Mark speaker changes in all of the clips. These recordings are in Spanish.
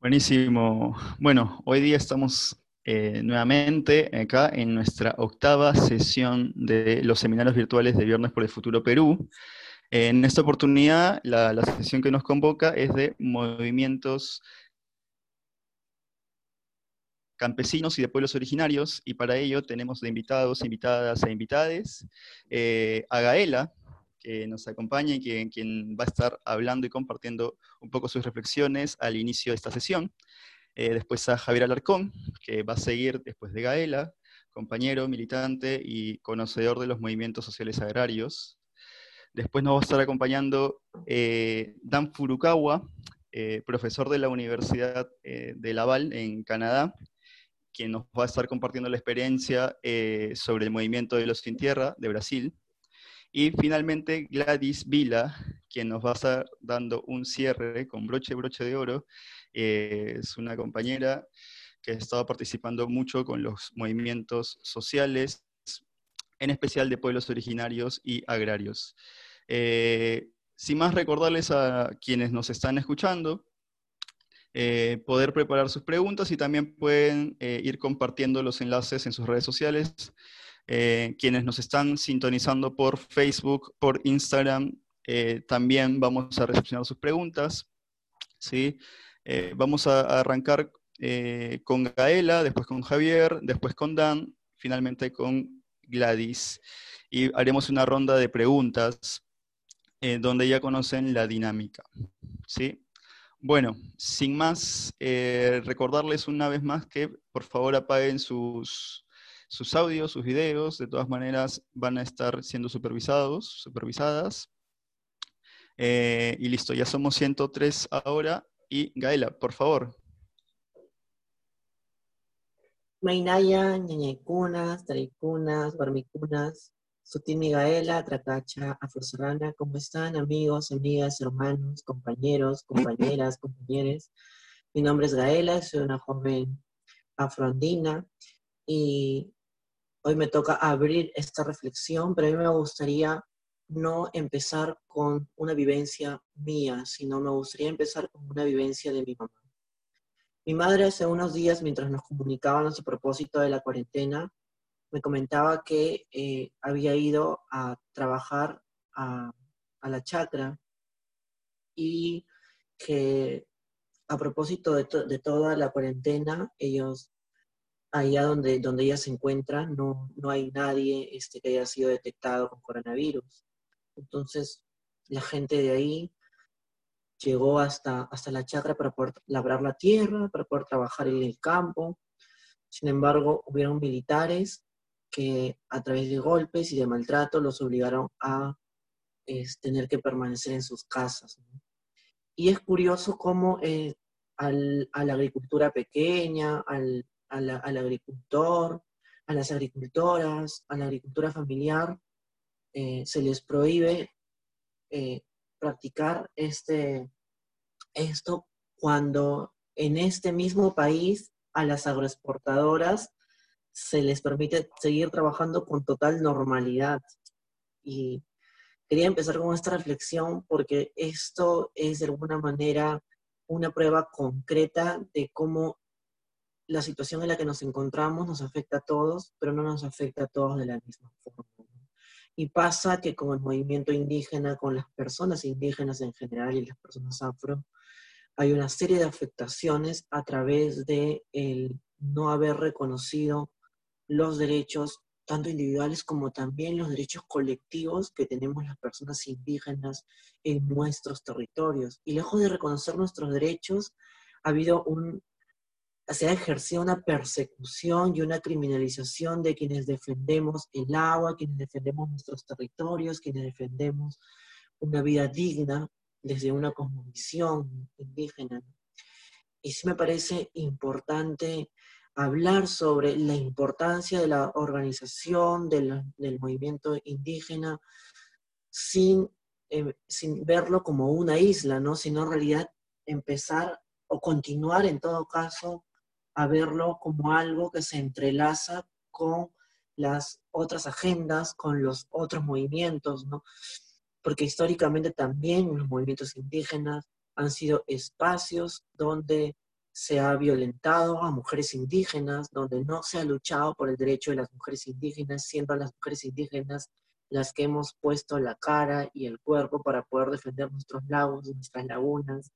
Speaker 1: Buenísimo. Bueno, hoy día estamos eh, nuevamente acá en nuestra octava sesión de los seminarios virtuales de Viernes por el Futuro Perú. En esta oportunidad, la, sesión que nos convoca es de movimientos campesinos y de pueblos originarios, y para ello tenemos de invitados, invitadas e invitades eh, a Gaela, que nos acompaña y quien, quien va a estar hablando y compartiendo un poco sus reflexiones al inicio de esta sesión. Eh, después a Javier Alarcón, que va a seguir después de Gaela, compañero, militante y conocedor de los movimientos sociales agrarios. Después nos va a estar acompañando eh, Dan Furukawa, eh, profesor de la Universidad de Laval en Canadá, quien nos va a estar compartiendo la experiencia sobre el movimiento de los sin tierra de Brasil. Y finalmente Gladys Vila, quien nos va a estar dando un cierre con broche, broche de oro eh, es una compañera que ha estado participando mucho con los movimientos sociales, en especial de pueblos originarios y agrarios. Eh, sin más recordarles a quienes nos están escuchando, eh, poder preparar sus preguntas y también pueden ir compartiendo los enlaces en sus redes sociales. Quienes nos están sintonizando por Facebook, por Instagram, también vamos a recepcionar sus preguntas. ¿sí? Eh, vamos a, arrancar eh, con Gaela, después con Javier, después con Dan, finalmente con Gladys. Y haremos una ronda de preguntas eh, donde ya conocen la dinámica. ¿sí? Bueno, sin más, recordarles una vez más que por favor apaguen sus, sus audios, sus videos, de todas maneras van a estar siendo supervisados, supervisadas. y listo, ya somos 103 ahora y Gaela, por favor.
Speaker 2: Mainaya, ñañaycunas, taricunas, barmicunas, Sutimi Gaela, Tracacha, Afroserrana, ¿cómo están amigos, amigas, hermanos, compañeros, compañeras, compañeros? Mi nombre es Gaela, soy una joven afroandina y hoy me toca abrir esta reflexión, pero a mí me gustaría no empezar con una vivencia mía, sino me gustaría empezar con una vivencia de mi mamá. Mi madre hace unos días, mientras nos comunicaban a su propósito de la cuarentena, me comentaba que eh, había ido a trabajar a, la chacra y que a propósito de, toda la cuarentena, ellos, allá donde, donde ella se encuentra, no, no hay nadie este, que haya sido detectado con coronavirus. Entonces, la gente de ahí llegó hasta, hasta la chacra para poder labrar la tierra, para poder trabajar en el campo. Sin embargo, hubieron militares que a través de golpes y de maltrato los obligaron a tener que permanecer en sus casas. Y es curioso cómo eh, a la agricultura pequeña, al, al agricultor, a las agricultoras, a la agricultura familiar, eh, se les prohíbe eh, practicar este, esto cuando en este mismo país a las agroexportadoras se les permite seguir trabajando con total normalidad. Y quería empezar con esta reflexión porque esto es de alguna manera una prueba concreta de cómo la situación en la que nos encontramos nos afecta a todos, pero no nos afecta a todos de la misma forma. Y pasa que con el movimiento indígena, con las personas indígenas en general y las personas afro, hay una serie de afectaciones a través de el no haber reconocido los derechos tanto individuales como también los derechos colectivos que tenemos las personas indígenas en nuestros territorios. Y lejos de reconocer nuestros derechos, ha habido un se ha ejercido una persecución y una criminalización de quienes defendemos el agua, quienes defendemos nuestros territorios, quienes defendemos una vida digna desde una cosmovisión indígena. Y sí me parece importante hablar sobre la importancia de la organización del, movimiento indígena sin, eh, sin verlo como una isla, ¿no? sino en realidad empezar o continuar en todo caso a verlo como algo que se entrelaza con las otras agendas, con los otros movimientos, ¿no? Porque históricamente también los movimientos indígenas han sido espacios donde se ha violentado a mujeres indígenas, donde no se ha luchado por el derecho de las mujeres indígenas, siendo las mujeres indígenas las que hemos puesto la cara y el cuerpo para poder defender nuestros lagos, nuestras lagunas.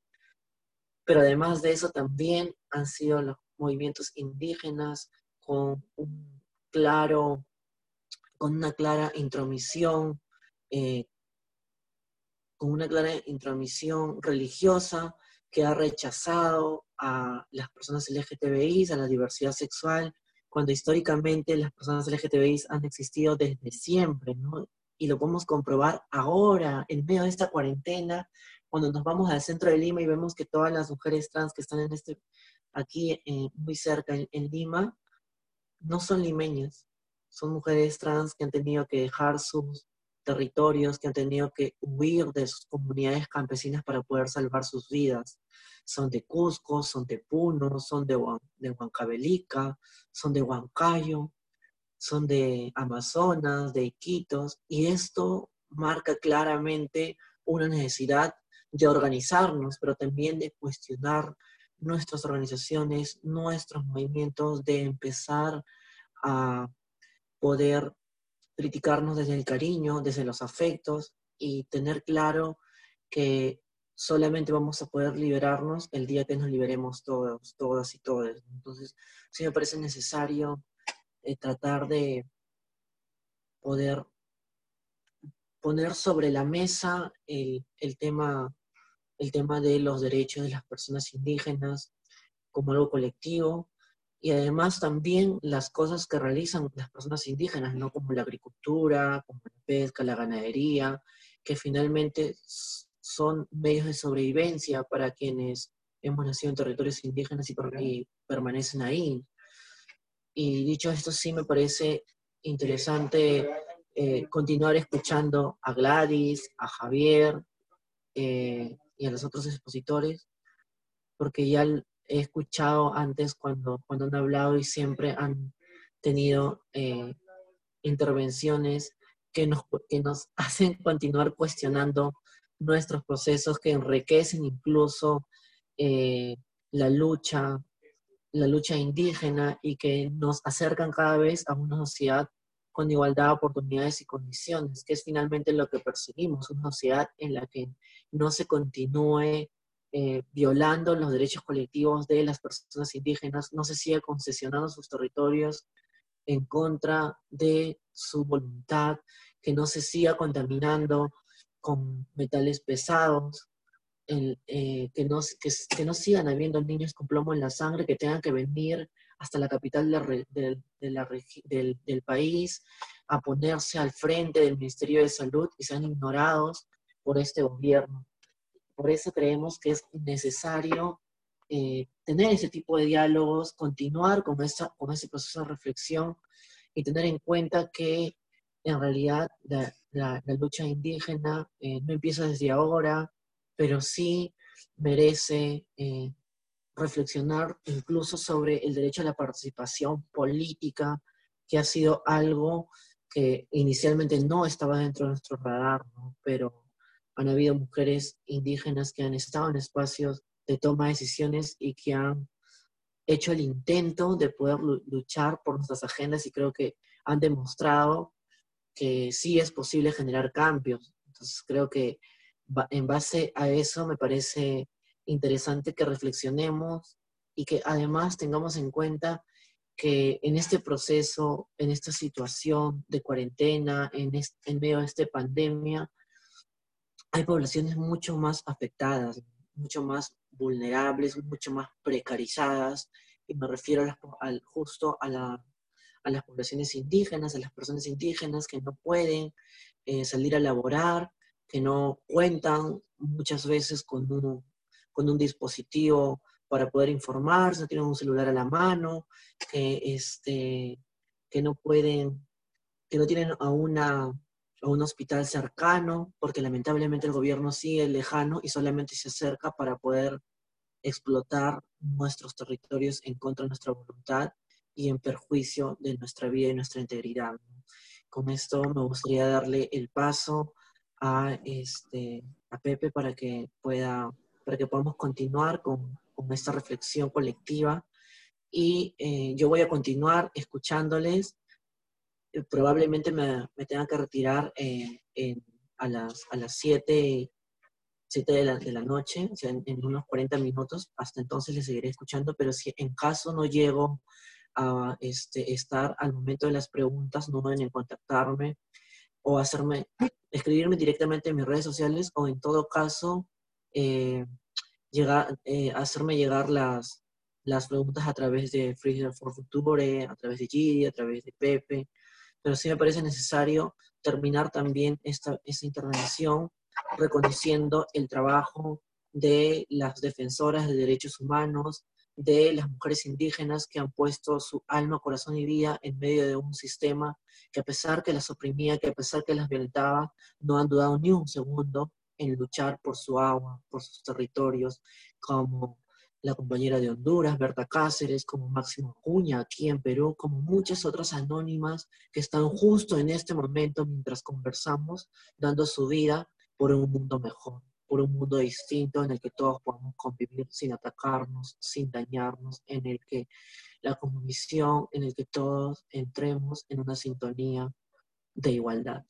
Speaker 2: Pero además de eso también han sido los movimientos indígenas con un claro, con una clara intromisión, eh, con una clara intromisión religiosa que ha rechazado a las personas LGTBI, a la diversidad sexual, cuando históricamente las personas LGTBI han existido desde siempre, ¿no? Y lo podemos comprobar ahora, en medio de esta cuarentena, cuando nos vamos al centro de Lima y vemos que todas las mujeres trans que están en este, aquí eh, muy cerca en Lima, no son limeñas, son mujeres trans que han tenido que dejar sus territorios, que han tenido que huir de sus comunidades campesinas para poder salvar sus vidas. Son de Cusco, son de Puno, son de, de Huancavelica, son de Huancayo, son de Amazonas, de Iquitos, y esto marca claramente una necesidad de organizarnos, pero también de cuestionar nuestras organizaciones, nuestros movimientos, de empezar a poder criticarnos desde el cariño, desde los afectos y tener claro que solamente vamos a poder liberarnos el día que nos liberemos todos, todas y todos. Entonces, sí me parece necesario eh, tratar de poder poner sobre la mesa el, tema, el tema de los derechos de las personas indígenas como algo colectivo, y además también las cosas que realizan las personas indígenas, ¿no? Como la agricultura, como la pesca, la ganadería, que finalmente son medios de sobrevivencia para quienes hemos nacido en territorios indígenas y, permanecen ahí. Y dicho esto, sí me parece interesante eh, continuar escuchando a Gladys, a Javier eh, y a los otros expositores, porque ya he escuchado antes cuando, cuando han hablado y siempre han tenido eh, intervenciones que nos, que nos hacen continuar cuestionando nuestros procesos, que enriquecen incluso eh, la lucha, la lucha indígena y que nos acercan cada vez a una sociedad con igualdad de oportunidades y condiciones, que es finalmente lo que perseguimos, una sociedad en la que no se continúe eh, violando los derechos colectivos de las personas indígenas, no se siga concesionando sus territorios en contra de su voluntad, que no se siga contaminando con metales pesados, eh, que, no, que, no sigan habiendo niños con plomo en la sangre que tengan que venir hasta la capital de, del, del país a ponerse al frente del Ministerio de Salud y sean ignorados por este gobierno. Por eso creemos que es necesario eh, tener ese tipo de diálogos, continuar con, esa, con ese proceso de reflexión y tener en cuenta que en realidad la, lucha indígena eh, no empieza desde ahora, pero sí merece eh, reflexionar incluso sobre el derecho a la participación política, que ha sido algo que inicialmente no estaba dentro de nuestro radar, ¿no? pero han habido mujeres indígenas que han estado en espacios de toma de decisiones y que han hecho el intento de poder luchar por nuestras agendas y creo que han demostrado que sí es posible generar cambios. Entonces creo que en base a eso me parece interesante que reflexionemos y que además tengamos en cuenta que en este proceso, en esta situación de cuarentena, en, en medio de esta pandemia, hay poblaciones mucho más afectadas, mucho más vulnerables, mucho más precarizadas, y me refiero al, justo a, las poblaciones indígenas, a las personas indígenas que no pueden eh, salir a laborar, que no cuentan muchas veces con un, con un dispositivo para poder informarse, tienen un celular a la mano, que, este, que no pueden, que no tienen a una a un hospital cercano, porque lamentablemente el gobierno sigue lejano y solamente se acerca para poder explotar nuestros territorios en contra de nuestra voluntad y en perjuicio de nuestra vida y nuestra integridad. Con esto me gustaría darle el paso a, este, a Pepe para que pueda para que podamos continuar con, con esta reflexión colectiva. Y eh, yo voy a continuar escuchándoles. Eh, probablemente me, me, tenga que retirar eh, en, a las, a las 7, 7 de, la, de la noche, o sea, en, en, unos 40 minutos. Hasta entonces les seguiré escuchando, pero si en caso no llego a este, estar al momento de las preguntas, no deben en contactarme o hacerme, escribirme directamente en mis redes sociales o en todo caso eh, llegar, eh, hacerme llegar las, las preguntas a través de Freezer for Future, a través de Gidi, a través de Pepe, pero sí me parece necesario terminar también esta, esta intervención reconociendo el trabajo de las defensoras de derechos humanos, de las mujeres indígenas que han puesto su alma, corazón y vida en medio de un sistema que a pesar que las oprimía, que a pesar que las violentaba, no han dudado ni un segundo en luchar por su agua, por sus territorios, como la compañera de Honduras, Berta Cáceres, como Máximo Acuña aquí en Perú, como muchas otras anónimas que están justo en este momento mientras conversamos, dando su vida por un mundo mejor por un mundo distinto en el que todos podamos convivir sin atacarnos, sin dañarnos, en el que la convicción, en el que todos entremos en una sintonía de igualdad.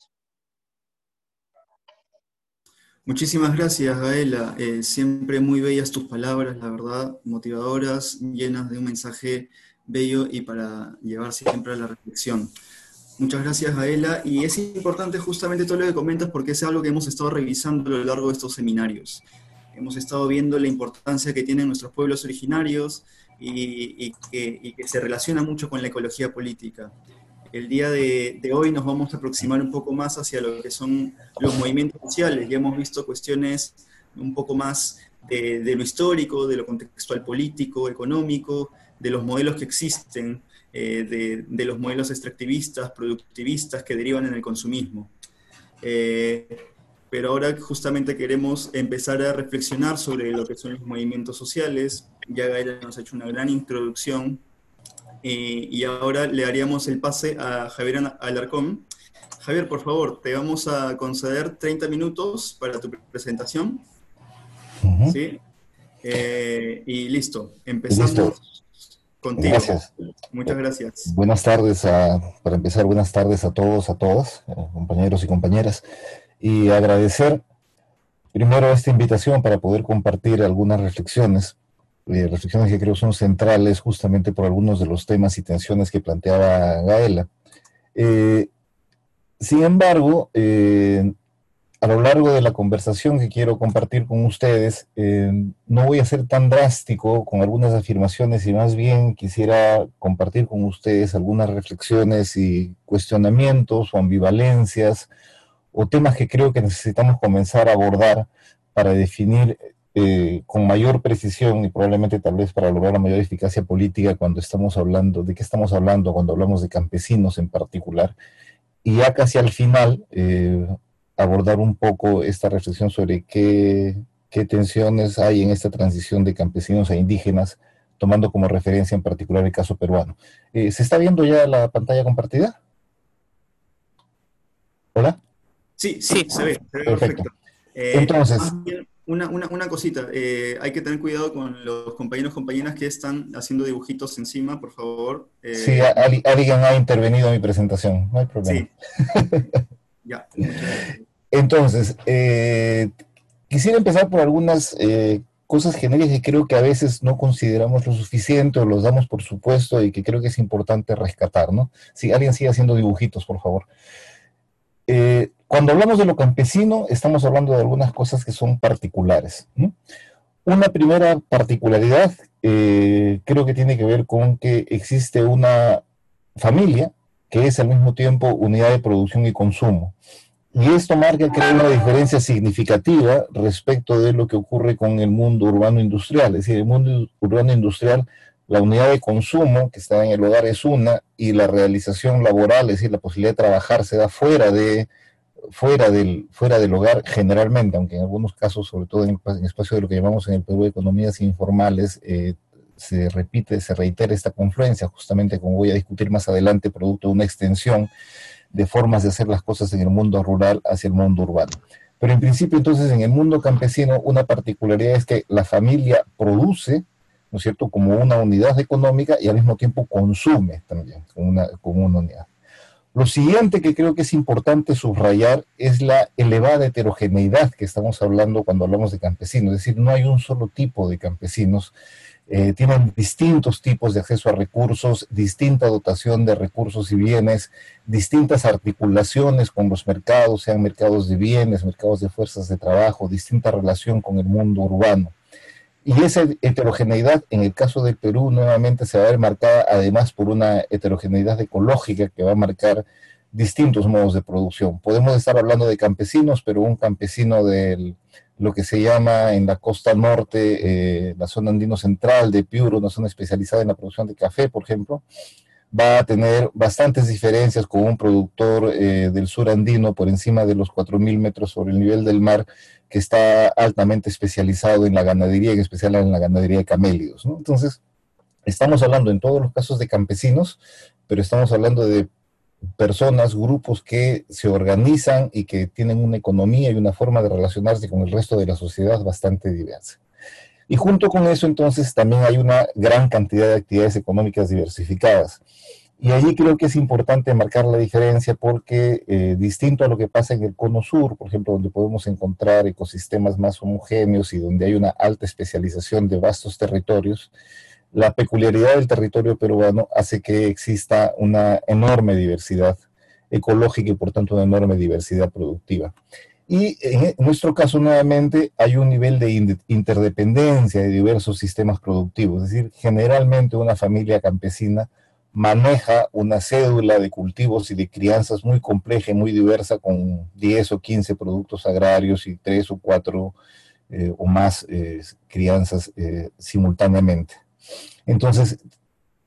Speaker 1: Muchísimas gracias, Gaela. Eh, siempre muy bellas tus palabras, la verdad, motivadoras, llenas de un mensaje bello y para llevar siempre a la reflexión. Muchas gracias, Gaela. Y es importante justamente todo lo que comentas porque es algo que hemos estado revisando a lo largo de estos seminarios. Hemos estado viendo la importancia que tienen nuestros pueblos originarios y, que, se relaciona mucho con la ecología política. El día de, hoy nos vamos a aproximar un poco más hacia lo que son los movimientos sociales. Ya hemos visto cuestiones un poco más de, lo histórico, de lo contextual político, económico, de los modelos que existen eh, de, los modelos extractivistas, productivistas que derivan en el consumismo. Eh, pero ahora justamente queremos empezar a reflexionar sobre lo que son los movimientos sociales. Ya Gaira nos ha hecho una gran introducción eh, y ahora le haríamos el pase a Javier Alarcón. Javier, por favor, te vamos a conceder 30 minutos para tu presentación. ¿Sí? y listo, empezamos. Contigo. Gracias. Muchas gracias.
Speaker 3: Buenas tardes, a, para empezar, buenas tardes a todos, a todas, eh, compañeros y compañeras, y agradecer primero esta invitación para poder compartir algunas reflexiones, eh, reflexiones que creo son centrales justamente por algunos de los temas y tensiones que planteaba Gaela. Eh, sin embargo, a lo largo de la conversación que quiero compartir con ustedes, eh, no voy a ser tan drástico con algunas afirmaciones y más bien quisiera compartir con ustedes algunas reflexiones y cuestionamientos o ambivalencias o temas que creo que necesitamos comenzar a abordar para definir eh, con mayor precisión y probablemente tal vez para lograr la mayor eficacia política cuando estamos hablando, de qué estamos hablando cuando hablamos de campesinos en particular. Y ya casi al final, eh, abordar un poco esta reflexión sobre qué, qué tensiones hay en esta transición de campesinos a indígenas, tomando como referencia en particular el caso peruano. Eh, ¿Se está viendo ya la pantalla compartida?
Speaker 1: ¿Hola? Sí, sí, se ve, perfecto. Eh, Entonces... Una, una, una cosita, eh, hay que tener cuidado con los compañeros compañeras que están haciendo dibujitos encima, por favor.
Speaker 3: sí, alguien ha intervenido en mi presentación, no hay problema. Sí. ya. Entonces, eh, quisiera empezar por algunas eh, cosas genéricas que creo que a veces no consideramos lo suficiente o los damos por supuesto y que creo que es importante rescatar, ¿no? Si alguien sigue haciendo dibujitos, por favor. Eh, cuando hablamos de lo campesino, estamos hablando de algunas cosas que son particulares. Una primera particularidad creo que tiene que ver con que existe una familia que es al mismo tiempo unidad de producción y consumo. Y esto marca, creo, una diferencia significativa respecto de lo que ocurre con el mundo urbano industrial. Es decir, el mundo urbano industrial, la unidad de consumo que está en el hogar es una y la realización laboral, es decir, la posibilidad de trabajar se da fuera, de, fuera, del, fuera del hogar generalmente, aunque en algunos casos, sobre todo en el espacio de lo que llamamos en el Perú economías informales, eh, se repite, se reitera esta confluencia, justamente como voy a discutir más adelante, producto de una extensión de formas de hacer las cosas en el mundo rural hacia el mundo urbano. Pero en principio, entonces, en el mundo campesino, una particularidad es que la familia produce, ¿no es cierto?, como una unidad económica y al mismo tiempo consume también como una, como una unidad. Lo siguiente que creo que es importante subrayar es la elevada heterogeneidad que estamos hablando cuando hablamos de campesinos, es decir, no hay un solo tipo de campesinos, eh, tienen distintos tipos de acceso a recursos, distinta dotación de recursos y bienes, distintas articulaciones con los mercados, sean mercados de bienes, mercados de fuerzas de trabajo, distinta relación con el mundo urbano. Y esa heterogeneidad, en el caso del Perú, nuevamente se va a ver marcada además por una heterogeneidad ecológica que va a marcar distintos modos de producción. Podemos estar hablando de campesinos, pero un campesino de lo que se llama en la costa norte, eh, la zona andino central de Piura, una zona especializada en la producción de café, por ejemplo, va a tener bastantes diferencias con un productor eh, del sur andino por encima de los 4.000 metros sobre el nivel del mar, que está altamente especializado en la ganadería, en especial en la ganadería de camélidos. Entonces, estamos hablando en todos los casos de campesinos, pero estamos hablando de personas, grupos que se organizan y que tienen una economía y una forma de relacionarse con el resto de la sociedad bastante diversa. Y junto con eso, entonces, también hay una gran cantidad de actividades económicas diversificadas. Y allí creo que es importante marcar la diferencia porque, eh, distinto a lo que pasa en el cono sur, por ejemplo, donde podemos encontrar ecosistemas más homogéneos y donde hay una alta especialización de vastos territorios, la peculiaridad del territorio peruano hace que exista una enorme diversidad ecológica y por tanto una enorme diversidad productiva. Y en nuestro caso, nuevamente, hay un nivel de interdependencia de diversos sistemas productivos. Es decir, generalmente una familia campesina maneja una cédula de cultivos y de crianzas muy compleja y muy diversa con 10 o 15 productos agrarios y 3 o 4 eh, o más eh, crianzas eh, simultáneamente. Entonces,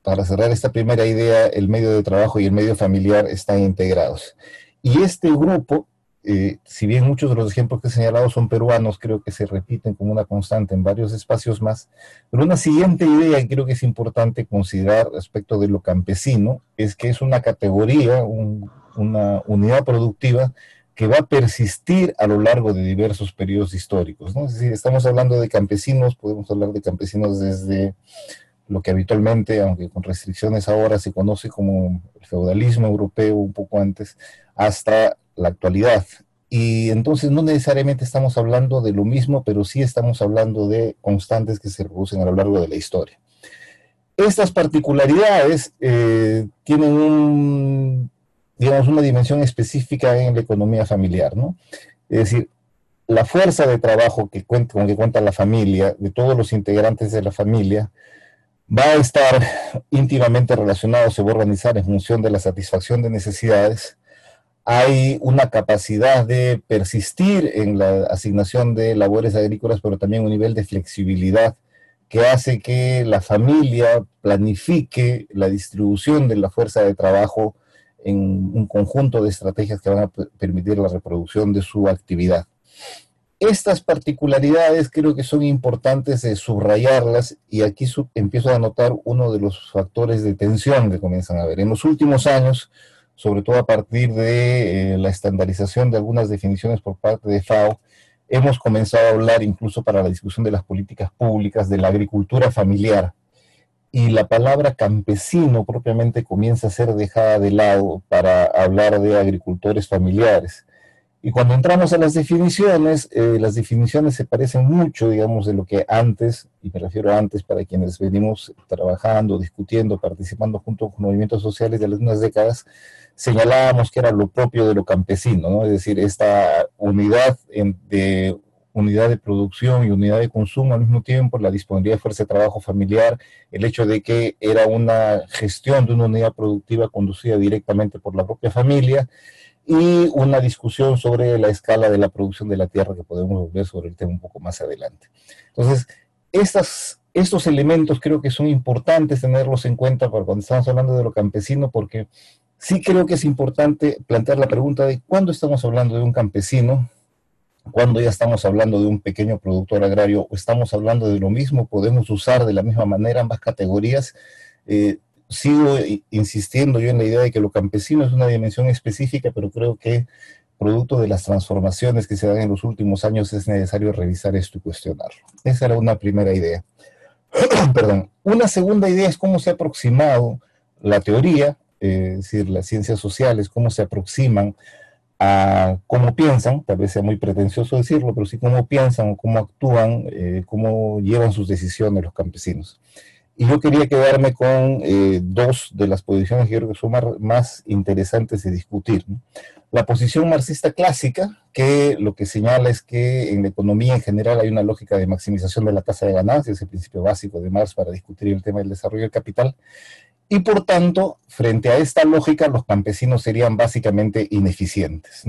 Speaker 3: para cerrar esta primera idea, el medio de trabajo y el medio familiar están integrados. Y este grupo eh, si bien muchos de los ejemplos que he señalado son peruanos, creo que se repiten como una constante en varios espacios más. Pero una siguiente idea que creo que es importante considerar respecto de lo campesino es que es una categoría, una unidad productiva que va a persistir a lo largo de diversos periodos históricos. ¿no? Es decir, estamos hablando de campesinos, podemos hablar de campesinos desde lo que habitualmente, aunque con restricciones ahora, se conoce como el feudalismo europeo un poco antes, hasta la actualidad. Y entonces no necesariamente estamos hablando de lo mismo, pero sí estamos hablando de constantes que se reproducen a lo largo de la historia. Estas particularidades eh, tienen digamos, una dimensión específica en la economía familiar, ¿no? Es decir, la fuerza de trabajo que cuenta, con que cuenta la familia, de todos los integrantes de la familia, va a estar íntimamente relacionado, se va a organizar en función de la satisfacción de necesidades hay una capacidad de persistir en la asignación de labores agrícolas, pero también un nivel de flexibilidad que hace que la familia planifique la distribución de la fuerza de trabajo en un conjunto de estrategias que van a permitir la reproducción de su actividad. Estas particularidades creo que son importantes de subrayarlas y aquí empiezo a notar uno de los factores de tensión que comienzan a haber. En los últimos años, sobre todo a partir de eh, la estandarización de algunas definiciones por parte de FAO, hemos comenzado a hablar incluso para la discusión de las políticas públicas de la agricultura familiar. Y la palabra campesino propiamente comienza a ser dejada de lado para hablar de agricultores familiares. Y cuando entramos a las definiciones, eh, las definiciones se parecen mucho, digamos, de lo que antes, y me refiero a antes para quienes venimos trabajando, discutiendo, participando junto con movimientos sociales de algunas décadas, señalábamos que era lo propio de lo campesino, ¿no? es decir, esta unidad de unidad de producción y unidad de consumo al mismo tiempo, la disponibilidad de fuerza de trabajo familiar, el hecho de que era una gestión de una unidad productiva conducida directamente por la propia familia y una discusión sobre la escala de la producción de la tierra que podemos volver sobre el tema un poco más adelante. Entonces, estas, estos elementos creo que son importantes tenerlos en cuenta para cuando estamos hablando de lo campesino porque sí creo que es importante plantear la pregunta de cuándo estamos hablando de un campesino, cuándo ya estamos hablando de un pequeño productor agrario o estamos hablando de lo mismo, podemos usar de la misma manera ambas categorías. Eh, sigo insistiendo yo en la idea de que lo campesino es una dimensión específica, pero creo que producto de las transformaciones que se dan en los últimos años, es necesario revisar esto y cuestionarlo. Esa era una primera idea. Perdón. Una segunda idea es cómo se ha aproximado la teoría, es decir, las ciencias sociales, cómo se aproximan a cómo piensan, tal vez sea muy pretencioso decirlo, pero sí cómo piensan, cómo actúan, eh, cómo llevan sus decisiones los campesinos. Y yo quería quedarme con eh, dos de las posiciones que creo que son más, interesantes de discutir. La posición marxista clásica, que lo que señala es que en la economía en general hay una lógica de maximización de la tasa de ganancias, el principio básico de Marx para discutir el tema del desarrollo del capital, y por tanto, frente a esta lógica, los campesinos serían básicamente ineficientes.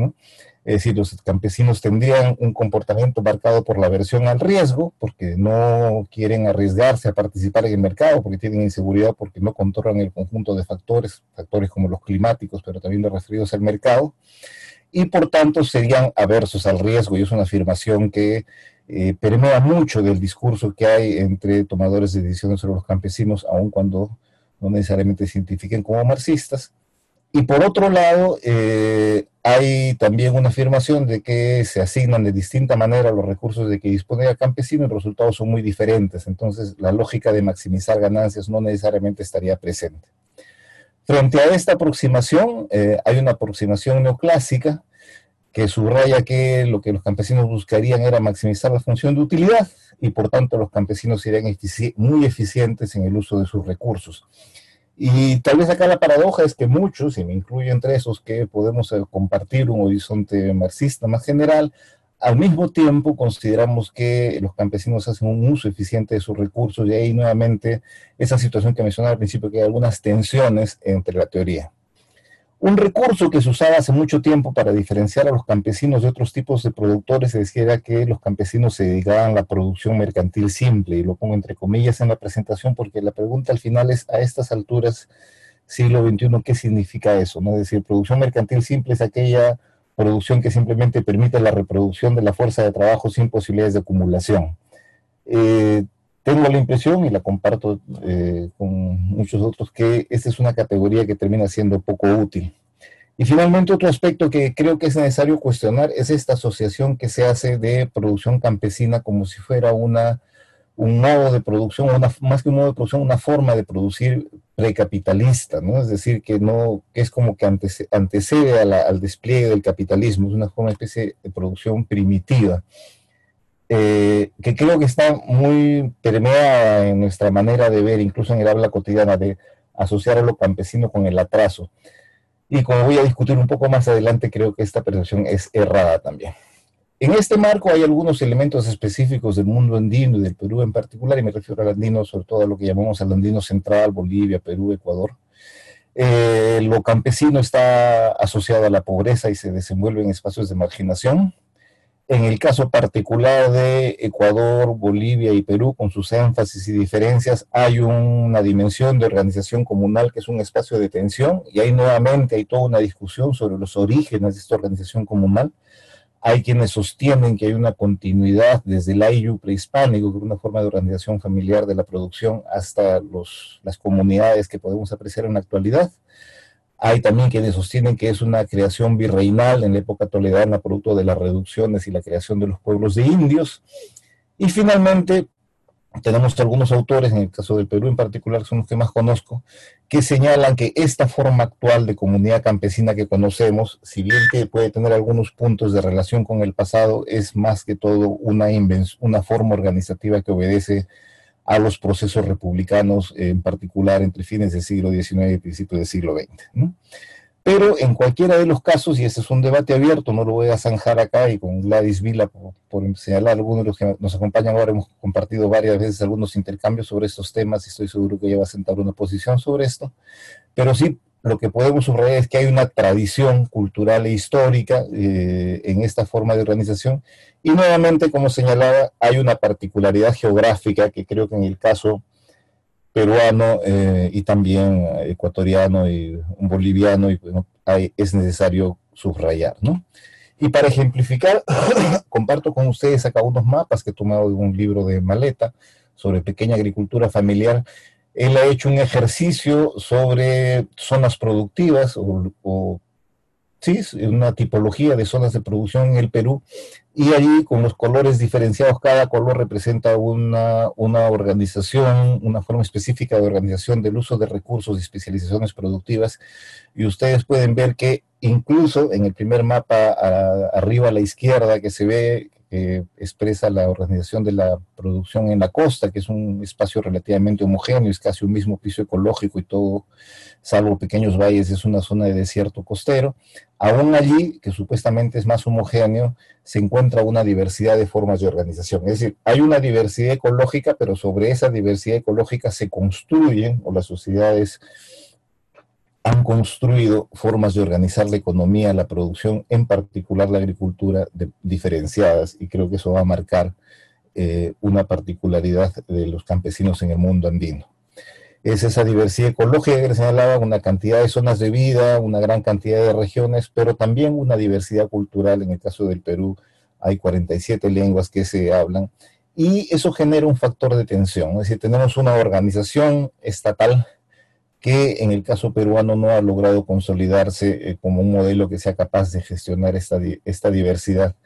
Speaker 3: Es decir, los campesinos tendrían un comportamiento marcado por la aversión al riesgo, porque no quieren arriesgarse a participar en el mercado, porque tienen inseguridad, porque no controlan el conjunto de factores, factores como los climáticos, pero también los referidos al mercado, y por tanto serían aversos al riesgo, y es una afirmación que eh, permea mucho del discurso que hay entre tomadores de decisiones sobre los campesinos, aun cuando no necesariamente se identifiquen como marxistas. Y por otro lado, eh, hay también una afirmación de que se asignan de distinta manera los recursos de que dispone el campesino y los resultados son muy diferentes. Entonces, la lógica de maximizar ganancias no necesariamente estaría presente. Frente a esta aproximación, eh, hay una aproximación neoclásica que subraya que lo que los campesinos buscarían era maximizar la función de utilidad y por tanto los campesinos serían muy eficientes en el uso de sus recursos. Y tal vez acá la paradoja es que muchos, y me incluyo entre esos, que podemos eh, compartir un horizonte marxista más general, al mismo tiempo consideramos que los campesinos hacen un uso eficiente de sus recursos y ahí nuevamente esa situación que mencionaba al principio, que hay algunas tensiones entre la teoría. Un recurso que se usaba hace mucho tiempo para diferenciar a los campesinos de otros tipos de productores se decía que los campesinos se dedicaban a la producción mercantil simple, y lo pongo entre comillas en la presentación porque la pregunta al final es, a estas alturas, siglo XXI, ¿qué significa eso? ¿no? Es decir, producción mercantil simple es aquella producción que simplemente permite la reproducción de la fuerza de trabajo sin posibilidades de acumulación. Eh, tengo la impresión, y la comparto eh, con muchos otros, que esta es una categoría que termina siendo poco útil. Y finalmente otro aspecto que creo que es necesario cuestionar es esta asociación que se hace de producción campesina como si fuera una, un modo de producción, una, más que un modo de producción, una forma de producir precapitalista, ¿no? Es decir, que no que es como que antecede, al despliegue del capitalismo, es una forma especie de producción primitiva. Eh, que creo que está muy permeada en nuestra manera de ver, incluso en el habla cotidiana, de asociar a lo campesino con el atraso. Y como voy a discutir un poco más adelante, creo que esta percepción es errada también. En este marco hay algunos elementos específicos del mundo andino y del Perú en particular, y me refiero al andino, sobre todo a lo que llamamos al andino central, Bolivia, Perú, Ecuador. Eh, lo campesino está asociado a la pobreza y se desenvuelve en espacios de marginación. En el caso particular de Ecuador, Bolivia y Perú, con sus énfasis y diferencias, hay una dimensión de organización comunal que es un espacio de tensión y ahí nuevamente hay toda una discusión sobre los orígenes de esta organización comunal. Hay quienes sostienen que hay una continuidad desde el AIU prehispánico, que es una forma de organización familiar de la producción, hasta los, las comunidades que podemos apreciar en la actualidad. Hay también quienes sostienen que es una creación virreinal en la época toledana, producto de las reducciones y la creación de los pueblos de indios. Y finalmente, tenemos algunos autores, en el caso del Perú en particular, son los que más conozco, que señalan que esta forma actual de comunidad campesina que conocemos, si bien que puede tener algunos puntos de relación con el pasado, es más que todo una, una forma organizativa que obedece a los procesos republicanos, en particular entre fines del siglo XIX y principios del siglo XX. Pero en cualquiera de los casos, y este es un debate abierto, no lo voy a zanjar acá y con Gladys Vila, por, por, señalar algunos de los que nos acompañan ahora, hemos compartido varias veces algunos intercambios sobre estos temas y estoy seguro que ella va a sentar una posición sobre esto, pero sí lo que podemos subrayar es que hay una tradición cultural e histórica eh, en esta forma de organización y nuevamente, como señalaba, hay una particularidad geográfica que creo que en el caso peruano eh, y también ecuatoriano y boliviano y, es necesario subrayar, ¿no? Y para ejemplificar, comparto con ustedes acá unos mapas que he tomado de un libro de Maleta sobre pequeña agricultura familiar él ha hecho un ejercicio sobre zonas productivas o, ¿sí? una tipología de zonas de producción en el Perú, y allí con los colores diferenciados, cada color representa una, una organización, una forma específica de organización del uso de recursos y especializaciones productivas, y ustedes pueden ver que incluso en el primer mapa arriba a la izquierda que se ve que expresa la organización de la producción en la costa, que es un espacio relativamente homogéneo, es casi un mismo piso ecológico y todo, salvo pequeños valles, es una zona de desierto costero. Aún allí, que supuestamente es más homogéneo, se encuentra una diversidad de formas de organización. Es decir, hay una diversidad ecológica, pero sobre esa diversidad ecológica se construyen, o las sociedades han construido formas de organizar la economía, la producción, en particular la agricultura, diferenciadas, y creo que eso va a marcar eh, una particularidad de los campesinos en el mundo andino. Es esa diversidad ecológica que señalaba, una cantidad de zonas de vida, una gran cantidad de regiones, pero también una diversidad cultural. En el caso del Perú hay 47 lenguas que se hablan, y eso genera un factor de tensión. Es decir, tenemos una organización estatal que en el caso peruano no ha logrado consolidarse eh, como un modelo que sea capaz de gestionar esta, esta diversidad.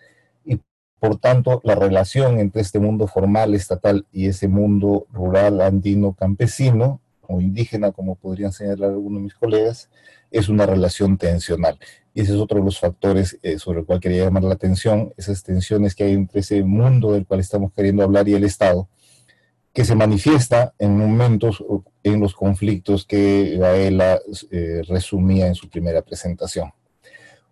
Speaker 3: Y por tanto, la relación entre este mundo formal estatal y ese mundo rural andino campesino o indígena, como podrían señalar algunos de mis colegas, es una relación tensional. Y ese es otro de los factores eh, sobre el cual quería llamar la atención, esas tensiones que hay entre ese mundo del cual estamos queriendo hablar y el Estado, que se manifiesta en momentos en los conflictos que Gaela eh, resumía en su primera presentación.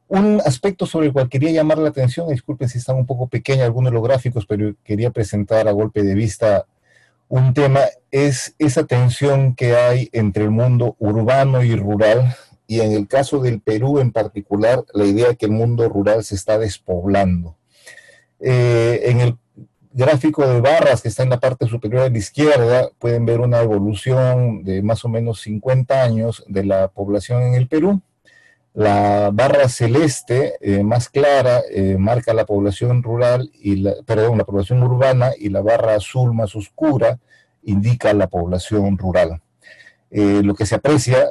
Speaker 3: Un aspecto sobre el cual quería llamar la atención, disculpen si están un poco pequeños algunos de los gráficos, pero quería presentar a golpe de vista un tema, es esa tensión que hay entre el mundo urbano y rural, y en el caso del Perú en particular, la idea de que el mundo rural se está despoblando. Eh, en el gráfico de barras que está en la parte superior de la izquierda, pueden ver una evolución de más o menos 50 años de la población en el Perú. La barra celeste, eh, más clara, eh, marca la población rural, y la, perdón, la población urbana, y la barra azul más oscura indica la población rural. Eh, lo que se aprecia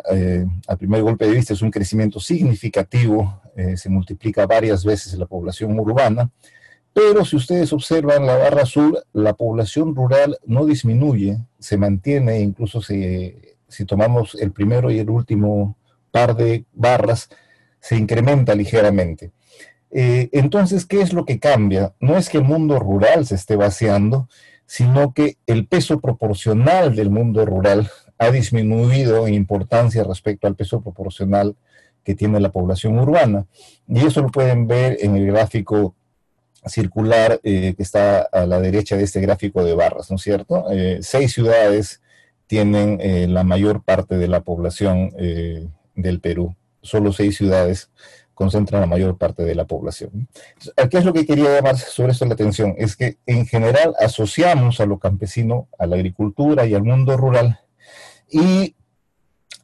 Speaker 3: a primer golpe de vista es un crecimiento significativo, se multiplica varias veces la población urbana, pero si ustedes observan la barra azul, la población rural no disminuye, se mantiene, incluso si, tomamos el primero y el último par de barras, se incrementa ligeramente. Eh, entonces, ¿qué es lo que cambia? No es que el mundo rural se esté vaciando, sino que el peso proporcional del mundo rural ha disminuido en importancia respecto al peso proporcional que tiene la población urbana. Y eso lo pueden ver en el gráfico circular eh, que está a la derecha de este gráfico de barras, ¿no es cierto? Eh, seis ciudades tienen eh, la mayor parte de la población del Perú. Solo seis ciudades concentran la mayor parte de la población. ¿Qué es lo que quería llamar sobre esto la atención? Es que en general asociamos a lo campesino, a la agricultura y al mundo rural, y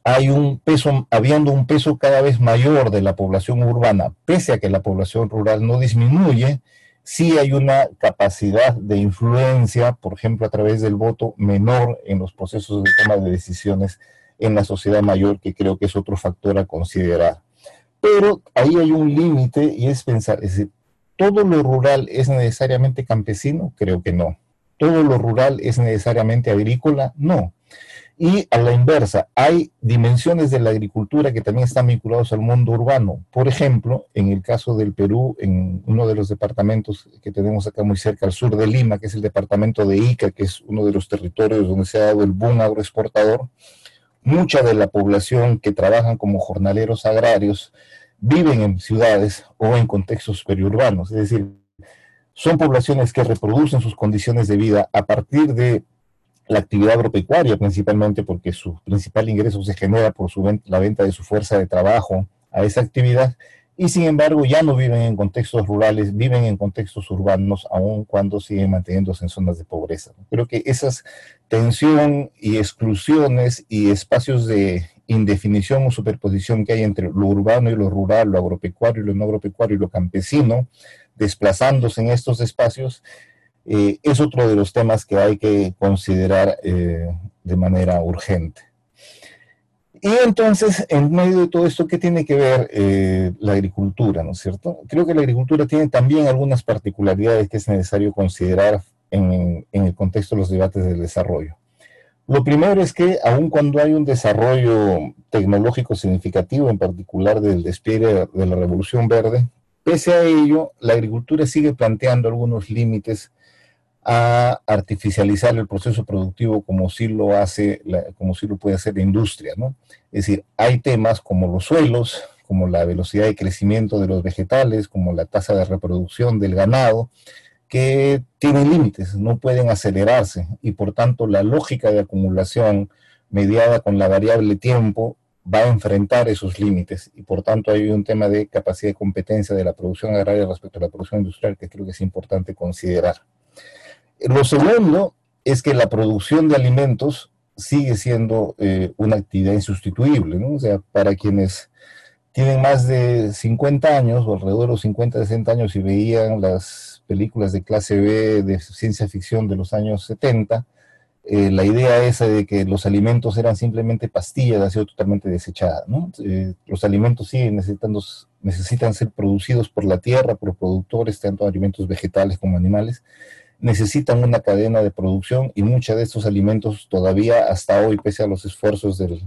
Speaker 3: hay un peso, habiendo un peso cada vez mayor de la población urbana, pese a que la población rural no disminuye, sí hay una capacidad de influencia, por ejemplo, a través del voto menor en los procesos de toma de decisiones en la sociedad mayor, que creo que es otro factor a considerar. Pero ahí hay un límite y es pensar, es decir, ¿todo lo rural es necesariamente campesino? Creo que no. ¿Todo lo rural es necesariamente agrícola? No. Y a la inversa, hay dimensiones de la agricultura que también están vinculados al mundo urbano. Por ejemplo, en el caso del Perú, en uno de los departamentos que tenemos acá muy cerca al sur de Lima, que es el departamento de Ica, que es uno de los territorios donde se ha dado el boom agroexportador, mucha de la población que trabajan como jornaleros agrarios viven en ciudades o en contextos periurbanos, es decir, son poblaciones que reproducen sus condiciones de vida a partir de la actividad agropecuaria principalmente porque su principal ingreso se genera por su la venta de su fuerza de trabajo a esa actividad y sin embargo ya no viven en contextos rurales, viven en contextos urbanos aun cuando siguen manteniéndose en zonas de pobreza. Creo que esas tensión y exclusiones y espacios de indefinición o superposición que hay entre lo urbano y lo rural, lo agropecuario y lo no agropecuario y lo campesino, desplazándose en estos espacios, eh, es otro de los temas que hay que considerar eh, de manera urgente. Y entonces, en medio de todo esto, ¿qué tiene que ver eh, la agricultura, no es cierto? Creo que la agricultura tiene también algunas particularidades que es necesario considerar en, en el contexto de los debates del desarrollo. Lo primero es que aun cuando hay un desarrollo tecnológico significativo, en particular del despliegue de la revolución verde, pese a ello, la agricultura sigue planteando algunos límites a artificializar el proceso productivo como sí lo hace, como sí lo puede hacer la industria. Es decir, hay temas como los suelos, como la velocidad de crecimiento de los vegetales, como la tasa de reproducción del ganado, que tienen límites, no pueden acelerarse y por tanto la lógica de acumulación mediada con la variable tiempo va a enfrentar esos límites y por tanto hay un tema de capacidad de competencia de la producción agraria respecto a la producción industrial que creo que es importante considerar. Lo segundo es que la producción de alimentos sigue siendo eh, una actividad insustituible. O sea, para quienes tienen más de 50 años o alrededor de los 50, 60 años y veían las películas de clase B de ciencia ficción de los años 70, eh, la idea esa de que los alimentos eran simplemente pastillas ha sido totalmente desechada. Eh, los alimentos siguen necesitando, necesitan ser producidos por la tierra, por productores, tanto alimentos vegetales como animales, necesitan una cadena de producción y muchos de estos alimentos todavía hasta hoy, pese a los esfuerzos del,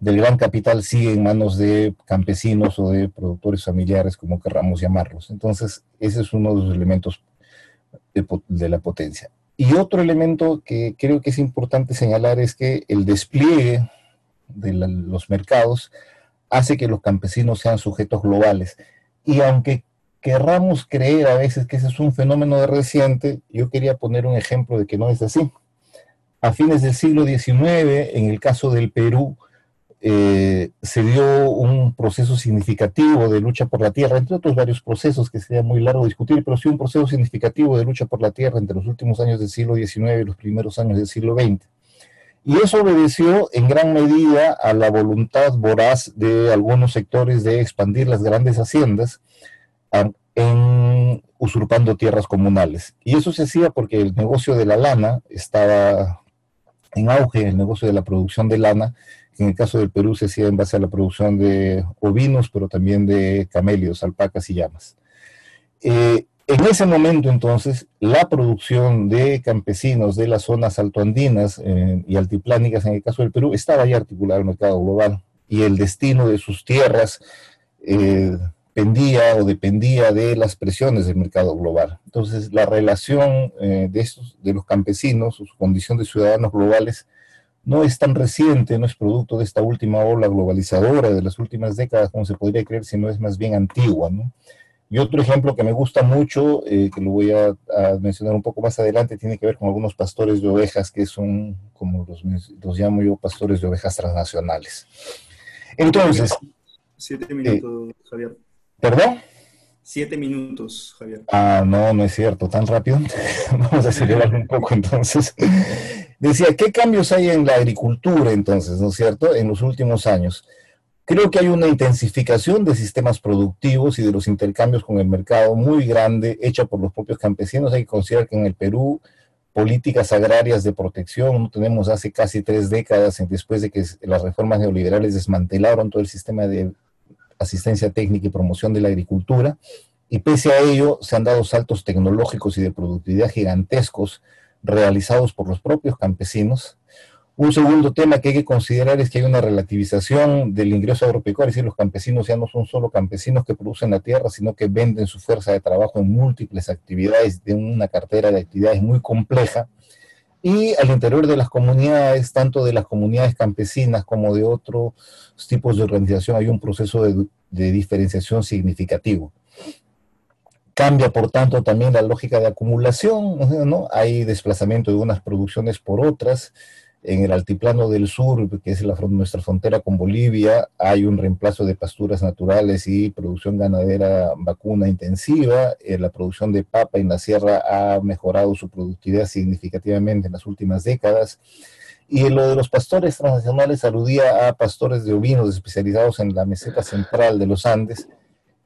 Speaker 3: gran capital, siguen en manos de campesinos o de productores familiares, como querramos llamarlos. Entonces, ese es uno de los elementos de, la potencia. Y otro elemento que creo que es importante señalar es que el despliegue de los mercados hace que los campesinos sean sujetos globales. Y aunque querramos creer a veces que ese es un fenómeno reciente, yo quería poner un ejemplo de que no es así. A fines del siglo XIX, en el caso del Perú, eh, se dio un proceso significativo de lucha por la tierra, entre otros varios procesos que sería muy largo discutir, pero sí un proceso significativo de lucha por la tierra entre los últimos años del siglo XIX y los primeros años del siglo XX. Y eso obedeció en gran medida a la voluntad voraz de algunos sectores de expandir las grandes haciendas, usurpando tierras comunales. Y eso se hacía porque el negocio de la lana estaba en auge, el negocio de la producción de lana, que en el caso del Perú se hacía en base a la producción de ovinos, pero también de camelios, alpacas y llamas. Eh, en ese momento entonces, la producción de campesinos de las zonas altoandinas eh, y altiplánicas, en el caso del Perú, estaba ya articulada al mercado global y el destino de sus tierras eh, dependía o dependía de las presiones del mercado global. Entonces, la relación eh, de, estos, de los campesinos, su condición de ciudadanos globales, no es tan reciente, no es producto de esta última ola globalizadora de las últimas décadas, como se podría creer, sino es más bien antigua. Y otro ejemplo que me gusta mucho, eh, que lo voy a, mencionar un poco más adelante, tiene que ver con algunos pastores de ovejas que son, como los, los llamo yo, pastores de ovejas transnacionales. Entonces...
Speaker 1: Siete minutos, Javier.
Speaker 3: ¿Perdón?
Speaker 1: Siete minutos, Javier.
Speaker 3: Ah, no, no es cierto, tan rápido. Vamos a acelerar un poco entonces. Decía, ¿qué cambios hay en la agricultura entonces, no es cierto, en los últimos años? Creo que hay una intensificación de sistemas productivos y de los intercambios con el mercado muy grande, hecha por los propios campesinos. Hay que considerar que en el Perú políticas agrarias de protección no tenemos hace casi tres décadas, después de que las reformas neoliberales desmantelaron todo el sistema de asistencia técnica y promoción de la agricultura, y pese a ello se han dado saltos tecnológicos y de productividad gigantescos realizados por los propios campesinos. Un segundo tema que hay que considerar es que hay una relativización del ingreso agropecuario, es decir, los campesinos ya no son solo campesinos que producen la tierra, sino que venden su fuerza de trabajo en múltiples actividades, de una cartera de actividades muy compleja, y al interior de las comunidades, tanto de las comunidades campesinas como de otros tipos de organización, hay un proceso de, diferenciación significativo. Cambia, por tanto, también la lógica de acumulación, ¿no? Hay desplazamiento de unas producciones por otras, en el altiplano del sur, que es nuestra frontera con Bolivia, hay un reemplazo de pasturas naturales y producción ganadera vacuna intensiva. Eh, la producción de papa en la sierra ha mejorado su productividad significativamente en las últimas décadas. Y lo de los pastores transnacionales aludía a pastores de ovinos especializados en la meseta central de los Andes,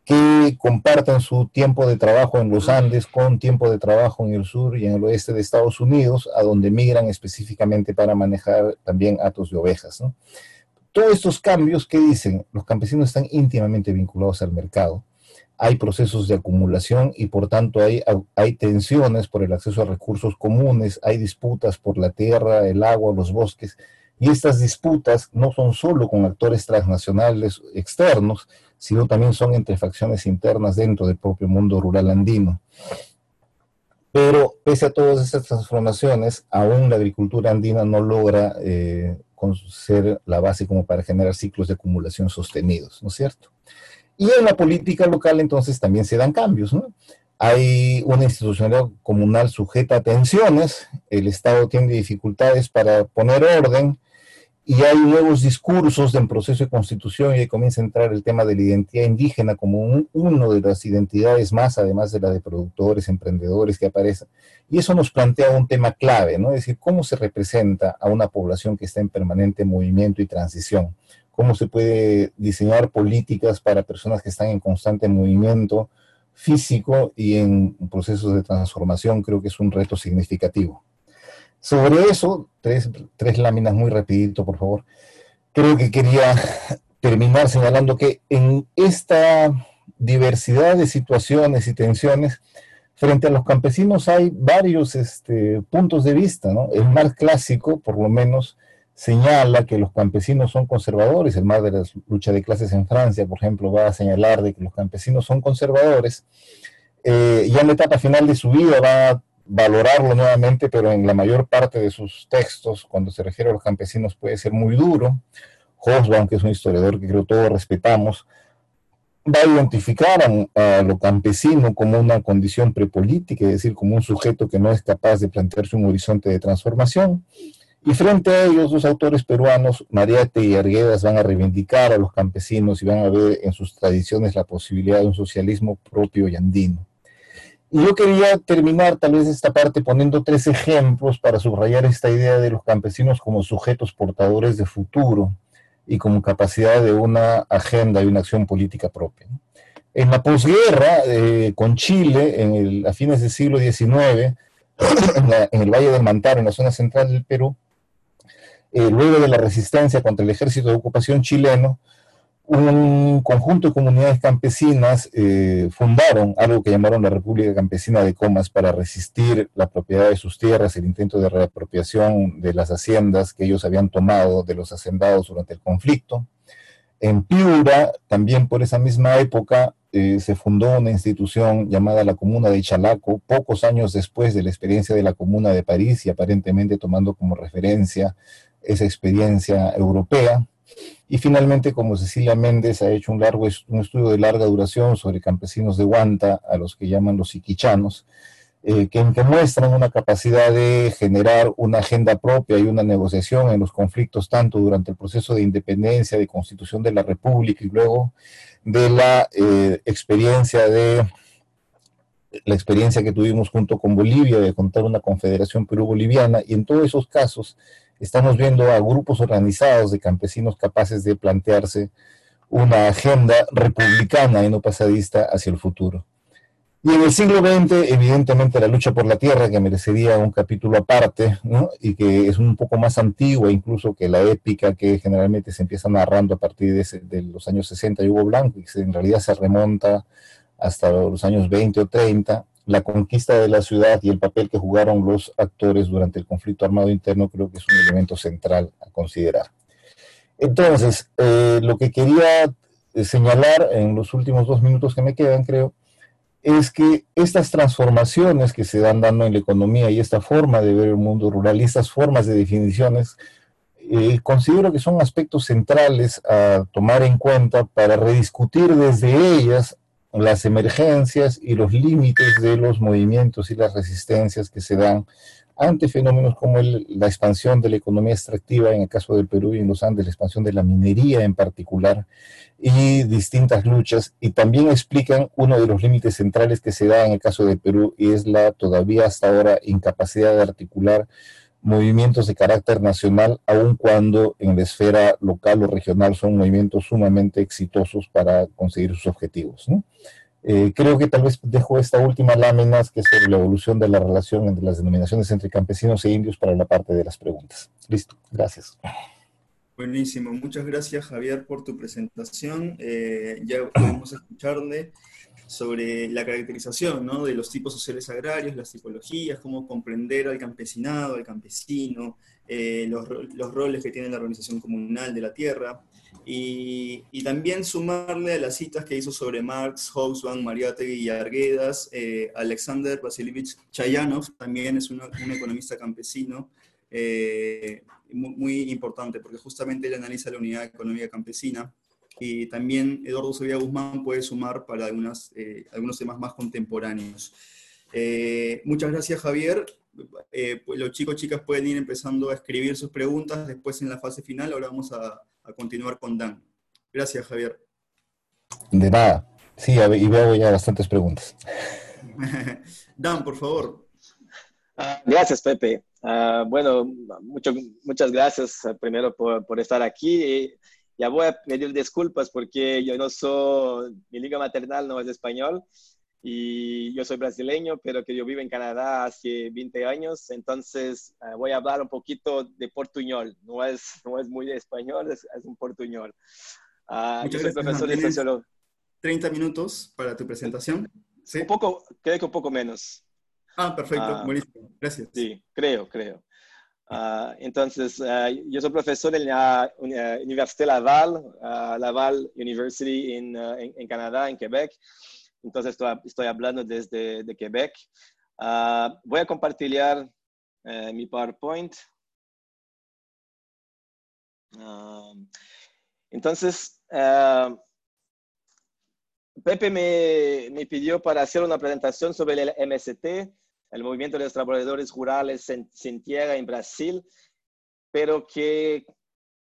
Speaker 3: que comparten su tiempo de trabajo en los Andes con tiempo de trabajo en el sur y en el oeste de Estados Unidos, a donde migran específicamente para manejar también atos de ovejas. todos estos cambios, ¿qué dicen? Los campesinos están íntimamente vinculados al mercado. Hay procesos de acumulación y por tanto hay, hay tensiones por el acceso a recursos comunes, hay disputas por la tierra, el agua, los bosques. Y estas disputas no son solo con actores transnacionales externos, sino también son entre facciones internas dentro del propio mundo rural andino. Pero pese a todas estas transformaciones, aún la agricultura andina no logra eh, ser la base como para generar ciclos de acumulación sostenidos, ¿no es cierto? Y en la política local entonces también se dan cambios, ¿no? Hay una institucionalidad comunal sujeta a tensiones, el Estado tiene dificultades para poner orden, y hay nuevos discursos en proceso de constitución y ahí comienza a entrar el tema de la identidad indígena como un, uno de las identidades más, además de la de productores, emprendedores que aparecen. Y eso nos plantea un tema clave, ¿no? Es decir, cómo se representa a una población que está en permanente movimiento y transición. Cómo se puede diseñar políticas para personas que están en constante movimiento físico y en procesos de transformación, creo que es un reto significativo. Sobre eso, tres, tres láminas muy rapidito, por favor. Creo que quería terminar señalando que en esta diversidad de situaciones y tensiones, frente a los campesinos hay varios este, puntos de vista, ¿no? El más clásico, por lo menos, señala que los campesinos son conservadores, el más de la lucha de clases en Francia, por ejemplo, va a señalar de que los campesinos son conservadores, eh, ya en la etapa final de su vida va a valorarlo nuevamente, pero en la mayor parte de sus textos, cuando se refiere a los campesinos, puede ser muy duro. Hobsbawm, que es un historiador que creo todos respetamos, va a identificar a, lo campesino como una condición prepolítica, es decir, como un sujeto que no es capaz de plantearse un horizonte de transformación. Y frente a ellos, los autores peruanos, Mariate y Arguedas, van a reivindicar a los campesinos y van a ver en sus tradiciones la posibilidad de un socialismo propio y andino. Yo quería terminar tal vez esta parte poniendo tres ejemplos para subrayar esta idea de los campesinos como sujetos portadores de futuro y como capacidad de una agenda y una acción política propia. En la posguerra, eh, con Chile, en el, a fines del siglo XIX, en, el Valle del Mantaro, en la zona central del Perú, eh, luego de la resistencia contra el ejército de ocupación chileno, un conjunto de comunidades campesinas eh, fundaron algo que llamaron la República Campesina de Comas para resistir la propiedad de sus tierras, el intento de reapropiación de las haciendas que ellos habían tomado de los hacendados durante el conflicto. En Piura, también por esa misma época, eh, se fundó una institución llamada la Comuna de Chalaco, pocos años después de la experiencia de la Comuna de París y aparentemente tomando como referencia esa experiencia europea y finalmente, como Cecilia Méndez ha hecho un, largo, un estudio de larga duración sobre campesinos de Huanta, a los que llaman los iquichanos, eh, que, muestran una capacidad de generar una agenda propia y una negociación en los conflictos, tanto durante el proceso de independencia, de constitución de la República y luego de la eh, experiencia de la experiencia que tuvimos junto con Bolivia de contar una confederación perú-boliviana. Y en todos esos casos estamos viendo a grupos organizados de campesinos capaces de plantearse una agenda republicana y no pasadista hacia el futuro. Y en el siglo XX, evidentemente, la lucha por la tierra, que merecería un capítulo aparte, y que es un poco más antigua incluso que la épica que generalmente se empieza narrando a partir de, los años 60 y Hugo Blanco, y que en realidad se remonta hasta los años 20 o 30, la conquista de la ciudad y el papel que jugaron los actores durante el conflicto armado interno creo que es un elemento central a considerar. Entonces, eh, lo que quería eh, señalar en los últimos dos minutos que me quedan, creo, es que estas transformaciones que se dan dando en la economía y esta forma de ver el mundo rural y estas formas de definiciones, eh, considero que son aspectos centrales a tomar en cuenta para rediscutir desde ellas las emergencias y los límites de los movimientos y las resistencias que se dan ante fenómenos como la expansión de la economía extractiva en el caso del Perú y en los Andes, la expansión de la minería en particular y distintas luchas, y también explican uno de los límites centrales que se da en el caso del Perú y es la todavía hasta ahora incapacidad de articular movimientos de carácter nacional, aun cuando en la esfera local o regional son movimientos sumamente exitosos para conseguir sus objetivos. Eh, creo que tal vez dejo esta última lámina, que es sobre la evolución de la relación entre las denominaciones entre campesinos e indios para la parte de las preguntas. Listo, gracias.
Speaker 1: Buenísimo, muchas gracias Javier por tu presentación. Eh, ya podemos escucharle sobre la caracterización de los tipos sociales agrarios, las tipologías, cómo comprender al campesinado, al campesino, eh, los, los, roles que tiene la organización comunal de la tierra, y, y, también sumarle a las citas que hizo sobre Marx, Hobsbawm, Mariátegui y Arguedas, eh, Alexander Vasilievich Chayanov, también es un economista campesino, eh, muy, muy, importante, porque justamente él analiza la unidad económica campesina, y también Eduardo Sevilla Guzmán puede sumar para algunas, eh, algunos temas más contemporáneos. Eh, muchas gracias, Javier. Eh, pues los chicos chicas pueden ir empezando a escribir sus preguntas después en la fase final. Ahora vamos a, a continuar con Dan. Gracias, Javier.
Speaker 3: De nada. Sí, y veo ya bastantes preguntas.
Speaker 1: Dan, por favor.
Speaker 4: Uh, gracias, Pepe. Uh, bueno, mucho, muchas gracias primero por, por, estar aquí. Ya voy a pedir disculpas porque yo no soy, mi liga maternal no es español y yo soy brasileño, pero que yo vivo en Canadá hace 20 años, entonces uh, voy a hablar un poquito de portuñol, no es, no es muy de español, es, es un portuñol.
Speaker 1: Uh, yo soy profesor de sociología. 30 minutos para tu presentación.
Speaker 4: ¿Sí? Un poco, creo que un poco menos.
Speaker 1: Ah, perfecto, uh, buenísimo, gracias.
Speaker 4: Sí, creo, creo. Uh, entonces, uh, yo soy profesor en la Universidad Laval, uh, Laval University en, en, en, Canadá, en Quebec. Entonces, estoy, estoy hablando desde de Quebec. voy a compartir mi PowerPoint. entonces, Pepe me, me pidió para hacer una presentación sobre el MST, el movimiento de los trabajadores rurales sin tierra en Brasil, pero que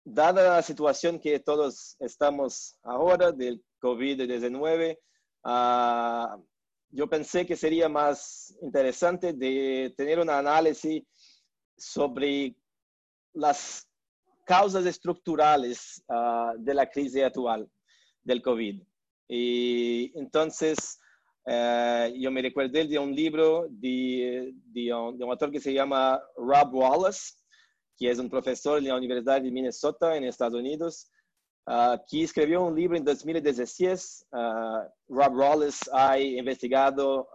Speaker 4: dada la situación que todos estamos ahora del COVID-19, uh, yo pensé que sería más interesante de tener un análisis sobre las causas estructurales uh, de la crisis actual del COVID. Y entonces, Uh, yo me recuerdo de un libro de, de, un, de, un, autor que se llama Rob Wallace, que es un profesor de la Universidad de Minnesota en Estados Unidos, uh, que escribió un libro en 2016. Uh, Rob Wallace ha investigado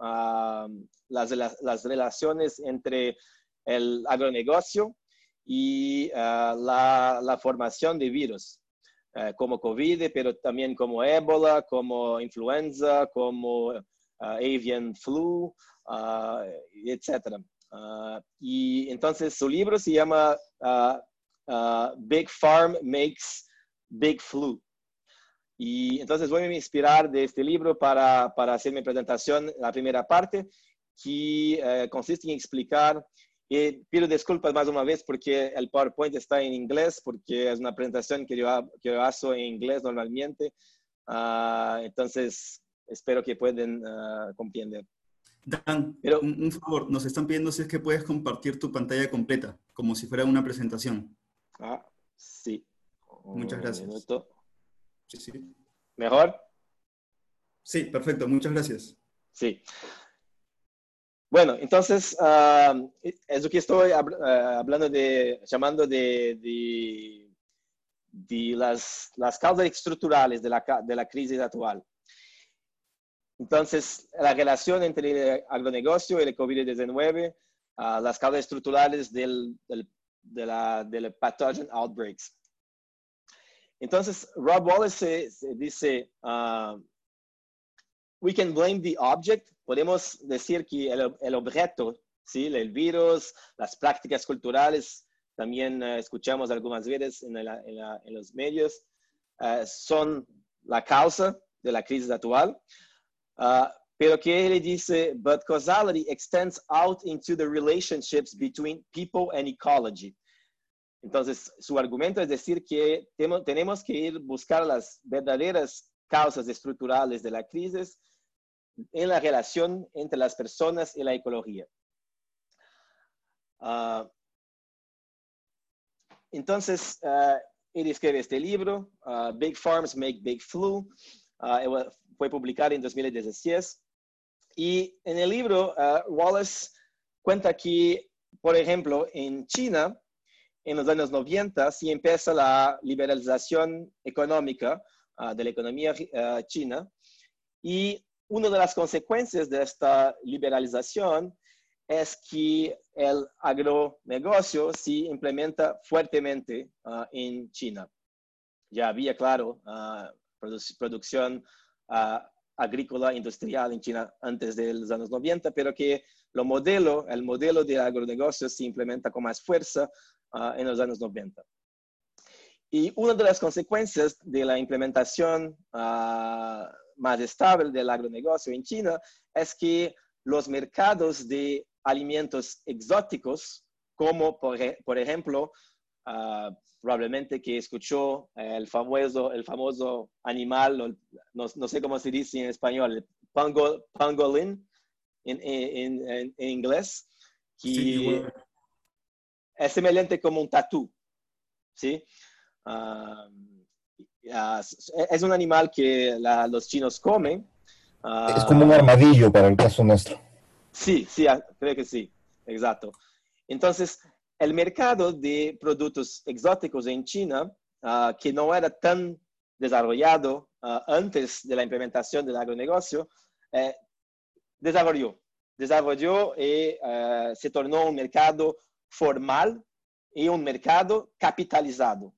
Speaker 4: las, las, relaciones entre el agronegocio y la, la, formación de virus. como COVID, pero también como ébola, como influenza, como Uh, avian flu, uh, etc. Uh, y entonces su libro se llama Big Farm Makes Big Flu. Y entonces voy a inspirar de este libro para, para hacer mi presentación, la primera parte, que uh, consiste en explicar, y pido disculpas más una vez porque el PowerPoint está en inglés, porque es una presentación que yo, que yo hago en inglés normalmente. Uh, entonces, espero que puedan uh, comprender.
Speaker 1: Dan, Pero, un, un, favor, nos están pidiendo si es que puedes compartir tu pantalla completa, como si fuera una presentación.
Speaker 4: Ah, sí.
Speaker 1: Muchas gracias. Sí, sí.
Speaker 4: ¿Mejor?
Speaker 1: Sí, perfecto, muchas gracias.
Speaker 4: Sí. Bueno, entonces, uh, es lo que estoy uh, hablando de, llamando de, de, de las, las causas estructurales de la, de la crisis actual. Entonces, la relación entre el agronegocio y el COVID-19, uh, las causas estructurales del, del, de la, del pathogen outbreaks. Entonces, Rob Wallace dice, uh, we can blame the object, podemos decir que el, el objeto, ¿sí? el virus, las prácticas culturales, también uh, escuchamos algunas veces en, la, en, la, en los medios, uh, son la causa de la crisis actual. Uh, pero que ele dice, but causality extends out into the relationships between people and ecology. Entonces, su argumento es decir que tenemos que ir buscar las verdaderas causas estructurales de la crisis en la relación entre las personas y la ecología. Uh, entonces, uh, él escribe este libro, uh, Big Farms Make Big Flu. Fue publicado en 2016. Y en el libro, uh, Wallace cuenta que, por ejemplo, en China, en los años 90 sí empieza la liberalización económica ah, de la economía china y una de las consecuencias de esta liberalización es que el agronegocio se implementa fuertemente en China. Ya había, claro, producción agrícola industrial en China antes de los años 90, pero que lo modelo, el modelo de agronegocio se implementa con más fuerza uh, en los años 90. Y una de las consecuencias de la implementación uh, más estable del agronegocio en China es que los mercados de alimentos exóticos, como por, por ejemplo, uh, probablemente que escuchó el famoso, el famoso animal, no, no, sé cómo se dice en español, el pangolin en, en, en, en inglés, que sí, bueno es semejante como un tatú, ¿sí? Uh, es un animal que la, los chinos comen.
Speaker 3: Uh, es como un armadillo para el caso nuestro.
Speaker 4: Sí, sí, creo que sí, exacto. Entonces, el mercado de productos exóticos en China, uh, que no era tan desarrollado antes de la implementación del agronegocio, eh, desarrolló, desarrolló y eh, se tornó un mercado formal y un mercado capitalizado.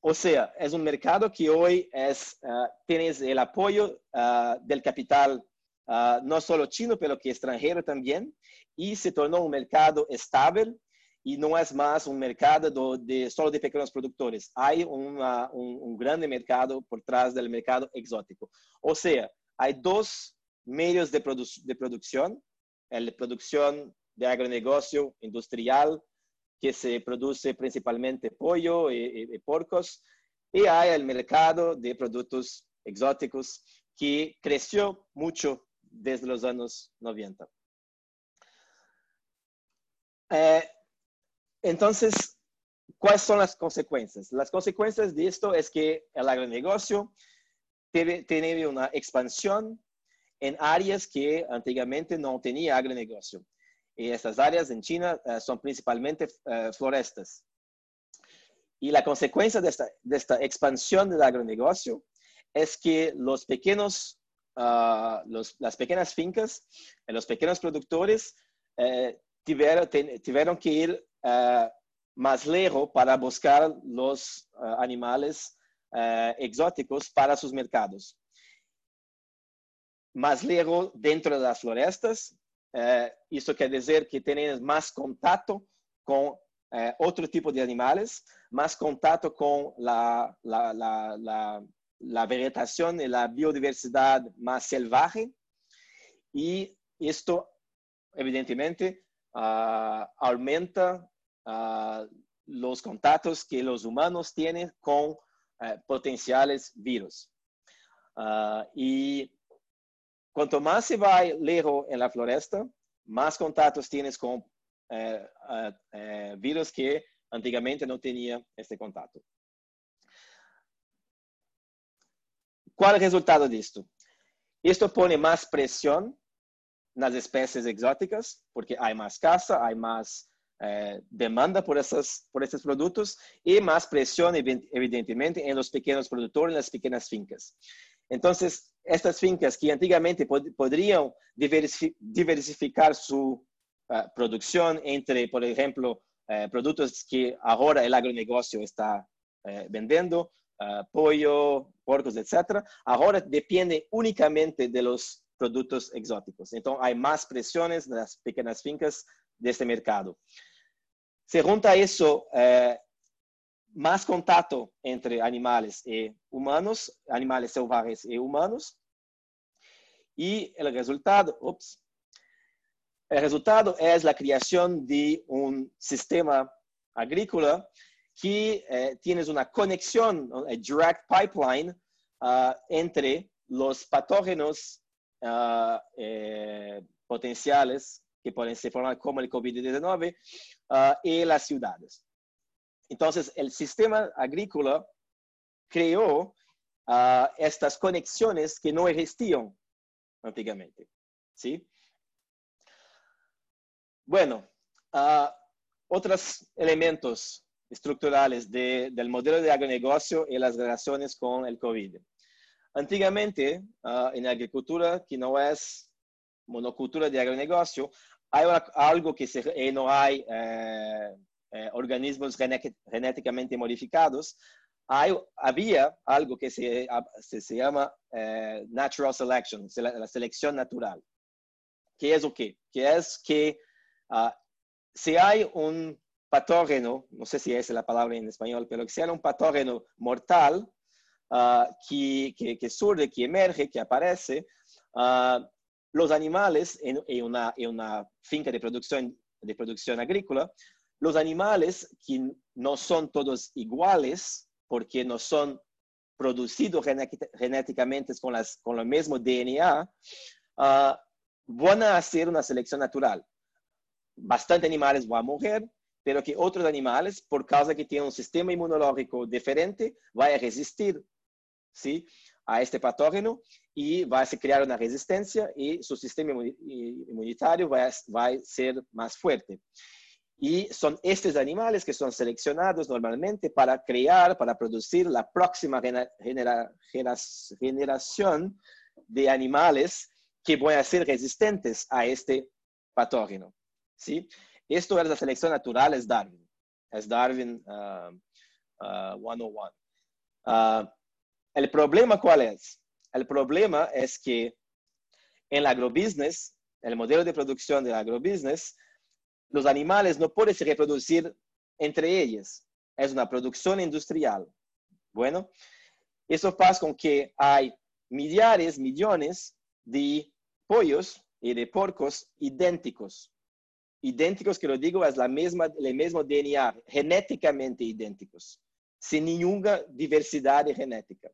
Speaker 4: O sea, es un mercado que hoy es, uh, tienes el apoyo uh, del capital uh, no solo chino, pero que extranjero también, y se tornó un mercado estable y no es más un mercado de, solo de pequeños productores. Hay un, un grande mercado por detrás del mercado exótico. O sea, hay dos medios de, produ de producción, la producción de agronegocio industrial, que se produce principalmente pollo y porcos, y hay el mercado de productos exóticos que creció mucho desde los años 90. Eh, entonces, ¿cuáles son las consecuencias? Las consecuencias de esto es que el agronegocio tiene, tiene una expansión en áreas que antiguamente no tenía agronegocio. Y estas áreas en China uh, son principalmente uh, florestas. Y la consecuencia de esta, de esta, expansión del agronegocio es que los pequeños, uh, los, las pequeñas fincas, los pequeños productores tuvieron, tuvieron, que ir más lejos para buscar los animales exóticos para sus mercados. Más lejos dentro de las florestas, eh, isso quer dizer que temos mais contato com eh, outro tipo de animais, mais contato com a, la, la, la, la vegetação e a biodiversidade mais selvagem. E isto, evidentemente, uh, aumenta uh, os contatos que os humanos têm com uh, potenciais vírus. e Quanto mais se vai lejos en la floresta, más contatos tienes con eh, eh, virus que antigamente no tenía este contacto. ¿Cuál es el resultado de esto? Esto pone más presión en las especies exóticas porque hay más caza, hay más eh, demanda por, esas, por estos productos y más presión evidentemente en los pequeños productores, en las pequeñas fincas. Entonces, estas fincas que antiguamente pod podrían diversificar su uh, producción entre, por ejemplo, uh, productos que ahora el agronegocio está uh, pollo, porcos, etc., ahora depende únicamente de los productos exóticos. Entonces, hay más presiones en las pequeñas fincas de este mercado. Se junta eso más contacto entre animales y humanos, animales salvajes y humanos. Y el resultado, ups, el resultado es la creación de un sistema agrícola que eh, tiene una conexión, un direct pipeline uh, entre los patógenos uh, eh, potenciales que pueden se formar como el COVID-19 uh, y las ciudades. Entonces, el sistema agrícola creó estas conexiones que no existían antiguamente. ¿sí? Bueno, otros elementos estructurales del modelo de agronegocio y las relaciones con el COVID. Antiguamente, ah, en agricultura, que no es monocultura de agronegocio, hay algo que se, no hay eh, eh, organismos genéticamente modificados, hay, había algo que se, se, llama eh, natural selection, la, selección natural. ¿Qué es o qué? Que es que ah, si hay un patógeno, no sé si es la palabra en español, pero que sea un patógeno mortal ah, que, que, surge, que emerge, que aparece, uh, los animales en, en, una, en, una, finca de producción, de producción agrícola, los animales que no son todos iguales, porque no son producidos genéticamente con, las, con el mismo DNA, uh, van a hacer una selección natural. Bastante animales van a morir, pero que otros animales, por causa que tienen un sistema inmunológico diferente, van a resistir ¿sí? a este patógeno y va a crear una resistencia y su sistema inmunitario va a, ser más fuerte. Y son estos animales que son seleccionados normalmente para crear, para producir la próxima generación de animales que van a ser resistentes a este patógeno. ¿sí? Esto es la selección natural, es Darwin. Es Darwin 101. Uh, uh, uh, el problema, ¿cuál es? El problema es que en el agrobusiness, el modelo de producción del agrobusiness, los animales no pueden se reproducir entre ellos. Es una producción industrial. Bueno, eso pasa con que hay millares, millones de pollos y de porcos idénticos idénticos, que lo digo, es la misma, el mismo DNA, genéticamente idénticos, sin ninguna diversidad genética.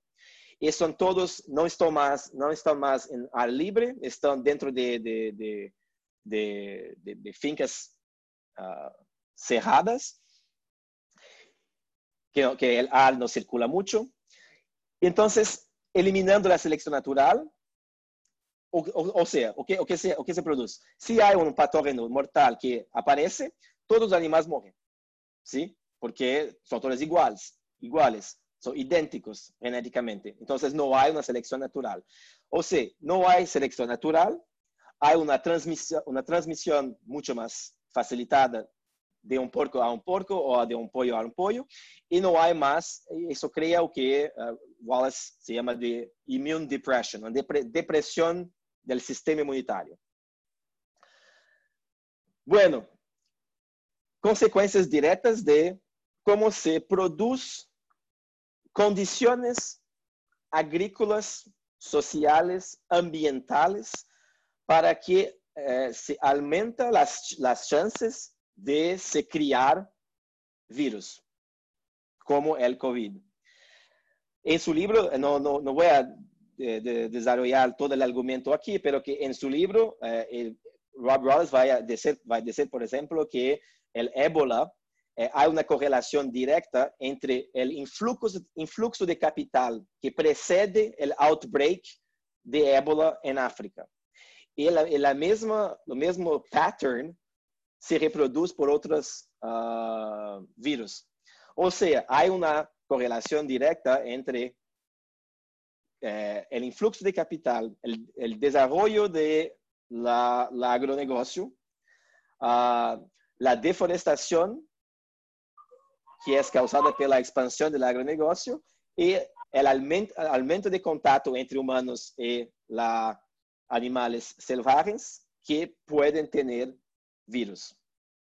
Speaker 4: Y son todos, no están más, no están más en ar libre, están dentro de, de, de, de fincas uh, cerradas, que, que el ar no circula mucho. Entonces, eliminando la selección natural, o, o, o, sea, o que, o, que se, o que se produz? Se há um patógeno mortal que aparece, todos os animais morrem. ¿Sí? Porque são todos iguais, iguais, são idênticos geneticamente. Então, não há uma seleção natural. Ou seja, não há seleção natural, há uma transmissão, uma transmissão muito mais facilitada de um porco a um porco ou de um pollo a um pollo, e não há mais, isso cria o que uh, Wallace se chama de immune depression, uma depressão del sistema inmunitario. Bueno, consecuencias directas de cómo se produce condiciones agrícolas, sociales, ambientales, para que eh, se aumenta las, las chances de se criar virus, como el COVID. En su libro, no, no, no voy a de, desarrollar todo el argumento aquí, pero que en su libro, eh, Rob Rollins va a, decir, va a decir, por ejemplo, que el ébola, eh, hay una correlación directa entre el influjo, influxo de capital que precede el outbreak de ébola en África. Y la, la misma, lo mismo pattern se reproduce por otros uh, virus. O sea, hay una correlación directa entre eh, el influxo de capital, el, desarrollo de la, la agronegocio, uh, la deforestación que es causada por la expansión del agronegocio y el aumento, aumento de contacto entre humanos y la animales selvajes que pueden tener virus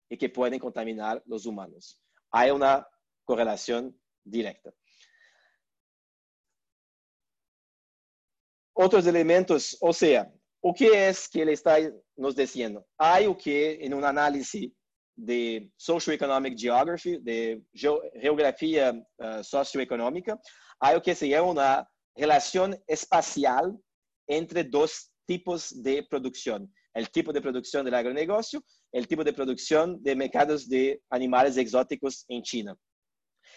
Speaker 4: y que pueden contaminar los humanos. Hay una correlación directa. Otros elementos, o sea, o que es que ele está nos dizendo? Há o que, em um análise de socioeconomic geography, de geografia uh, socioeconômica, há o que se chama uma relação espacial entre dois tipos de produção. O tipo de produção do agronegócio, o tipo de produção de mercados de animais exóticos em China.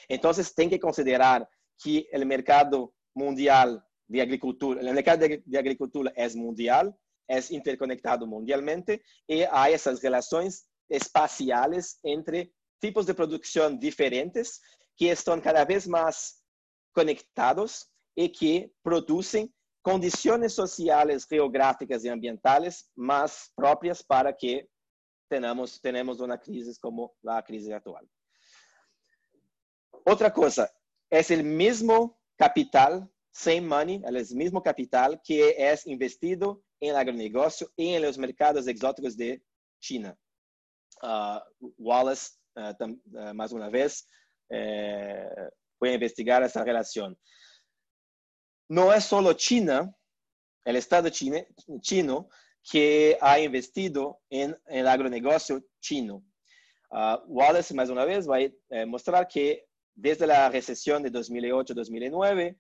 Speaker 4: Então, tem que considerar que o mercado mundial de agricultura, el mercado de, de agricultura es mundial, es interconectado mundialmente y hay esas relaciones espaciales entre tipos de producción diferentes que están cada vez más conectados y que producen condiciones sociales, geográficas y ambientales más propias para que tenemos, tenemos una crisis como la crisis actual. Otra cosa, es el mismo capital, same money, el mismo capital que es investido en el agronegocio y en los mercados exóticos de China. Uh, Wallace, uh, uh, más una vez, eh, a investigar esa relación. No es solo China, el Estado chino, que ha investido en el agronegocio chino. Wallace, más una vez, va a eh, mostrar que desde la recesión de 2008-2009,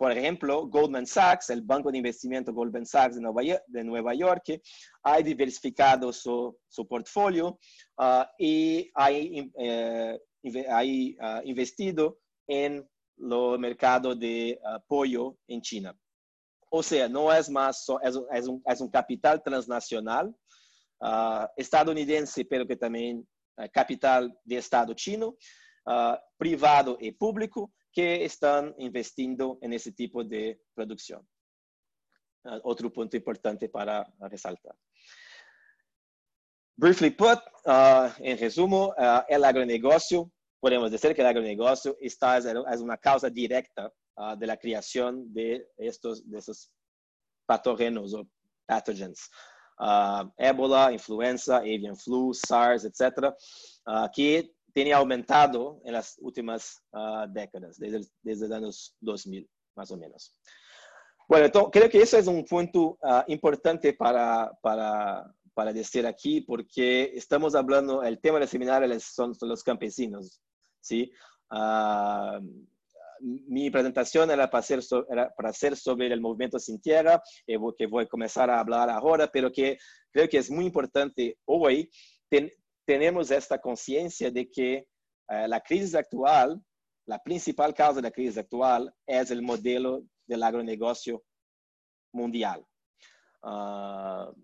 Speaker 4: por ejemplo, Goldman Sachs, el banco de investimiento Goldman Sachs de Nueva, de Nueva York, ha diversificado su, su portfolio uh, y ha, eh, uh, investido en el mercado de uh, pollo en China. O sea, no es más, es, es, un, es un, capital transnacional estadounidense, pero que también capital de Estado chino, privado y público, que están investiendo en ese tipo de producción. Uh, otro punto importante para resaltar. Briefly put, uh, en resumo, uh, el agronegocio, podemos decir que el agronegocio está, es una causa directa de la creación de estos, de esos patógenos o pathogens. ébola, influenza, avian flu, SARS, etc., que tiene aumentado en las últimas uh, décadas, desde, desde los años 2000, más o menos. Bueno, entonces, creo que eso es un punto uh, importante para, para, para, decir aquí, porque estamos hablando, el tema del seminario son, son los campesinos, ¿sí? Uh, mi presentación era para, hacer era para hacer sobre el movimiento sin tierra, eh, que voy a comenzar a hablar ahora, pero que creo que es muy importante hoy ten, tenemos esta conciencia de que uh, la crisis actual, la principal causa de la crisis actual es el modelo del agronegocio mundial. Uh,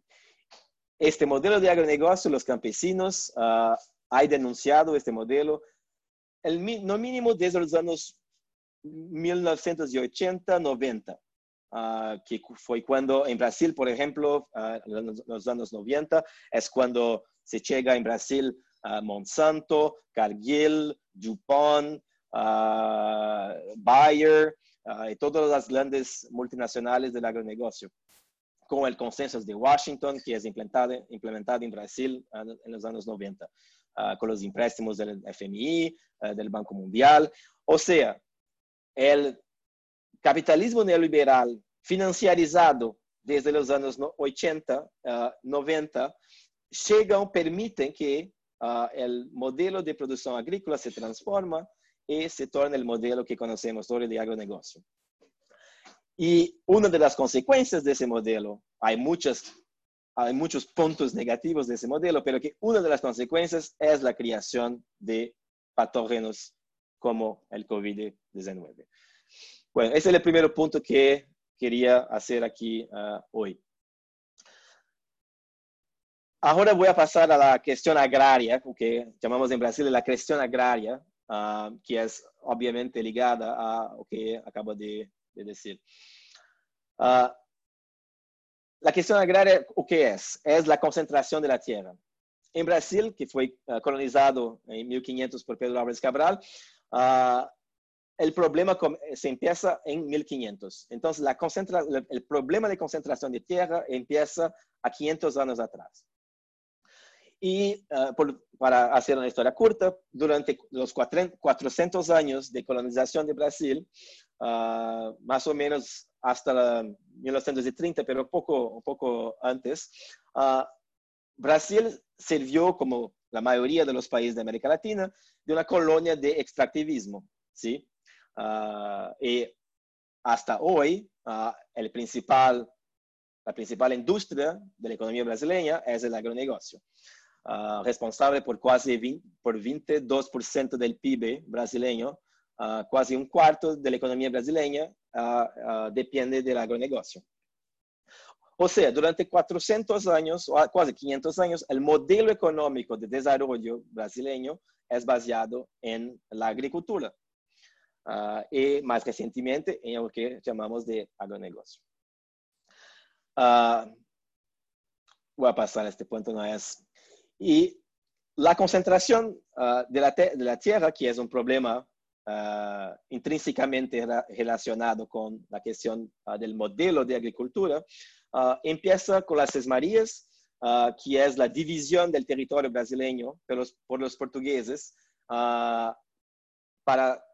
Speaker 4: este modelo de agronegocio, los campesinos uh, han denunciado este modelo, el, no mínimo desde los años 1980-90. Uh, que fue cuando en Brasil, por ejemplo, en los años 90, es cuando se llega en Brasil a Monsanto, Cargill, DuPont, Bayer y todas las grandes multinacionales del agronegocio, con el consenso de Washington, que es implementado, implementado en Brasil en los años 90, con los empréstamos del FMI, del Banco Mundial. O sea, el capitalismo neoliberal financiarizado desde los años 80, 90, chegam, permitem que uh, o modelo de produção agrícola se transforma e se torna o modelo que conhecemos hoje de agronegócio. E uma das consequências desse modelo, há muitas há muitos pontos negativos desse modelo, pero que uma das consequências é a criação de patógenos como o COVID-19. Bueno, esse é o primeiro ponto que queria fazer aqui uh, hoje. Ahora voy a pasar a la cuestión agraria, que llamamos en Brasil la cuestión agraria, uh, que es obviamente ligada a lo que acabo de, de decir. Uh, la cuestión agraria, ¿o qué es? Es la concentración de la tierra. En Brasil, que fue uh, colonizado en 1500 por Pedro Álvares Cabral, el problema se empieza en 1500. Entonces, la concentra el problema de concentración de tierra empieza a 500 años atrás. Y uh, por, para hacer una historia corta, durante los 400 años de colonización de Brasil, uh, más o menos hasta 1930, pero poco, poco antes, uh, Brasil sirvió, como la mayoría de los países de América Latina, de una colonia de extractivismo. ¿sí? y hasta hoy, el principal, la principal industria de la economía brasileña es el agronegocio. Uh, responsável por quase 20, por 22% do PIB brasileiro, uh, quase um quarto da economia brasileira uh, depende do agronegócio. o sea, durante 400 años, o casi 500 años, el modelo económico de desarrollo brasileño es basado en la agricultura. Y más recientemente en lo que llamamos de agronegocio. Uh, voy a pasar a este punto, no es. Y la concentración uh, de, la de, la tierra, que es un problema intrínsecamente relacionado con la cuestión del modelo de agricultura, empieza con las Marías, que es la división del territorio brasileño por los, por los portugueses para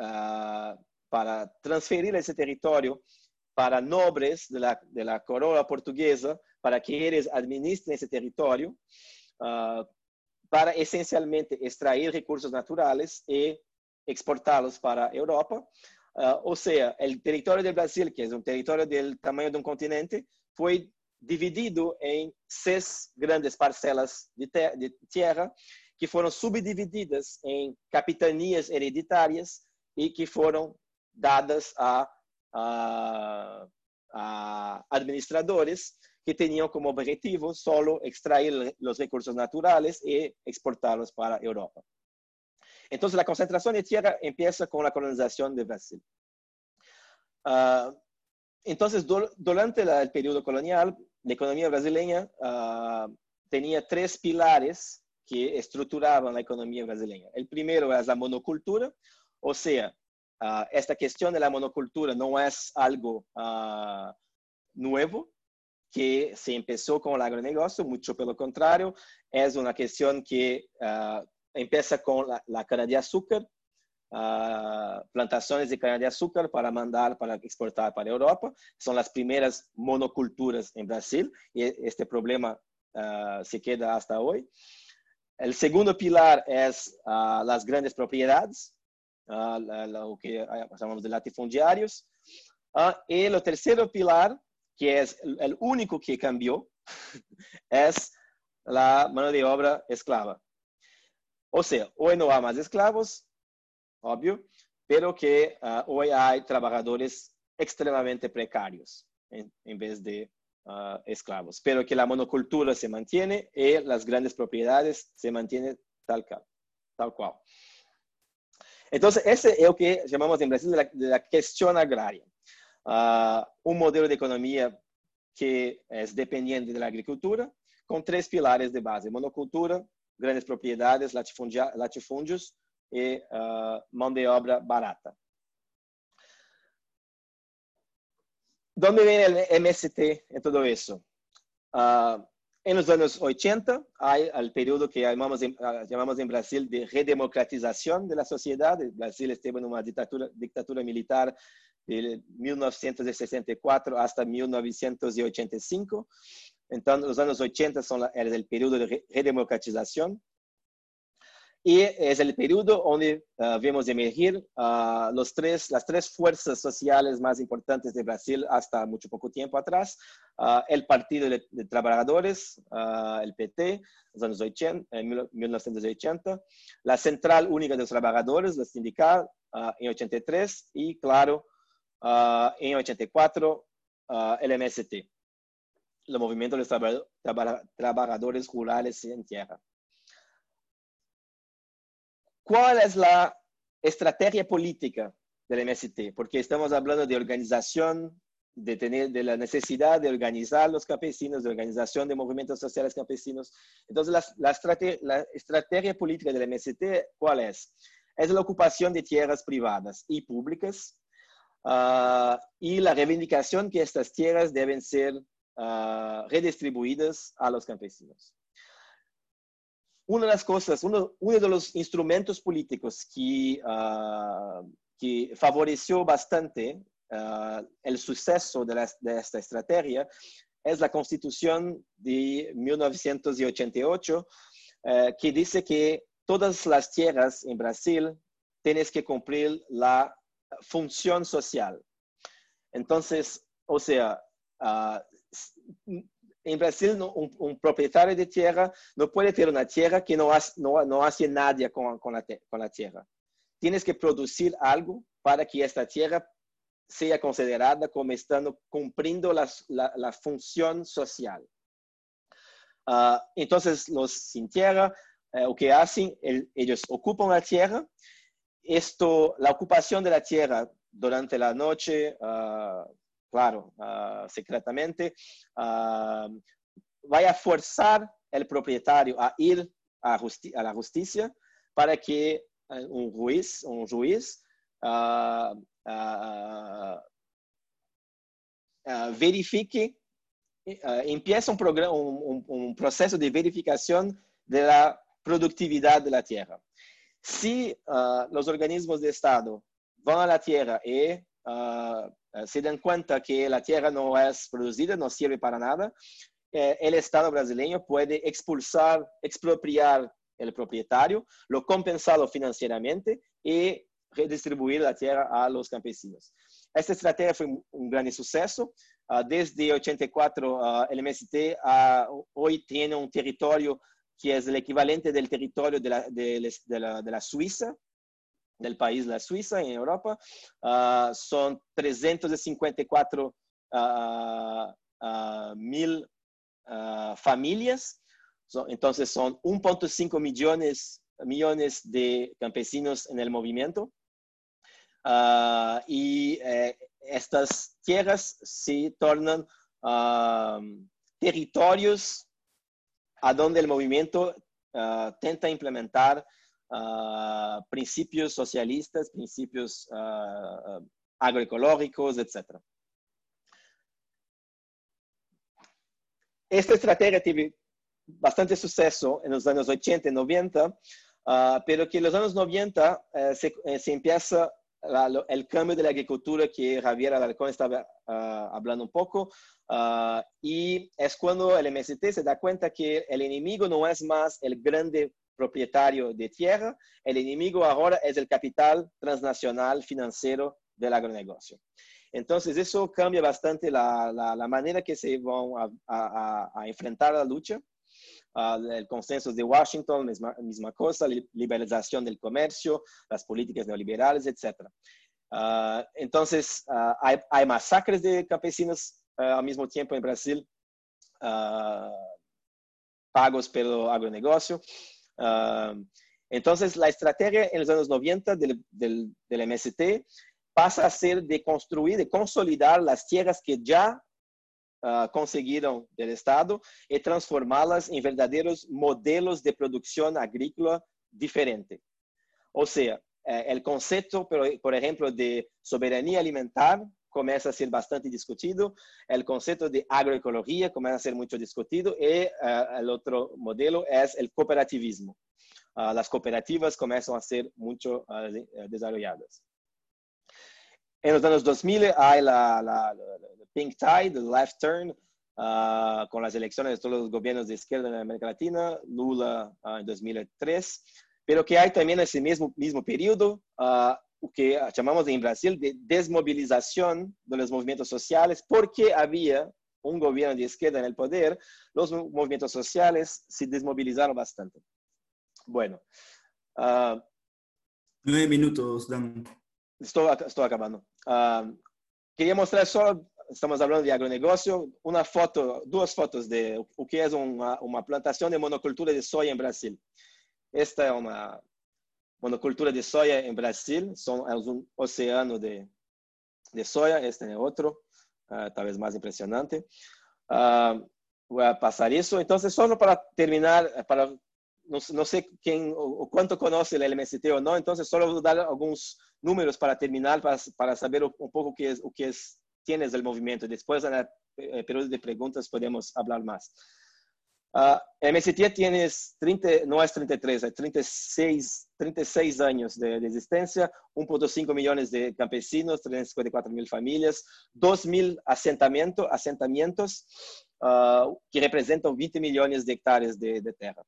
Speaker 4: uh, para transferir esse território para nobres de la, de la coroa portuguesa, para que eles administrem esse território, uh, para essencialmente extrair recursos naturais e exportá-los para a Europa. Uh, ou seja, o território do Brasil, que é um território do tamanho de um continente, foi dividido em seis grandes parcelas de, ter de terra que foram subdivididas em capitanias hereditárias e que foram dadas a, a, a administradores que tinham como objetivo solo extrair os recursos naturais e exportá-los para Europa. Então, a concentração de terra empieza com a colonização do Brasil. Uh, então, durante o período colonial, a economia brasileira uh, tinha três pilares que estruturavam a economia brasileira. O primeiro era a monocultura, o sea, uh, esta cuestión de la monocultura no es algo nuevo que se empezó con el agronegocio, mucho por lo contrario, es una cuestión que uh, empieza con la, la cana de azúcar, plantaciones de cana de azúcar para mandar, para exportar para Europa. Son las primeras monoculturas en Brasil y este problema se queda hasta hoy. El segundo pilar es las grandes propiedades, uh, o que chamamos de latifundiários. Uh, e o terceiro pilar, que é o único que cambiou, é a mão de obra esclava. Ou seja, hoje não há mais escravos, óbvio, pero que uh, hoje há trabalhadores extremamente precários em, em vez de uh, esclavos. Pero que a monocultura se mantém e as grandes propriedades se mantêm tal, tal qual. Entonces, ese es lo que llamamos en Brasil de la, de la cuestión agraria. Uh, un modelo de economía que es dependiente de la agricultura, con tres pilares de base, monocultura, grandes propiedades, latifundios y uh, mão de obra barata. ¿Dónde viene el MST en todo eso? Uh, en los años 80 hay el periodo que llamamos en, ah, llamamos en Brasil de redemocratización de la sociedad. Brasil estuvo en una dictadura, dictadura militar de 1964 hasta 1985. Entonces, los años 80 son la, el periodo de redemocratización. Y es el periodo donde uh, vemos emergir uh, los tres, las tres fuerzas sociales más importantes de Brasil hasta mucho poco tiempo atrás. Uh, el Partido de, de Trabajadores, el PT, los años 80, en 1980. La Central Única de los Trabajadores, la sindical, en 83. Y claro, en 84, el MST, el Movimiento de los Trabajadores Rurales en Tierra. ¿Cuál es la estrategia política del MST? Porque estamos hablando de organización, de, tener, de la necesidad de organizar los campesinos, de organización de movimientos sociales campesinos. Entonces, la, la, estrategia, la estrategia política del MST, ¿cuál es? Es la ocupación de tierras privadas y públicas uh, y la reivindicación que estas tierras deben ser uh, redistribuidas a los campesinos. Una de las cosas, uno, uno de los instrumentos políticos que, uh, que favoreció bastante el suceso de, la, de, esta estrategia es la Constitución de 1988, uh, eh, que dice que todas las tierras en Brasil tienes que cumplir la función social. Entonces, o sea, en Brasil, un, un, propietario de tierra no puede tener una tierra que no, hace, no, no hace nada con, con, la, con la tierra. Tienes que producir algo para que esta tierra sea considerada como estando cumpliendo la, la, función social. Ah, entonces, los sin tierra, eh, lo que hacen, ellos ocupan la tierra. Esto, la ocupación de la tierra durante la noche, ah, claro, ah, secretamente, va a forzar el propietario a ir a, la justicia para que eh, un juez, un juez uh, uh, verifique, empieza un, programa, un, un, proceso de verificación de la productividad de la tierra. Si los organismos de Estado van a la tierra y se dan cuenta que la tierra no es producida, no sirve para nada, eh, el Estado brasileño puede expulsar, expropiar el propietario, lo compensado financieramente y redistribuir la tierra a los campesinos. Esta estrategia fue un gran suceso. Uh, desde 84, uh, el MST uh, hoy tiene un territorio que es el equivalente del territorio de la, de, la, de la Suiza, del país la Suiza en Europa. son 354 mil familias entonces son 1.5 millones, millones de campesinos en el movimiento. Ah, y eh, estas tierras se tornan territorios a donde el movimiento ah, tenta implementar ah, principios socialistas, principios agroecológicos, etc. Esta estrategia tiene bastante suceso en los años 80 y 90, ah, pero que en los años 90 eh, eh, se, empieza el cambio de la agricultura que Javier Alarcón estaba ah, hablando un poco, ah, y es cuando el MST se da cuenta que el enemigo no es más el grande propietario de tierra, el enemigo ahora es el capital transnacional financiero del agronegocio. Entonces, eso cambia bastante la, la, manera que se van a, a enfrentar la lucha el consenso de Washington, misma, misma cosa, liberalización del comercio, las políticas neoliberales, etc. Ah, entonces, ah, hay, hay, masacres de campesinos al mismo tiempo en Brasil, pagos pelo agronegocio. entonces, la estrategia en los años 90 del, del, del MST pasa a ser de construir, de consolidar las tierras que ya uh, conseguiram do Estado e transformá-las em verdadeiros modelos de produção agrícola diferente. Ou seja, eh, o conceito, por, exemplo, de soberania alimentar começa a ser bastante discutido, o conceito de agroecologia começa a ser muito discutido e uh, o outro modelo é o cooperativismo. Uh, as cooperativas começam a ser muito uh, desenvolvidas. En los años 2000 hay la, la, Pink Tide, el Left Turn, ah, con las elecciones de todos los gobiernos de izquierda en América Latina, Lula uh, en 2003, pero que hay también ese mismo, mismo periodo, uh, que llamamos en Brasil de desmovilización de los movimientos sociales, porque había un gobierno de izquierda en el poder, los movimientos sociales se desmovilizaron bastante. Bueno.
Speaker 1: Nueve minutos, Dan.
Speaker 4: Estoy, estoy acabando. Queria mostrar só, estamos falando de agronegócio, uma foto, duas fotos de o que é uma, uma plantação de monocultura de soja em Brasil. Esta é uma monocultura de soja em Brasil, são, é um oceano de, de soja, este é outro, uh, talvez mais impressionante. Uh, vou passar isso. Então, só para terminar, para não sei quem, o, o quanto conhece o LMST ou não, então só vou dar alguns números para terminar, para, para saber un poco qué es, o qué es, tienes del movimiento. Después, en el eh, periodo de preguntas, podemos hablar más. Uh, MST tiene 30, no es 33, es 36, 36 años de, de existencia, 1.5 millones de campesinos, 354 mil familias, 2 mil asentamiento, asentamientos uh, que representan 20 millones de hectáreas de, terra.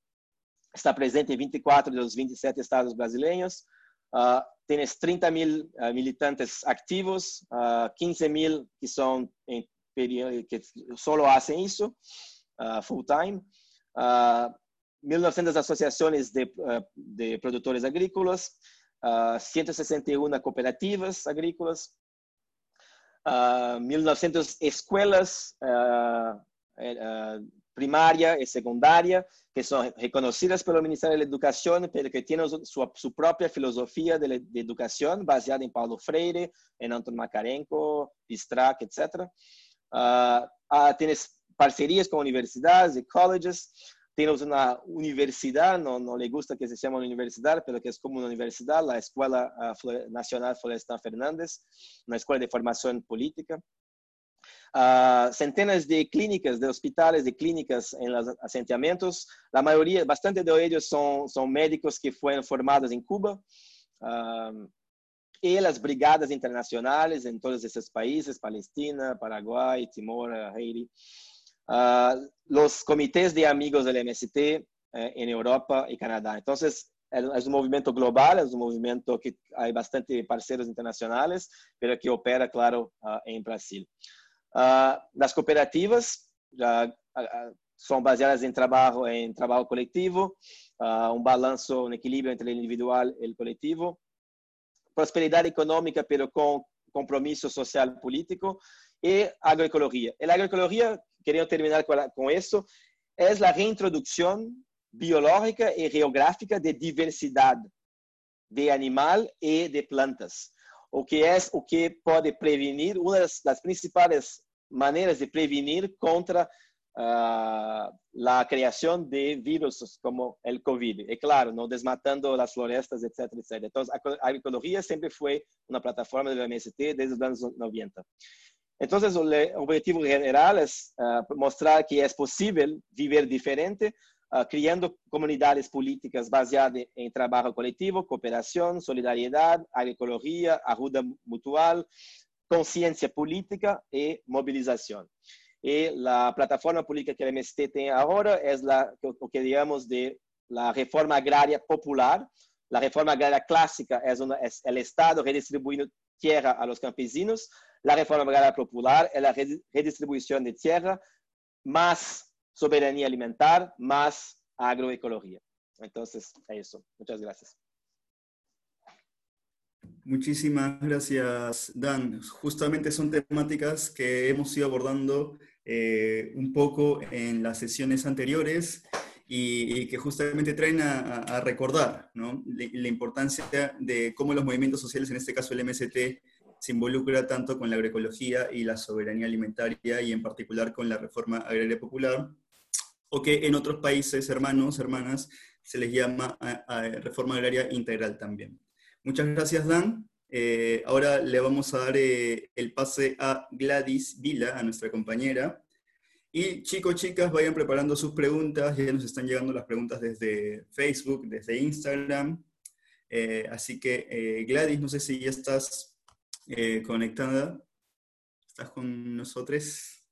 Speaker 4: Está presente em 24 dos 27 estados brasileiros, Uh, tienes 30 mil uh, militantes activos, uh, 15 mil que son en que solo hacen eso full time, 1.900 asociaciones de, de, productores agrícolas, 161 cooperativas agrícolas, 1.900 escuelas primaria y secundaria que son reconocidas por el Ministerio de la Educación, pero que tienen su, propia filosofía de, educación basada en Paulo Freire, en Anton Makarenko, Pistrac, etc. tienes parcerias con universidades y colleges. Tenemos una universidad, no, no le gusta que se llame universidad, pero que es como una universidad, la Escuela Nacional Florestan Fernández, una escuela de formación política. Uh, centenas de clínicas, de hospitales, de clínicas en los asentamientos. La mayoría, bastante de ellos son, médicos que fueron formados en Cuba. Uh, y las brigadas internacionales en todos esos países, Palestina, Paraguay, Timor, Haití. Uh, los comités de amigos del MST eh, en Europa y Canadá. Entonces, es un movimiento global, es un movimiento que hay bastante parceros internacionales, pero que opera, claro, en Brasil. Uh, las cooperativas uh, son baseadas en trabajo, en trabajo colectivo, un balance, un equilibrio entre el individual y el colectivo, prosperidad económica, pero con compromiso social político, y agroecología. La agroecología, quería terminar con, con eso, es la reintroducción biológica y geográfica de diversidad de animal y de plantas, o que es o que puede prevenir una de las principales maneras de prevenir contra uh, la creación de virus como el COVID. Y claro, no desmatando las florestas, etcétera. Entonces, la agroecología siempre fue una plataforma del MST desde los años 90. Entonces, el objetivo general es uh, mostrar que es posible vivir diferente, uh, comunidades políticas basadas en trabajo colectivo, cooperación, solidaridad, agroecología, ayuda mutual, conciencia política y movilización. Y la plataforma política que el MST tiene ahora es la, lo que digamos de la reforma agraria popular. La reforma agraria clásica es, una, es el Estado redistribuyendo tierra a los campesinos. La reforma agraria popular es la redistribución de tierra más soberanía alimentar, más agroecología. Entonces, eso. Muchas gracias.
Speaker 1: Muchísimas gracias, Dan. Justamente son temáticas que hemos ido abordando eh, un poco en las sesiones anteriores y, que justamente traen a, recordar la, importancia de cómo los movimientos sociales, en este caso el MST, se involucra tanto con la agroecología y la soberanía alimentaria y en particular con la reforma agraria popular, o que en otros países hermanos, hermanas, se les llama reforma agraria integral también. Muchas gracias, Dan. Eh, ahora le vamos a dar eh, el pase a Gladys Vila, a nuestra compañera. Y chicos, chicas, vayan preparando sus preguntas. Ya nos están llegando las preguntas desde Facebook, desde Instagram. Eh, así que, Gladys, no sé si ya estás conectada. ¿Estás con nosotros?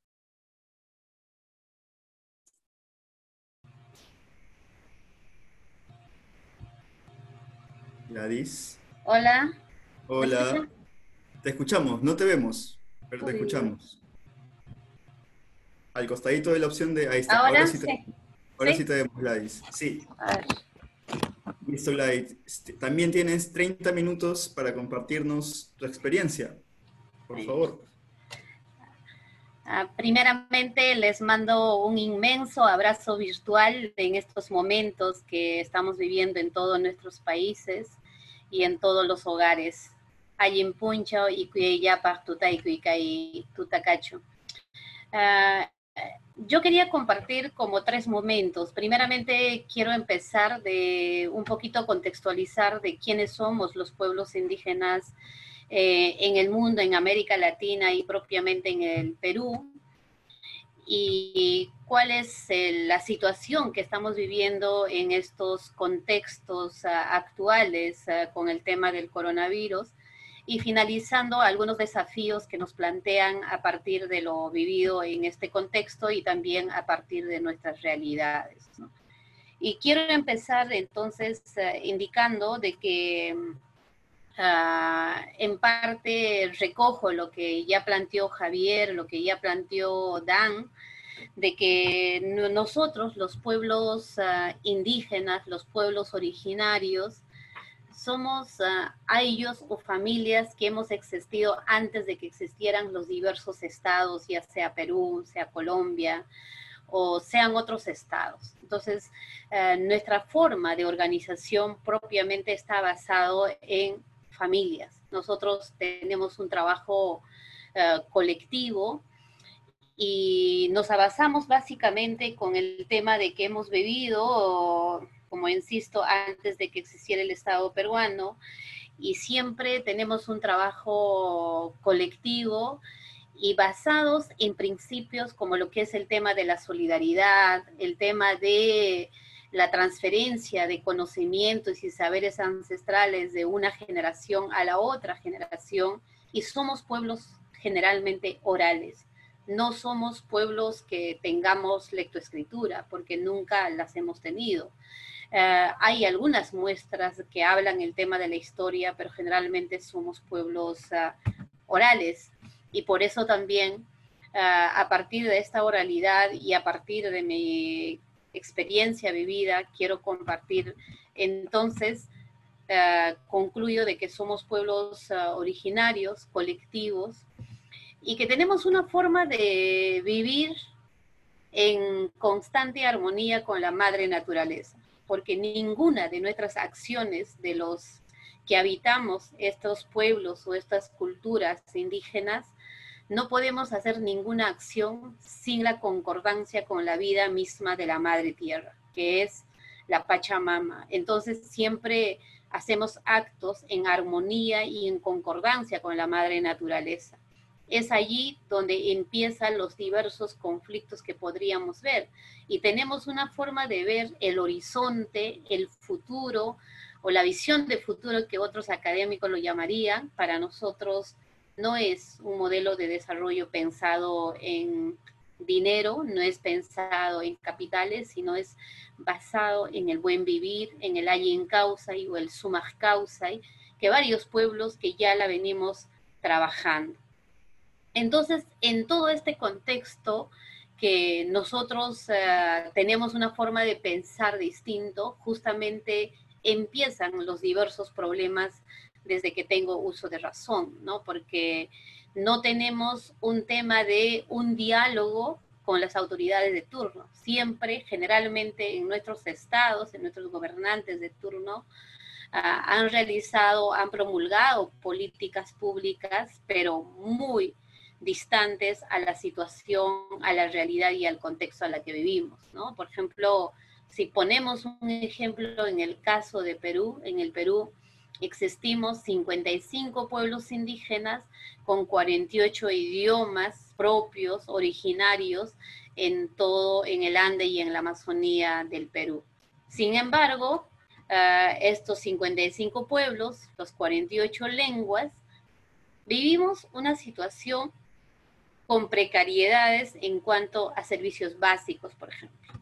Speaker 1: Gladys.
Speaker 5: Hola.
Speaker 1: Hola. Te escuchamos, no te vemos, pero te escuchamos. Al costadito de la opción de... Ahí está.
Speaker 5: Ahora,
Speaker 1: sí, te, ahora sí. te vemos, Gladys. Sí. Listo, Gladys. Este, también tienes 30 minutos para compartirnos tu experiencia. Por favor.
Speaker 5: Ah, primeramente les mando un inmenso abrazo virtual en estos momentos que estamos viviendo en todos nuestros países y en todos los hogares. Puncho y Cuyayapa, y Tutacacho. Uh, yo quería compartir como tres momentos. Primeramente, quiero empezar de un poquito contextualizar de quiénes somos los pueblos indígenas eh, en el mundo, en América Latina y propiamente en el Perú y cuál es la situación que estamos viviendo en estos contextos ah, actuales ah, con el tema del coronavirus y finalizando algunos desafíos que nos plantean a partir de lo vivido en este contexto y también a partir de nuestras realidades. Y quiero empezar entonces ah, indicando de que en parte recojo lo que ya planteó Javier, lo que ya planteó Dan, de que nosotros, los pueblos ah, indígenas, los pueblos originarios, somos uh, a ellos o familias que hemos existido antes de que existieran los diversos estados, ya sea Perú, sea Colombia o sean otros estados. Entonces, uh, nuestra forma de organización propiamente está basado en familias. Nosotros tenemos un trabajo colectivo y nos basamos básicamente con el tema de que hemos bebido como insisto, antes de que existiera el Estado peruano, y siempre tenemos un trabajo colectivo y basados en principios como lo que es el tema de la solidaridad, el tema de la transferencia de conocimientos y saberes ancestrales de una generación a la otra generación, y somos pueblos generalmente orales. No somos pueblos que tengamos lectoescritura, porque nunca las hemos tenido. Eh, hay algunas muestras que hablan el tema de la historia, pero generalmente somos pueblos eh, orales y por eso también eh, a partir de esta oralidad y a partir de mi experiencia vivida quiero compartir entonces concluyo de que somos pueblos originarios, colectivos, y que tenemos una forma de vivir en constante armonía con la madre naturaleza porque ninguna de nuestras acciones de los que habitamos estos pueblos o estas culturas indígenas, no podemos hacer ninguna acción sin la concordancia con la vida misma de la madre tierra, que es la Pachamama. Entonces siempre hacemos actos en armonía y en concordancia con la madre naturaleza es allí donde empiezan los diversos conflictos que podríamos ver. Y tenemos una forma de ver el horizonte, el futuro o la visión de futuro que otros académicos lo llamarían. Para nosotros no es un modelo de desarrollo pensado en dinero, no es pensado en capitales, sino es basado en el buen vivir, en el Allen causa o el Sumach causa, que varios pueblos que ya la venimos trabajando. Entonces, en todo este contexto que nosotros eh, tenemos una forma de pensar distinto, justamente empiezan los diversos problemas desde que tengo uso de razón, ¿no? Porque no tenemos un tema de un diálogo con las autoridades de turno. Siempre, generalmente, en nuestros estados, en nuestros gobernantes de turno, ah, han realizado, han promulgado políticas públicas, pero muy distantes a la situación, a la realidad y al contexto a la que vivimos, ¿no? Por ejemplo, si ponemos un ejemplo en el caso de Perú, en el Perú existimos 55 pueblos indígenas con 48 idiomas propios, originarios, en todo, en el Ande y en la Amazonía del Perú. Sin embargo, uh, estos 55 pueblos, los 48 lenguas, vivimos una situación con precariedades en cuanto a servicios básicos, por ejemplo.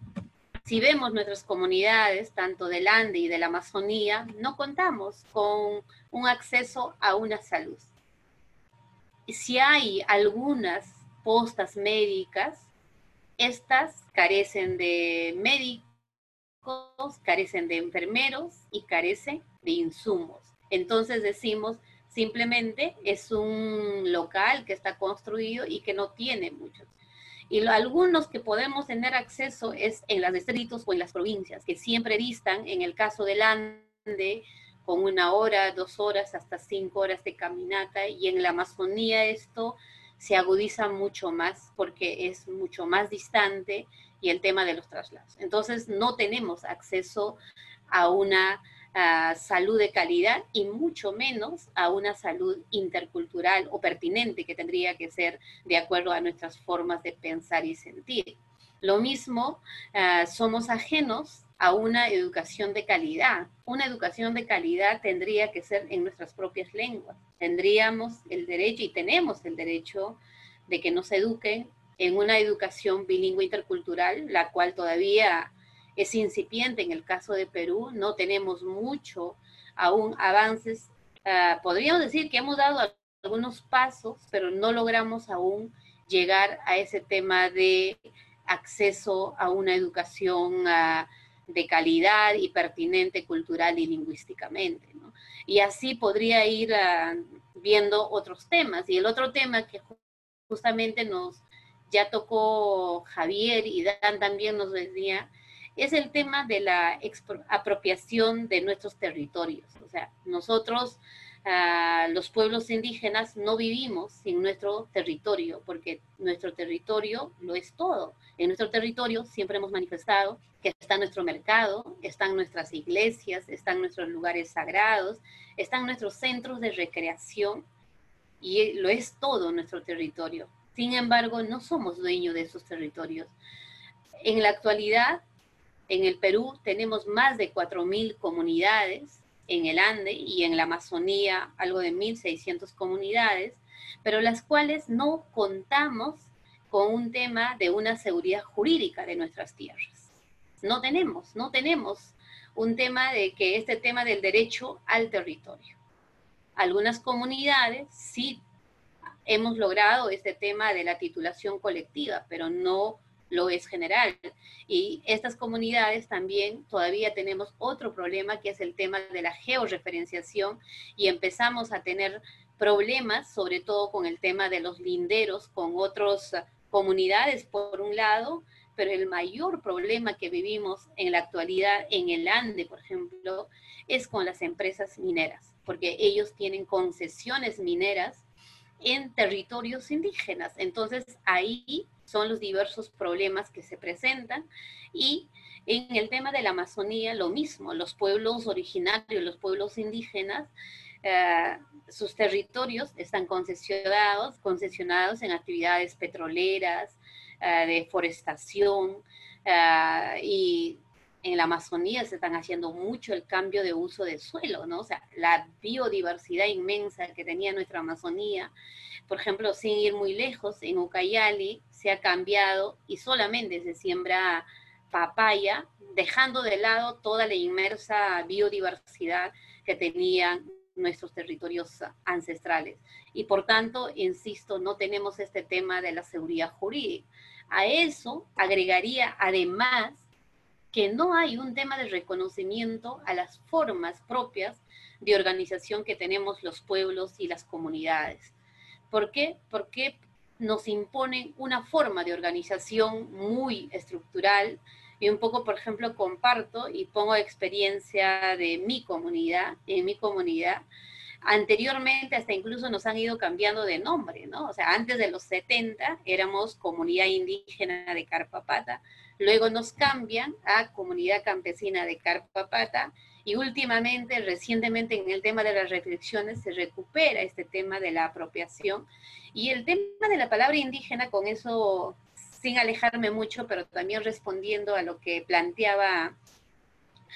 Speaker 5: Si vemos nuestras comunidades, tanto del Ande y de la Amazonía, no contamos con un acceso a una salud. Si hay algunas postas médicas, estas carecen de médicos, carecen de enfermeros y carecen de insumos. Entonces decimos, Simplemente es un local que está construido y que no tiene muchos. Y algunos que podemos tener acceso es en los distritos o en las provincias, que siempre distan, en el caso del Ande, con una hora, dos horas, hasta cinco horas de caminata. Y en la Amazonía esto se agudiza mucho más porque es mucho más distante y el tema de los traslados. Entonces no tenemos acceso a una salud de calidad y mucho menos a una salud intercultural o pertinente que tendría que ser de acuerdo a nuestras formas de pensar y sentir. Lo mismo, ah, somos ajenos a una educación de calidad. Una educación de calidad tendría que ser en nuestras propias lenguas. Tendríamos el derecho y tenemos el derecho de que nos eduquen en una educación bilingüe intercultural, la cual todavía es incipiente en el caso de Perú, no tenemos mucho aún avances. Ah, podríamos decir que hemos dado algunos pasos, pero no logramos aún llegar a ese tema de acceso a una educación ah, de calidad y pertinente cultural y lingüísticamente. Y así podría ir ah, viendo otros temas. Y el otro tema que justamente nos ya tocó Javier y Dan también nos decía, es el tema de la apropiación de nuestros territorios. O sea, nosotros los pueblos indígenas no vivimos sin nuestro territorio, porque nuestro territorio lo es todo. En nuestro territorio siempre hemos manifestado que está nuestro mercado, están nuestras iglesias, están nuestros lugares sagrados, están nuestros centros de recreación y lo es todo nuestro territorio. Sin embargo, no somos dueños de esos territorios. En la actualidad, en el Perú tenemos más de 4.000 comunidades en el Ande y en la Amazonía algo de 1.600 comunidades, pero las cuales no contamos con un tema de una seguridad jurídica de nuestras tierras. No tenemos, no tenemos un tema de que este tema del derecho al territorio. Algunas comunidades sí hemos logrado este tema de la titulación colectiva, pero no lo es general. Y estas comunidades también todavía tenemos otro problema que es el tema de la georreferenciación y empezamos a tener problemas, sobre todo con el tema de los linderos, con otras comunidades por un lado, pero el mayor problema que vivimos en la actualidad en el Ande, por ejemplo, es con las empresas mineras, porque ellos tienen concesiones mineras en territorios indígenas. Entonces ahí son los diversos problemas que se presentan y en el tema de la Amazonía lo mismo, los pueblos originarios, los pueblos indígenas, eh, sus territorios están concesionados, concesionados en actividades petroleras, uh, de forestación eh, y en la Amazonía se están haciendo mucho el cambio de uso de suelo, ¿no? O sea, la biodiversidad inmensa que tenía nuestra Amazonía, por ejemplo, sin ir muy lejos, en Ucayali se ha cambiado y solamente se siembra papaya, dejando de lado toda la inmersa biodiversidad que tenían nuestros territorios ancestrales. Y por tanto, insisto, no tenemos este tema de la seguridad jurídica. A eso agregaría además que no hay un tema de reconocimiento a las formas propias de organización que tenemos los pueblos y las comunidades. ¿Por qué? Porque nos imponen una forma de organización muy estructural y un poco, por ejemplo, comparto y pongo experiencia de mi comunidad, en mi comunidad, anteriormente hasta incluso nos han ido cambiando de nombre, ¿no? O sea, antes de los 70 éramos comunidad indígena de Carpapata, luego nos cambian a comunidad campesina de Carpapata y últimamente, recientemente en el tema de las reflexiones se recupera este tema de la apropiación y el tema de la palabra indígena, con eso sin alejarme mucho, pero también respondiendo a lo que planteaba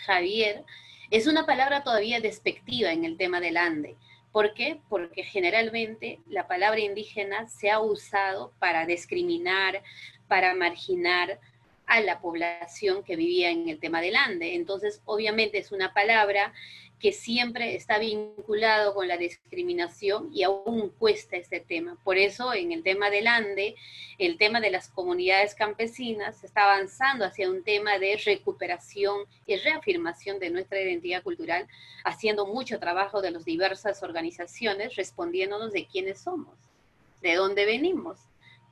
Speaker 5: Javier, es una palabra todavía despectiva en el tema del Ande. ¿Por qué? Porque generalmente la palabra indígena se ha usado para discriminar, para marginar, a la población que vivía en el tema del Ande. Entonces, obviamente es una palabra que siempre está vinculado con la discriminación y aún cuesta este tema. Por eso, en el tema del Ande, el tema de las comunidades campesinas está avanzando hacia un tema de recuperación y reafirmación de nuestra identidad cultural, haciendo mucho trabajo de las diversas organizaciones, respondiéndonos de quiénes somos, de dónde venimos.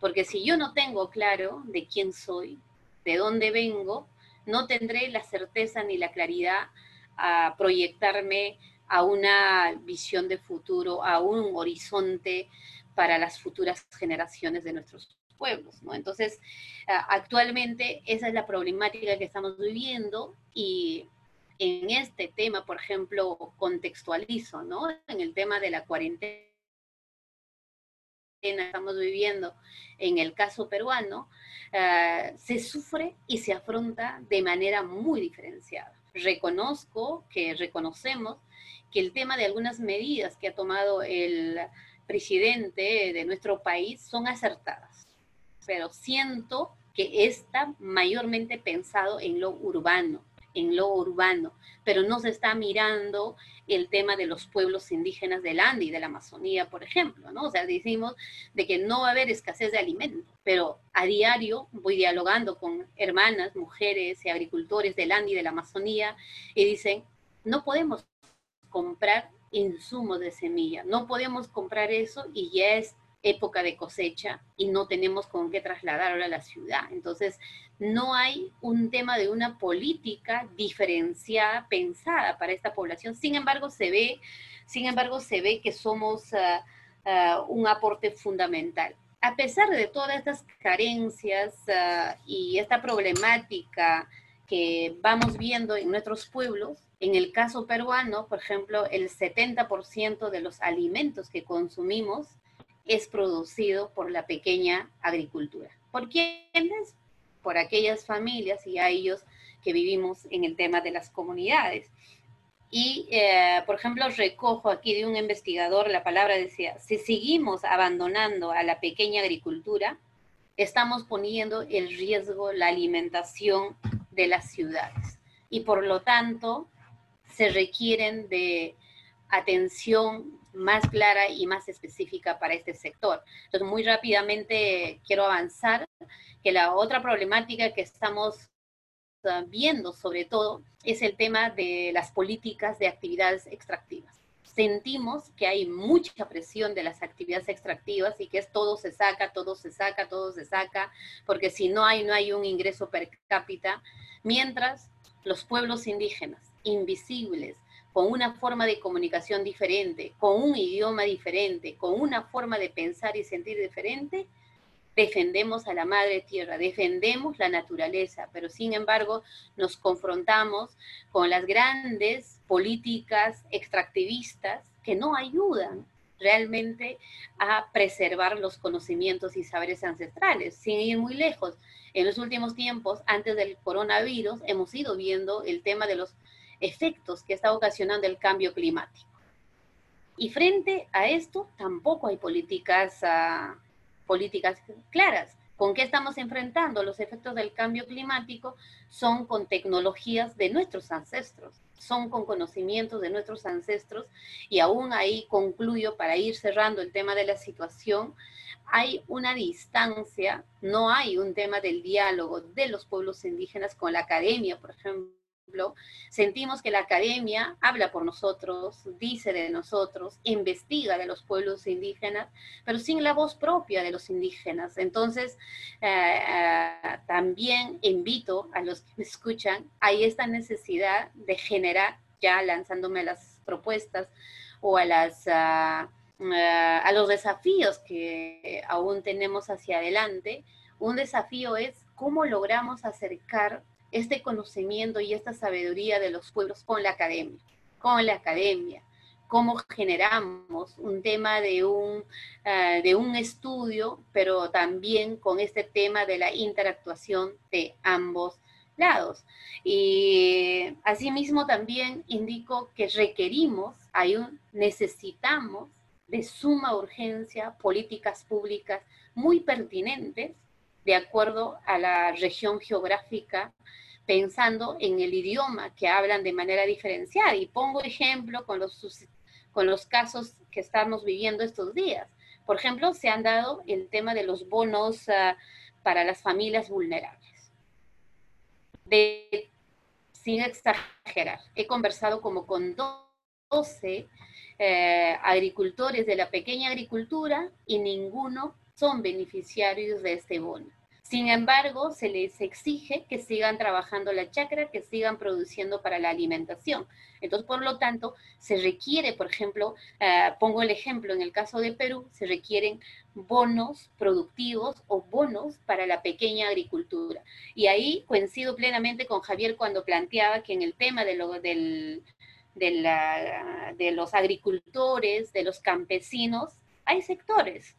Speaker 5: Porque si yo no tengo claro de quién soy, de dónde vengo, no tendré la certeza ni la claridad a proyectarme a una visión de futuro, a un horizonte para las futuras generaciones de nuestros pueblos, ¿no? Entonces, actualmente esa es la problemática que estamos viviendo y en este tema, por ejemplo, contextualizo, ¿no? En el tema de la cuarentena estamos viviendo en el caso peruano, eh, se sufre y se afronta de manera muy diferenciada. Reconozco que reconocemos que el tema de algunas medidas que ha tomado el presidente de nuestro país son acertadas, pero siento que está mayormente pensado en lo urbano, en lo urbano, pero no se está mirando el tema de los pueblos indígenas del Ande y de la Amazonía, por ejemplo, ¿no? O sea, decimos de que no va a haber escasez de alimentos, pero a diario voy dialogando con hermanas, mujeres y agricultores del Ande y de la Amazonía y dicen, no podemos comprar insumos de semilla, no podemos comprar eso y ya es época de cosecha y no tenemos con qué trasladarlo a la ciudad. Entonces, no hay un tema de una política diferenciada, pensada para esta población. Sin embargo, se ve, sin embargo, se ve que somos ah, ah, un aporte fundamental. A pesar de todas estas carencias ah, y esta problemática que vamos viendo en nuestros pueblos, en el caso peruano, por ejemplo, el 70% de los alimentos que consumimos es producido por la pequeña agricultura. ¿Por quiénes? Por aquellas familias y a ellos que vivimos en el tema de las comunidades. Y, eh, por ejemplo, recojo aquí de un investigador la palabra decía, si seguimos abandonando a la pequeña agricultura, estamos poniendo en riesgo la alimentación de las ciudades. Y por lo tanto, se requieren de atención más clara y más específica para este sector. Entonces, muy rápidamente quiero avanzar que la otra problemática que estamos ah, viendo sobre todo es el tema de las políticas de actividades extractivas. Sentimos que hay mucha presión de las actividades extractivas y que es todo se saca, todo se saca, todo se saca, porque si no hay, no hay un ingreso per cápita, mientras los pueblos indígenas, invisibles, con una forma de comunicación diferente, con un idioma diferente, con una forma de pensar y sentir diferente, defendemos a la madre tierra, defendemos la naturaleza, pero sin embargo nos confrontamos con las grandes políticas extractivistas que no ayudan realmente a preservar los conocimientos y saberes ancestrales, sin ir muy lejos. En los últimos tiempos, antes del coronavirus, hemos ido viendo el tema de los efectos que está ocasionando el cambio climático. Y frente a esto tampoco hay políticas, ah, políticas claras. ¿Con qué estamos enfrentando los efectos del cambio climático? Son con tecnologías de nuestros ancestros, son con conocimientos de nuestros ancestros y aún ahí concluyo para ir cerrando el tema de la situación, hay una distancia, no hay un tema del diálogo de los pueblos indígenas con la academia, por ejemplo sentimos que la academia habla por nosotros, dice de nosotros, investiga de los pueblos indígenas, pero sin la voz propia de los indígenas. Entonces, eh, eh, también invito a los que me escuchan, hay esta necesidad de generar, ya lanzándome las propuestas o a las... Ah, a los desafíos que aún tenemos hacia adelante, un desafío es cómo logramos acercar este conocimiento y esta sabiduría de los pueblos con la academia, con la academia, cómo generamos un tema de un, eh, de un estudio, pero también con este tema de la interactuación de ambos lados. Y asimismo también indico que requerimos, hay un, necesitamos de suma urgencia políticas públicas muy pertinentes de acuerdo a la región geográfica, pensando en el idioma que hablan de manera diferenciada. Y pongo ejemplo con los, con los casos que estamos viviendo estos días. Por ejemplo, se han dado el tema de los bonos ah, para las familias vulnerables. De, sin exagerar, he conversado como con 12 eh, agricultores de la pequeña agricultura y ninguno son beneficiarios de este bono. Sin embargo, se les exige que sigan trabajando la chacra, que sigan produciendo para la alimentación. Entonces, por lo tanto, se requiere, por ejemplo, eh, pongo el ejemplo, en el caso de Perú, se requieren bonos productivos o bonos para la pequeña agricultura. Y ahí coincido plenamente con Javier cuando planteaba que en el tema de, lo, del, de los agricultores, de los campesinos, hay sectores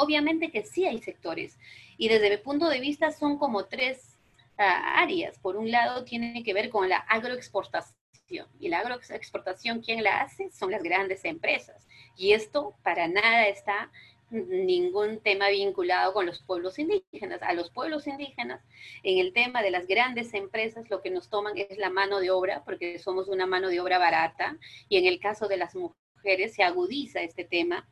Speaker 5: Obviamente que sí hay sectores y desde mi punto de vista son como tres ah, áreas. Por un lado tiene que ver con la agroexportación y la agroexportación, ¿quién la hace? Son las grandes empresas. Y esto para nada está ningún tema vinculado con los pueblos indígenas. A los pueblos indígenas, en el tema de las grandes empresas, lo que nos toman es la mano de obra, porque somos una mano de obra barata, y en el caso de las mujeres se agudiza este tema.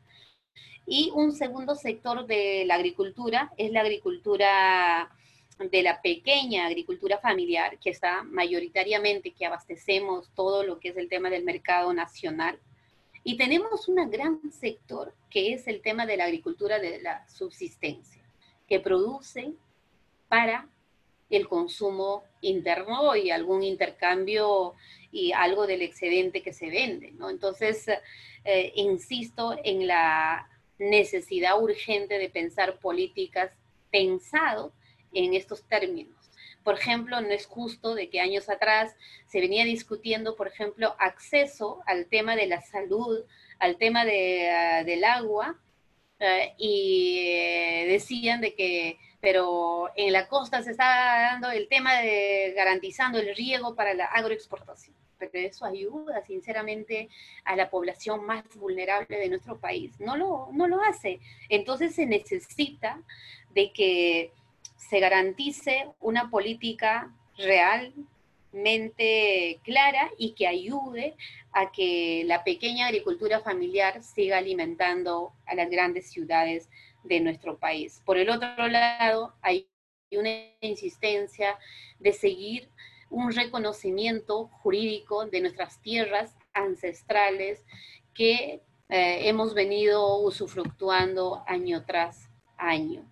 Speaker 5: Y un segundo sector de la agricultura es la agricultura de la pequeña agricultura familiar, que está mayoritariamente, que abastecemos todo lo que es el tema del mercado nacional y tenemos un gran sector que es el tema de la agricultura de la subsistencia, que produce para el consumo interno y algún intercambio y algo del excedente que se vende, ¿no? Entonces, eh, insisto en la necesidad urgente de pensar políticas pensado en estos términos por ejemplo, no es justo de que años atrás se venía discutiendo, por ejemplo, acceso al tema de la salud, al tema de, ah, del agua, eh, y eh, decían de que, pero en la costa se está dando el tema de garantizando el riego para la agroexportación. Pero eso ayuda, sinceramente, a la población más vulnerable de nuestro país. No lo, no lo hace. Entonces se necesita de que se garantice una política realmente clara y que ayude a que la pequeña agricultura familiar siga alimentando a las grandes ciudades de nuestro país. Por el otro lado, hay una insistencia de seguir un reconocimiento jurídico de nuestras tierras ancestrales que eh, hemos venido usufructuando año tras año.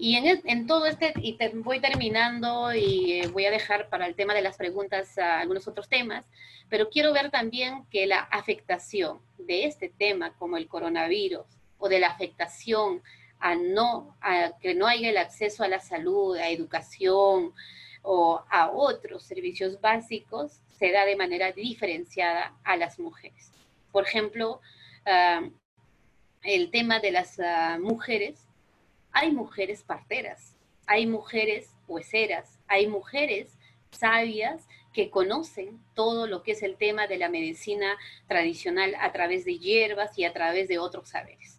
Speaker 5: Y en, todo este, y voy terminando y eh, voy a dejar para el tema de las preguntas algunos otros temas, pero quiero ver también que la afectación de este tema como el coronavirus o de la afectación a no a que no haya el acceso a la salud, a educación o a otros servicios básicos se da de manera diferenciada a las mujeres. Por ejemplo, ah, el tema de las ah, mujeres hay mujeres parteras, hay mujeres hueseras, hay mujeres sabias que conocen todo lo que es el tema de la medicina tradicional a través de hierbas y a través de otros saberes.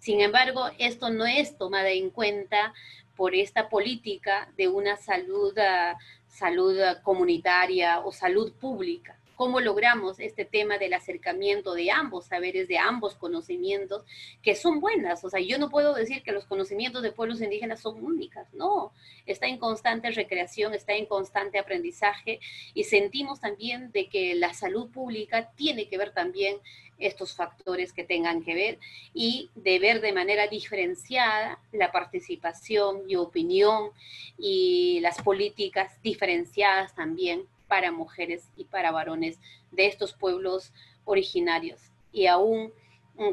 Speaker 5: Sin embargo, esto no es tomado en cuenta por esta política de una salud, ah, salud comunitaria o salud pública cómo logramos este tema del acercamiento de ambos saberes, de ambos conocimientos, que son buenas. O sea, yo no puedo decir que los conocimientos de pueblos indígenas son únicas, no, está en constante recreación, está en constante aprendizaje y sentimos también de que la salud pública tiene que ver también estos factores que tengan que ver y de ver de manera diferenciada la participación y opinión y las políticas diferenciadas también para mujeres y para varones de estos pueblos originarios. Y aún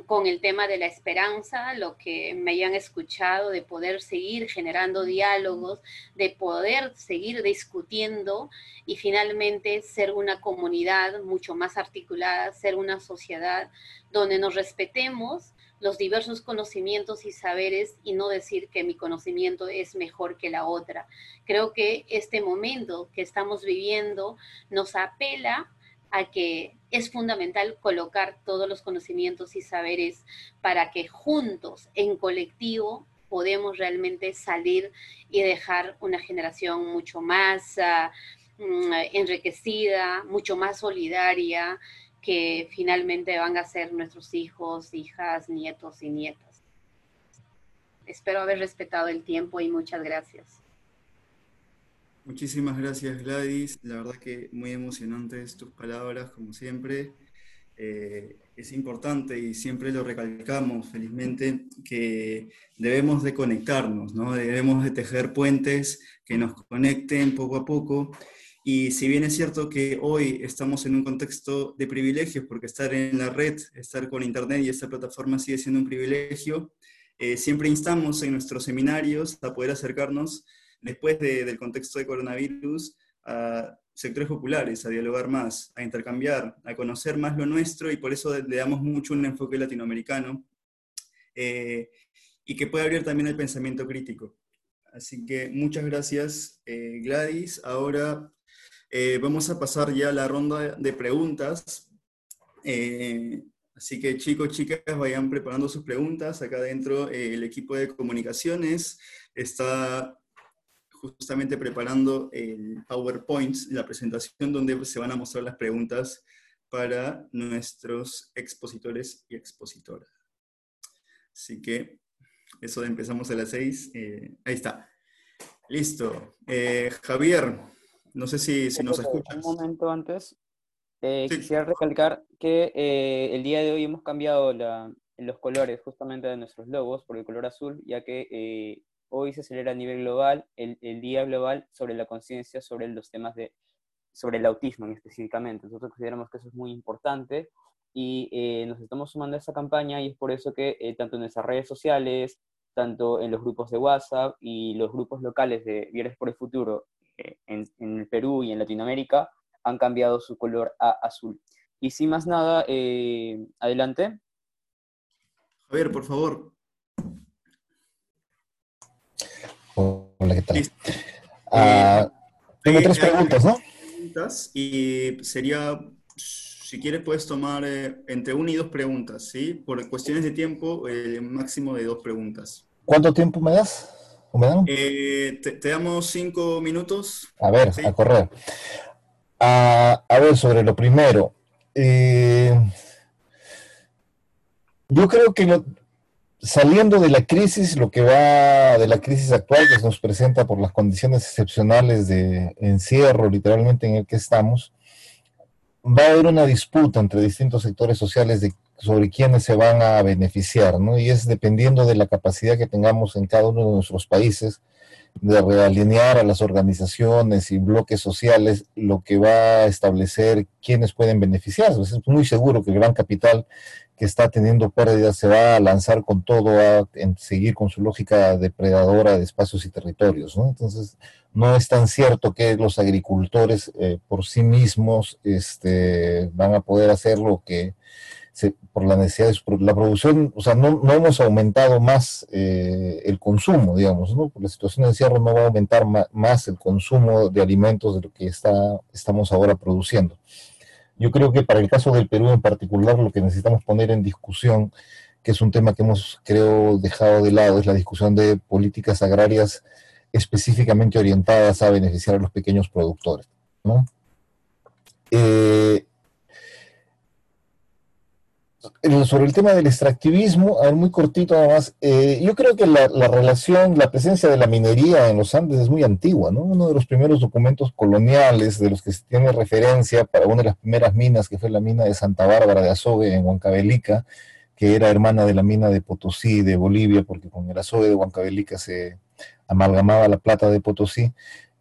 Speaker 5: con el tema de la esperanza, lo que me hayan escuchado, de poder seguir generando diálogos, de poder seguir discutiendo y finalmente ser una comunidad mucho más articulada, ser una sociedad donde nos respetemos los diversos conocimientos y saberes y no decir que mi conocimiento es mejor que la otra. Creo que este momento que estamos viviendo nos apela a que es fundamental colocar todos los conocimientos y saberes para que juntos, en colectivo, podemos realmente salir y dejar una generación mucho más mm, enriquecida, mucho más solidaria, que finalmente van a ser nuestros hijos, hijas, nietos y nietas. Espero haber respetado el tiempo y muchas gracias.
Speaker 1: Muchísimas gracias Gladys, la verdad que muy emocionantes tus palabras como siempre. Eh, es importante y siempre lo recalcamos felizmente que debemos de conectarnos, ¿no? debemos de tejer puentes que nos conecten poco a poco y si bien es cierto que hoy estamos en un contexto de privilegios, porque estar en la red, estar con Internet y esta plataforma sigue siendo un privilegio, eh, siempre instamos en nuestros seminarios a poder acercarnos, después del contexto de coronavirus, a sectores populares, a dialogar más, a intercambiar, a conocer más lo nuestro y por eso le damos mucho un enfoque latinoamericano eh, y que puede abrir también el pensamiento crítico. Así que muchas gracias, eh, Gladys. Ahora eh, vamos a pasar ya a la ronda de preguntas. Eh, Así que chicos, chicas, vayan preparando sus preguntas. Acá adentro el equipo de comunicaciones está justamente preparando el PowerPoint, la presentación donde se van a mostrar las preguntas para nuestros expositores y expositoras. Así que eso de empezamos a las seis. Eh, ahí está. Listo. Eh, Javier, no sé si, si nos escuchas.
Speaker 6: Un momento antes. Eh, quisiera recalcar que el día de hoy hemos cambiado los colores justamente de nuestros logos por el color azul, ya que hoy se celebra a nivel global el, Día Global sobre la conciencia sobre los temas de sobre el autismo específicamente. Nosotros consideramos que eso es muy importante y eh, nos estamos sumando a esa campaña y es por eso que eh, tanto en nuestras redes sociales, tanto en los grupos de WhatsApp y los grupos locales de Viernes por el Futuro eh, en, en, el Perú y en Latinoamérica han cambiado su color a azul. Y sin más nada, adelante.
Speaker 1: Javier, por favor.
Speaker 3: Hola, ¿qué tal? Ah, tengo tres preguntas, ¿no?
Speaker 1: y sería, si quieres puedes tomar eh, entre una y dos preguntas, ¿sí? Por cuestiones de tiempo, el máximo de dos preguntas.
Speaker 3: ¿Cuánto tiempo me das?
Speaker 1: Eh, te, damos cinco minutos.
Speaker 3: A ver, a correr. a ver, sobre lo primero. Eh, yo creo que lo, saliendo de la crisis, lo que va de la crisis actual que nos presenta por las condiciones excepcionales de encierro, literalmente en el que estamos, va a haber una disputa entre distintos sectores sociales de, sobre quiénes se van a beneficiar, ¿no? Y es dependiendo de la capacidad que tengamos en cada uno de nuestros países de realinear a las organizaciones y bloques sociales lo que va a establecer quiénes pueden beneficiarse. Es muy seguro que el gran capital que está teniendo pérdidas se va a lanzar con todo a seguir con su lógica depredadora de espacios y territorios. ¿no? Entonces, no es tan cierto que los agricultores eh, por sí mismos este, van a poder hacer lo que por la necesidad de la producción, o sea, no, no hemos aumentado más eh, el consumo, digamos, ¿no? Por la situación de encierro no va a aumentar más el consumo de alimentos de lo que está, estamos ahora produciendo. Yo creo que para el caso del Perú en particular, lo que necesitamos poner en discusión, que es un tema que hemos, creo, dejado de lado, es la discusión de políticas agrarias específicamente orientadas a beneficiar a los pequeños productores. ¿no? Eh, sobre el tema del extractivismo, a ver, muy cortito además, eh, yo creo que la, relación, la presencia de la minería en los Andes es muy antigua, ¿no? Uno de los primeros documentos coloniales de los que se tiene referencia para una de las primeras minas, que fue la mina de Santa Bárbara de Azogue en Huancavelica, que era hermana de la mina de Potosí de Bolivia, porque con el Azogue de Huancavelica se amalgamaba la plata de Potosí,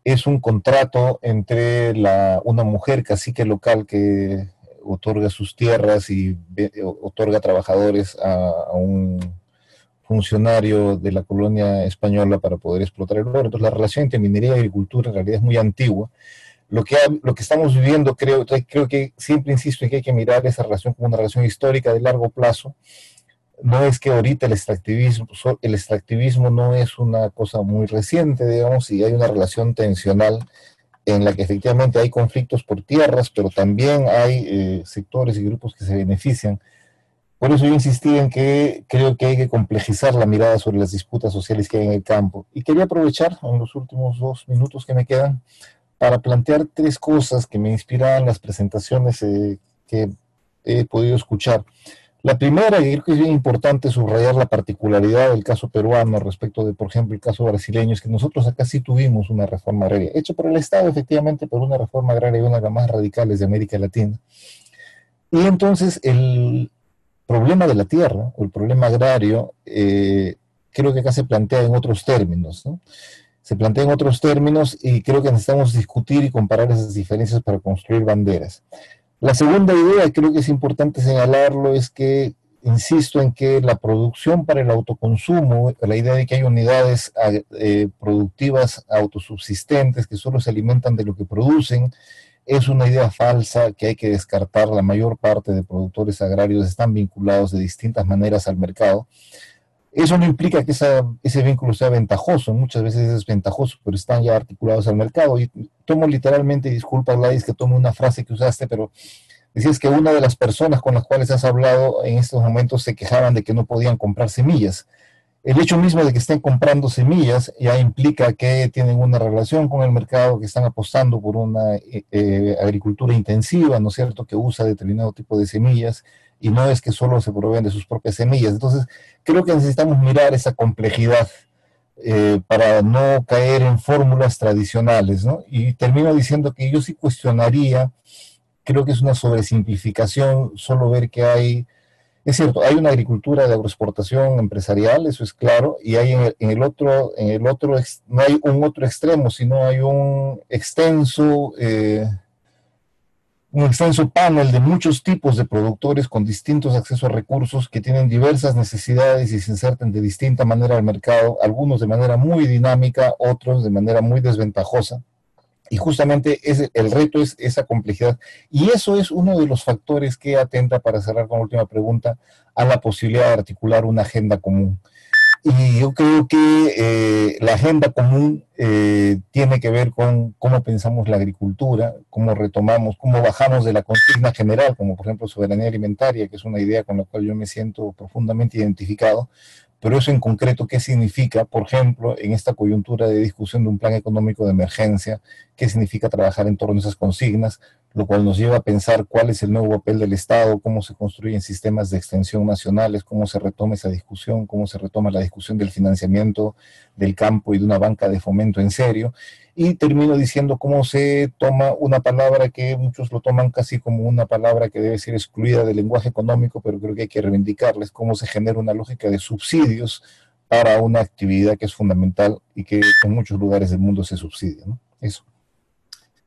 Speaker 3: es un contrato entre la, una mujer cacique local que otorga sus tierras y otorga trabajadores a, un funcionario de la colonia española para poder explotar el oro. Entonces la relación entre minería y agricultura en realidad es muy antigua. Lo que, lo que estamos viviendo, creo, creo que siempre insisto en que hay que mirar esa relación como una relación histórica de largo plazo. No es que ahorita el extractivismo, el extractivismo no es una cosa muy reciente, digamos, y hay una relación tensional en la que efectivamente hay conflictos por tierras, pero también hay eh, sectores y grupos que se benefician. Por eso yo insistí en que creo que hay que complejizar la mirada sobre las disputas sociales que hay en el campo. Y quería aprovechar en los últimos dos minutos que me quedan para plantear tres cosas que me inspiran las presentaciones eh, que he podido escuchar. La primera, y creo que es bien importante subrayar la particularidad del caso peruano respecto de, por ejemplo, el caso brasileño, es que nosotros acá sí tuvimos una reforma agraria, hecha por el Estado, efectivamente, por una reforma agraria una de las más radicales de América Latina. Y entonces el problema de la tierra, o el problema agrario, eh, creo que acá se plantea en otros términos, ¿no? Se plantea en otros términos y creo que necesitamos discutir y comparar esas diferencias para construir banderas. La segunda idea, creo que es importante señalarlo, es que insisto en que la producción para el autoconsumo, la idea de que hay unidades eh, productivas autosubsistentes que solo se alimentan de lo que producen, es una idea falsa que hay que descartar. La mayor parte de productores agrarios están vinculados de distintas maneras al mercado eso no implica que ese vínculo sea ventajoso, muchas veces es ventajoso, pero están ya articulados al mercado. Y tomo literalmente, disculpa Gladys que tomo una frase que usaste, pero decías que una de las personas con las cuales has hablado en estos momentos se quejaban de que no podían comprar semillas. El hecho mismo de que estén comprando semillas ya implica que tienen una relación con el mercado, que están apostando por una eh, eh, agricultura intensiva, ¿no es cierto?, que usa determinado tipo de semillas y no es que solo se proveen de sus propias semillas. Entonces, creo que necesitamos mirar esa complejidad eh, para no caer en fórmulas tradicionales, ¿no? Y termino diciendo que yo sí cuestionaría, creo que es una sobresimplificación solo ver que hay, es cierto, hay una agricultura de agroexportación empresarial, eso es claro, y hay en el, otro, en el otro, no hay un otro extremo, sino hay un extenso... Eh, un extenso panel de muchos tipos de productores con distintos accesos a recursos que tienen diversas necesidades y se insertan de distinta manera al mercado, algunos de manera muy dinámica, otros de manera muy desventajosa. Y justamente es, el reto es esa complejidad. Y eso es uno de los factores que atenta, para cerrar con la última pregunta, a la posibilidad de articular una agenda común. Y yo creo que eh, la agenda común eh, tiene que ver con cómo pensamos la agricultura, cómo retomamos, cómo bajamos de la consigna general, como por ejemplo soberanía alimentaria, que es una idea con la cual yo me siento profundamente identificado, pero eso en concreto, ¿qué significa, por ejemplo, en esta coyuntura de discusión de un plan económico de emergencia? ¿Qué significa trabajar en torno a esas consignas? Lo cual nos lleva a pensar cuál es el nuevo papel del Estado, cómo se construyen sistemas de extensión nacionales, cómo se retoma esa discusión, cómo se retoma la discusión del financiamiento del campo y de una banca de fomento en serio y termino diciendo cómo se toma una palabra que muchos lo toman casi como una palabra que debe ser excluida del lenguaje económico, pero creo que hay que reivindicarles cómo se genera una lógica de subsidios para una actividad que es fundamental y que en muchos lugares del mundo se subsidia. ¿no? Eso.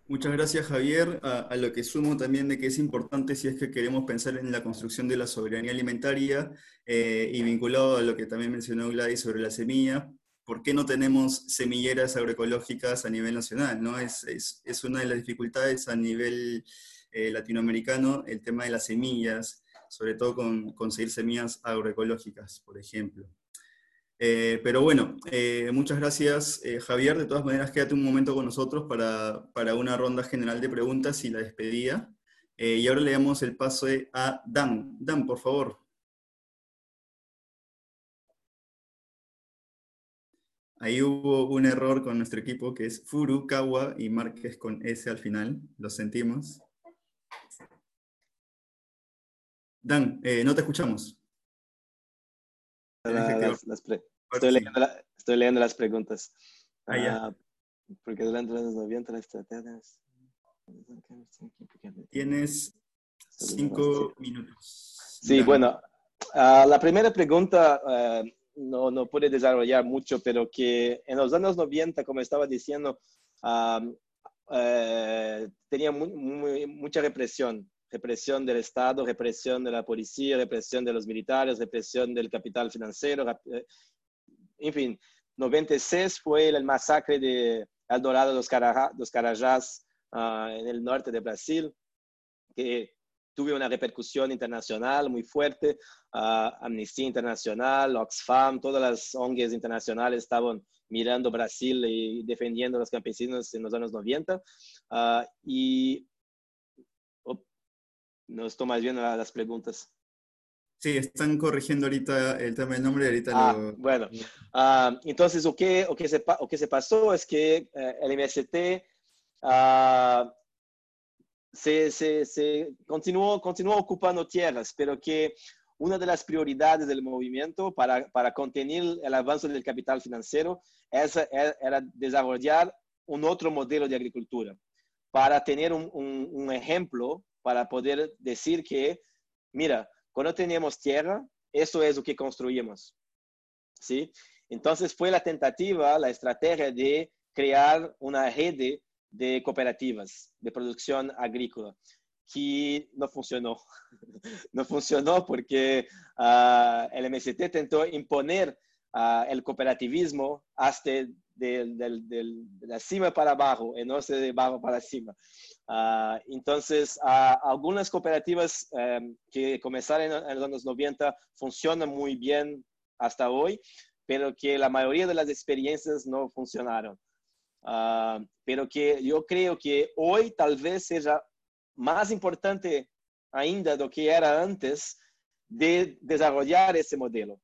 Speaker 1: Muchas gracias, Javier. A, lo que sumo también de que es importante si es que queremos pensar en la construcción de la soberanía alimentaria eh, y vinculado a lo que también mencionó Gladys sobre la semilla, ¿por qué no tenemos semilleras agroecológicas a nivel nacional? ¿no? Es, es, una de las dificultades a nivel eh, latinoamericano el tema de las semillas, sobre todo con conseguir semillas agroecológicas, por ejemplo. Eh, pero bueno, eh, muchas gracias Javier. De todas maneras, quédate un momento con nosotros para, para una ronda general de preguntas y la despedida. y ahora le damos el paso a Dan. Dan, por favor. Ahí hubo un error con nuestro equipo que es Furukawa y Márquez con S al final. Lo sentimos. Dan, eh, no te escuchamos.
Speaker 4: Estoy, leyendo las preguntas. Ah, ah, porque durante los 90 las estrategias...
Speaker 1: Tienes cinco minutos.
Speaker 4: Sí, bueno, ah, la primera pregunta eh, no, no puede desarrollar mucho, pero que en los años 90, como estaba diciendo, eh, tenía mucha represión, represión del Estado, represión de la policía, represión de los militares, represión del capital financiero, eh, en fin, 96 fue el masacre de El Dorado dos, dos Carajás ah, en el norte de Brasil, que tuve una repercusión internacional muy fuerte. Uh, Amnistía Internacional, Oxfam, todas las ONGs internacionales estaban mirando Brasil y defendiendo a los campesinos en los años 90. Uh, y oh, no estoy más bien las preguntas.
Speaker 1: Sí, están corrigiendo ahorita el tema del nombre ahorita
Speaker 4: ah, Bueno, uh, entonces lo que, lo, que se, lo que se pasó es que eh, el MST se, se, se continuó, continuó ocupando tierras, pero que una de las prioridades del movimiento para, para contener el avance del capital financiero es, era desarrollar un otro modelo de agricultura, para tener un, un, un, ejemplo, para poder decir que, mira, cuando tenemos tierra, eso es lo que construimos. ¿Sí? Entonces fue la tentativa, la estrategia de crear una red de cooperativas de producción agrícola, que no funcionó. no funcionó porque uh, el MST tentó imponer uh, el cooperativismo hasta de, de, de, la cima para abajo y no de abajo para cima. Uh, entonces, algunas cooperativas um, que comenzaron en los años 90 funcionan muy bien hasta hoy, pero que la mayoría de las experiencias no funcionaron. Uh, pero que yo creo que hoy tal vez sea más importante ainda do que era antes de desarrollar esse modelo.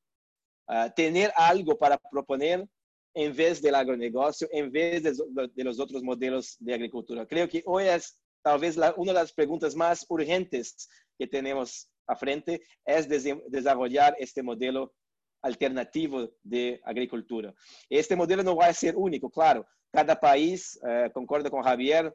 Speaker 4: Uh, tener algo para proponer em vez do agronegócio, em vez de, de, los outros modelos de agricultura. Creio que hoje é talvez la, uma das perguntas mais urgentes que temos à frente é desenvolver este modelo alternativo de agricultura. Este modelo não vai ser único, claro. Cada país, eh, com Javier,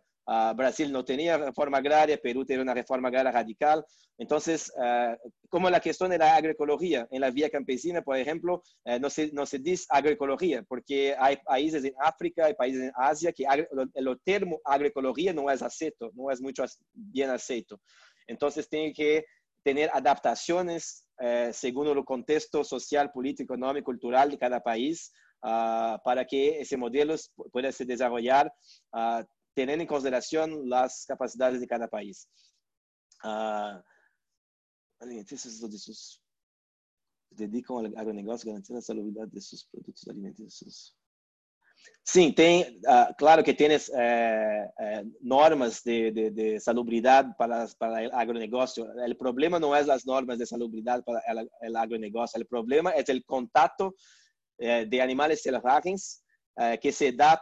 Speaker 4: Brasil não tinha reforma agrária, Peru teve uma reforma agrária radical. Então, uh, como a questão da agroecologia, em la via campesina, por exemplo, uh, não, se, não se diz agroecologia, porque há países em África e países em Ásia que o termo agroecologia não é aceito, não é muito bem aceito. Então, tem que ter adaptações eh, segundo o contexto social, político, econômico, cultural de cada país, uh, para que esse modelo pueda se desenvolver, uh, teniendo en consideración las capacidades de cada país. Uh, de dedicam ao agronegócio garantindo a salubridade de seus produtos alimentícios. Sim, tem, uh, claro que tem eh, eh, normas de, de, de, salubridade para, para o agronegócio. O problema não é as normas de salubridade para o agronegócio, o problema é o contato eh, de animais selvagens que se dá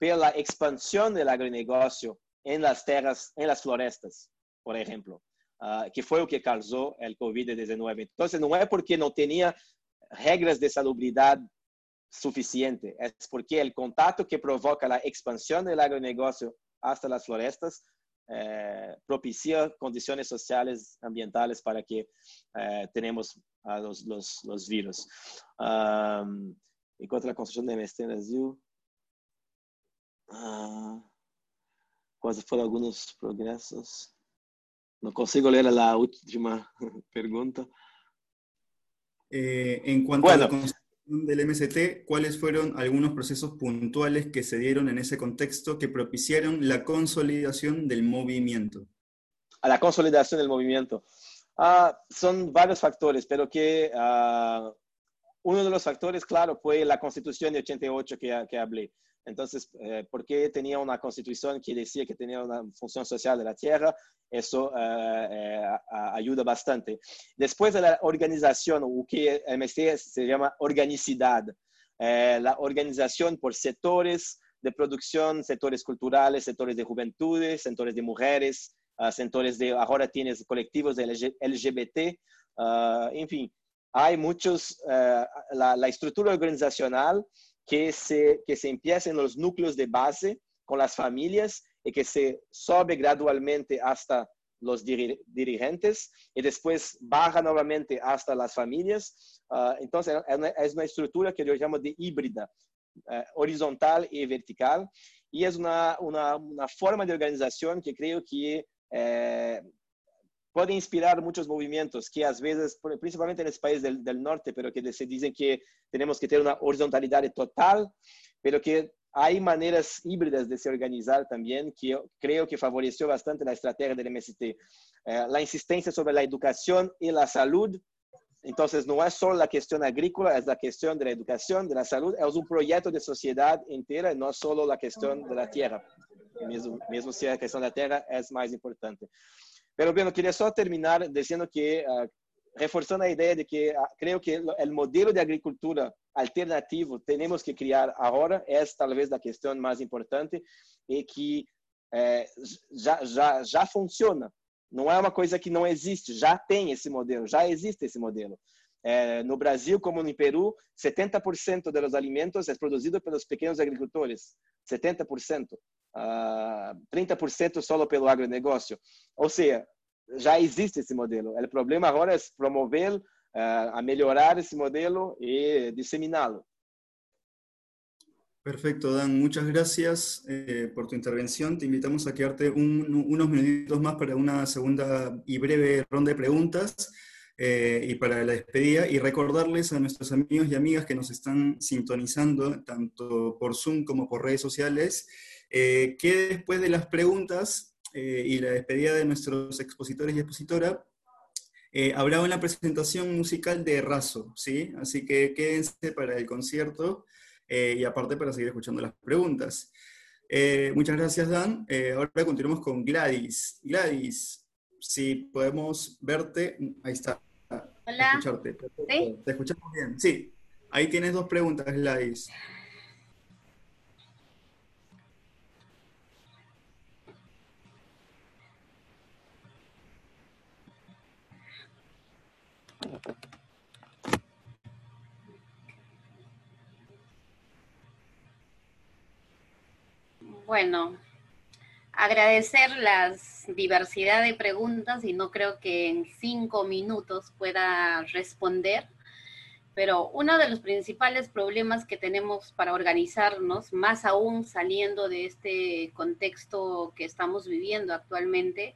Speaker 4: pela expansão do agronegócio em las terras, em las florestas, por exemplo, uh, que foi o que causou o Covid-19. Então, não é porque não tinha regras de salubridade suficiente, é porque o contato que provoca a expansão do agronegócio hasta as florestas eh, propicia condições sociais ambientais para que eh, tenhamos uh, los, los, los vírus. Um, enquanto a construção da MST no Brasil, ah, quais foram alguns progressos? Não consigo ler a última pergunta.
Speaker 1: Eh, en cuanto bueno, a la construcción del MST, ¿cuáles fueron algunos procesos puntuales que se dieron en ese contexto que propiciaron la consolidación del movimiento?
Speaker 4: A la consolidación del movimiento. Ah, son varios factores, pero que ah, uno de los factores, claro, fue la constitución de 88 que, que hablé. Entonces, eh, porque tenía una constitución que decía que tenía una función social de la tierra, eso eh, eh, ayuda bastante. Después de la organización, o que MST se llama organicidad, la organización por sectores de producción, sectores culturales, sectores de juventudes, sectores de mujeres, uh, sectores de, ahora tienes colectivos de LGBT, uh, en fin, hay muchos, uh, la, la, estructura organizacional que se, que se empieza en los núcleos de base con las familias y que se sobe gradualmente hasta los dirigentes y después baja nuevamente hasta las familias. Uh, entonces, es una estructura que yo llamo de híbrida, uh, horizontal y vertical, y es una, una, una, forma de organización que creo que eh, puede inspirar muchos movimientos que a veces, principalmente en los países del, del, norte, pero que se dicen que tenemos que tener una horizontalidad total, pero que hay maneras híbridas de se organizar también que creo que favoreció bastante la estrategia del MST. Eh, la insistencia sobre la educación y la salud. Entonces, no es solo la cuestión agrícola, es la cuestión de la educación, de la salud. Es un proyecto de sociedad entera, no solo la cuestión de la tierra. Mesmo, mesmo si la cuestión de la tierra es más importante. Pero bueno, quería solo terminar diciendo que, uh, reforzando la idea de que uh, creo que el modelo de agricultura alternativo tenemos que criar ahora es tal vez la cuestión más importante y que eh, já, já, já funciona. Não é uma coisa que não existe, já tem esse modelo, já existe esse modelo. É, no Brasil, como no Peru, 70% dos alimentos é produzido pelos pequenos agricultores. 70% uh, 30% só pelo agronegócio. Ou seja, já existe esse modelo. O problema agora é promover, uh, a melhorar esse modelo e disseminá-lo.
Speaker 1: Perfecto, Dan. Muchas gracias eh, por tu intervención. Te invitamos a quedarte un, unos minutitos más para una segunda y breve ronda de preguntas eh, y para la despedida. Y recordarles a nuestros amigos y amigas que nos están sintonizando tanto por Zoom como por redes sociales eh, que después de las preguntas eh, y la despedida de nuestros expositores y expositora, eh, habrá una presentación musical de Razo, ¿sí? Así que quédense para el concierto y aparte para seguir escuchando las preguntas. muchas gracias, Dan. ahora continuamos con Gladys. Gladys, si podemos verte, ahí está.
Speaker 5: Hola.
Speaker 1: Escucharte. Te escuchamos bien. Sí, ahí tienes dos preguntas, Gladys.
Speaker 5: Bueno, agradecer la diversidad de preguntas y no creo que en cinco minutos pueda responder, pero uno de los principales problemas que tenemos para organizarnos, más aún saliendo de este contexto que estamos viviendo actualmente,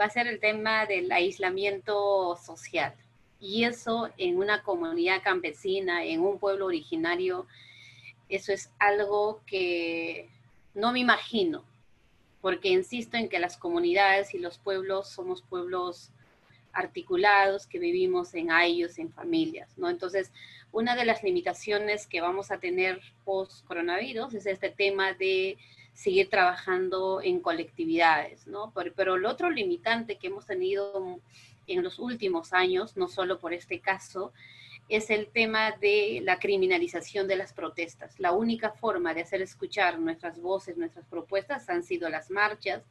Speaker 5: va a ser el tema del aislamiento social. Y eso en una comunidad campesina, en un pueblo originario, eso es algo que no me imagino, porque insisto en que las comunidades y los pueblos somos pueblos articulados que vivimos en ellos, en familias, ¿no? Entonces, una de las limitaciones que vamos a tener post coronavirus es este tema de seguir trabajando en colectividades, ¿no? Pero, pero el otro limitante que hemos tenido en los últimos años, no solo por este caso, es el tema de la criminalización de las protestas. La única forma de hacer escuchar nuestras voces, nuestras propuestas han sido las marchas,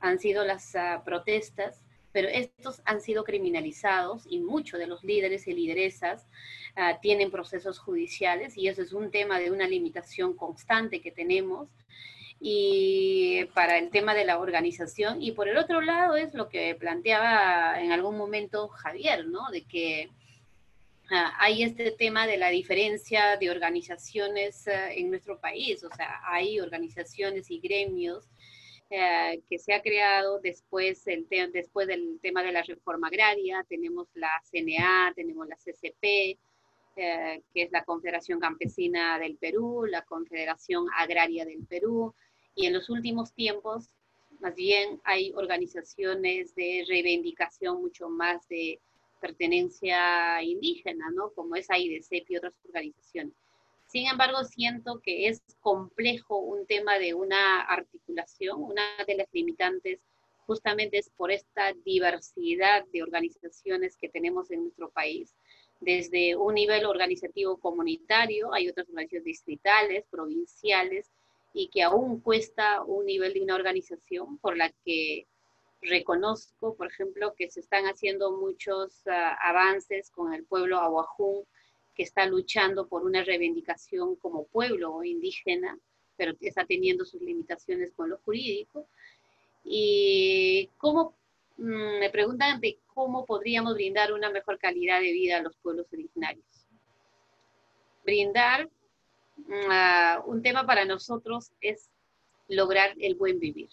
Speaker 5: han sido las uh, protestas, pero estos han sido criminalizados y muchos de los líderes y lideresas uh, tienen procesos judiciales y eso es un tema de una limitación constante que tenemos y para el tema de la organización. Y por el otro lado es lo que planteaba en algún momento Javier, ¿no? De que Ah, hay este tema de la diferencia de organizaciones eh, en nuestro país, o sea, hay organizaciones y gremios eh, que se ha creado después, el después del tema de la reforma agraria, tenemos la CNA, tenemos la CCP, eh, que es la Confederación Campesina del Perú, la Confederación Agraria del Perú, y en los últimos tiempos, más bien hay organizaciones de reivindicación mucho más de pertenencia indígena, ¿no? Como es AIDCEP y otras organizaciones. Sin embargo, siento que es complejo un tema de una articulación. Una de las limitantes justamente es por esta diversidad de organizaciones que tenemos en nuestro país. Desde un nivel organizativo comunitario, hay otras organizaciones distritales, provinciales, y que aún cuesta un nivel de una organización por la que reconozco, por ejemplo, que se están haciendo muchos ah, avances con el pueblo aguajún, que está luchando por una reivindicación como pueblo indígena, pero está teniendo sus limitaciones con lo jurídico. Y cómo, mm, me preguntan de cómo podríamos brindar una mejor calidad de vida a los pueblos originarios. Brindar mm, ah, un tema para nosotros es lograr el buen vivir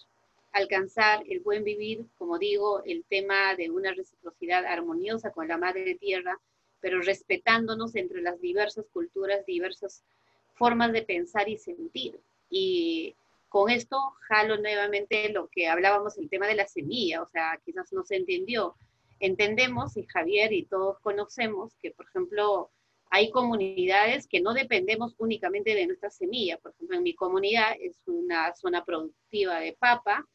Speaker 5: alcanzar el buen vivir, como digo, el tema de una reciprocidad armoniosa con la madre tierra, pero respetándonos entre las diversas culturas, diversas formas de pensar y sentir. Y con esto jalo nuevamente lo que hablábamos, el tema de la semilla, o sea, quizás no se entendió. Entendemos, y Javier y todos conocemos, que por ejemplo hay comunidades que no dependemos únicamente de nuestra semilla. Por ejemplo, en mi comunidad es una zona productiva de papa,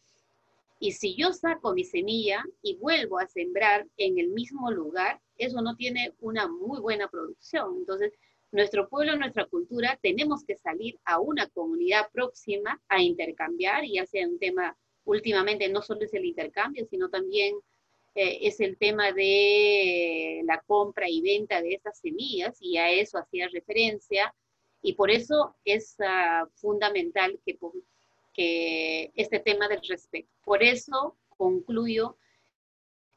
Speaker 5: y si yo saco mi semilla y vuelvo a sembrar en el mismo lugar, eso no tiene una muy buena producción. Entonces, nuestro pueblo, nuestra cultura, tenemos que salir a una comunidad próxima a intercambiar, y sea un tema, últimamente no solo es el intercambio, sino también eh, es el tema de la compra y venta de estas semillas, y a eso hacía referencia, y por eso es uh, fundamental que que este tema del respeto. Por eso concluyo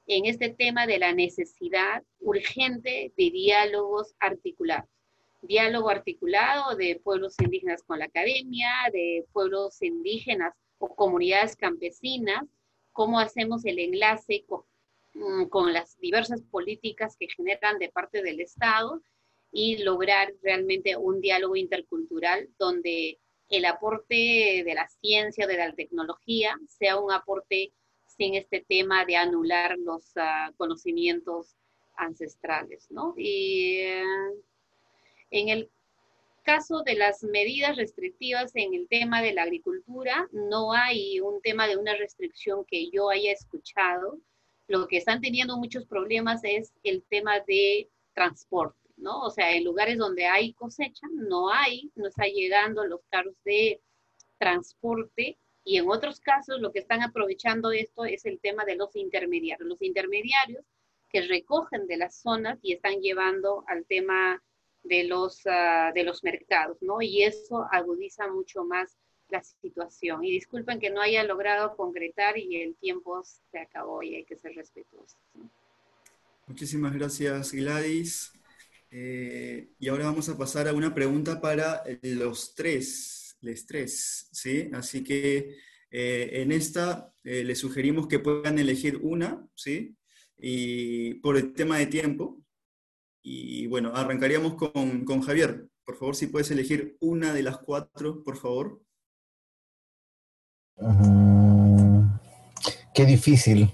Speaker 5: en este tema de la necesidad urgente de diálogos articulados. Diálogo articulado de pueblos indígenas con la academia, de pueblos indígenas o comunidades campesinas, cómo hacemos el enlace con, mm, con las diversas políticas que generan de parte del Estado y lograr realmente un diálogo intercultural donde el aporte de la ciencia, de la tecnología, sea un aporte sin este tema de anular los ah, conocimientos ancestrales, ¿no? Y eh, en el caso de las medidas restrictivas en el tema de la agricultura, no hay un tema de una restricción que yo haya escuchado. Lo que están teniendo muchos problemas es el tema de transporte, ¿no? O sea, en lugares donde hay cosecha, no hay, no está llegando los carros de transporte y en otros casos lo que están aprovechando esto es el tema de los intermediarios. Los intermediarios que recogen de las zonas y están llevando al tema de los, ah, de los mercados, ¿no? Y eso agudiza mucho más la situación. Y disculpen que no haya logrado concretar y el tiempo se acabó y hay que ser respetuosos.
Speaker 1: Muchísimas gracias, Gladys. Eh, y ahora vamos a pasar a una pregunta para los tres, los tres, ¿sí? Así que eh, en esta eh, les sugerimos que puedan elegir una, ¿sí? Y por el tema de tiempo. Y bueno, arrancaríamos con, con Javier. Por favor, si puedes elegir una de las cuatro, por favor.
Speaker 3: Qué difícil.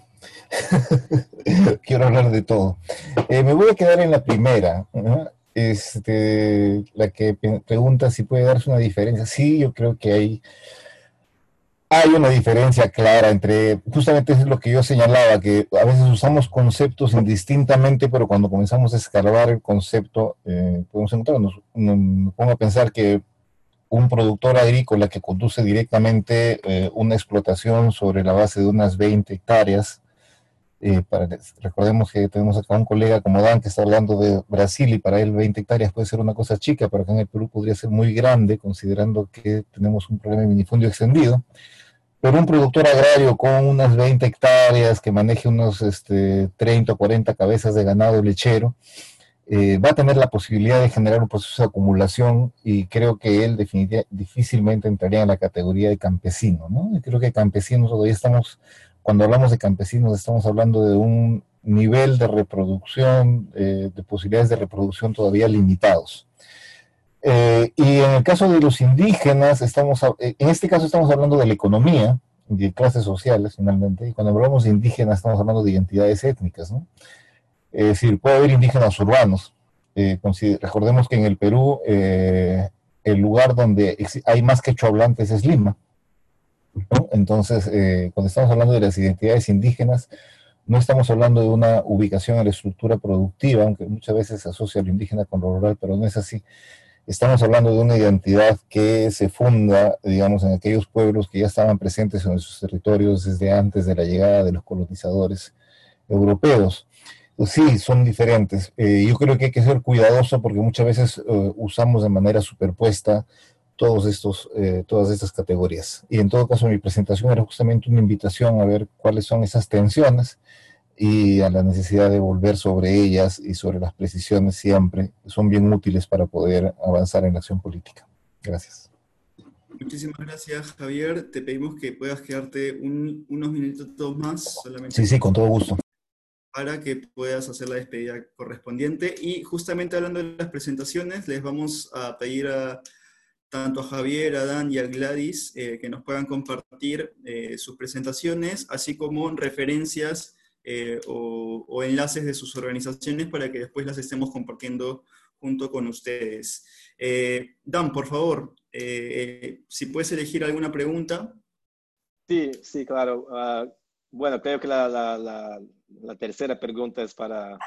Speaker 3: Quiero hablar de todo. Eh, me voy a quedar en la primera, este, la que pregunta si puede darse una diferencia. Sí, yo creo que hay, hay una diferencia clara entre, justamente es lo que yo señalaba, que a veces usamos conceptos indistintamente, pero cuando comenzamos a escarbar el concepto, eh, podemos encontrarnos. Me pongo a pensar que un productor agrícola que conduce directamente eh, una explotación sobre la base de unas 20 hectáreas, eh, recordemos que tenemos acá un colega como Dan que está hablando de Brasil y para él 20 hectáreas puede ser una cosa chica, pero acá en el Perú podría ser muy grande considerando que tenemos un problema de minifundio extendido. Pero un productor agrario con unas 20 hectáreas que maneje unos este, 30 o 40 cabezas de ganado lechero, eh, va a tener la posibilidad de generar un proceso de acumulación y creo que él difícilmente entraría en la categoría de campesino, ¿no? creo que campesinos, todavía estamos, cuando hablamos de campesinos, estamos hablando de un nivel de reproducción, eh, de posibilidades de reproducción todavía limitados. Eh, y en el caso de los indígenas, estamos, en este caso estamos hablando de la economía, de clases sociales finalmente, y cuando hablamos de indígenas estamos hablando de identidades étnicas, ¿no? Es decir, puede haber indígenas urbanos. Eh, recordemos que en el Perú eh, el lugar donde hay más quechua hablantes es Lima. Entonces, eh, cuando estamos hablando de las identidades indígenas, no estamos hablando de una ubicación en la estructura productiva, aunque muchas veces se asocia lo indígena con lo rural, pero no es así. Estamos hablando de una identidad que se funda, digamos, en aquellos pueblos que ya estaban presentes en sus territorios desde antes de la llegada de los colonizadores europeos. Sí, son diferentes. Eh, yo creo que hay que ser cuidadoso porque muchas veces eh, usamos de manera superpuesta todos estos, eh, todas estas categorías. Y en todo caso, mi presentación era justamente una invitación a ver cuáles son esas tensiones y a la necesidad de volver sobre ellas y sobre las precisiones siempre son bien útiles para poder avanzar en la acción política. Gracias.
Speaker 1: Muchísimas gracias, Javier. Te pedimos que puedas quedarte unos minutos más.
Speaker 3: Solamente. Sí, sí, con todo gusto
Speaker 1: para que puedas hacer la despedida correspondiente. Y justamente hablando de las presentaciones, les vamos a pedir a tanto a Javier, a Dan y a Gladys eh, que nos puedan compartir eh, sus presentaciones, así como referencias eh, o, enlaces de sus organizaciones para que después las estemos compartiendo junto con ustedes. Dan, por favor, si puedes elegir alguna pregunta.
Speaker 4: Sí, sí, claro. Ah, bueno, creo que la, tercera pregunta es para,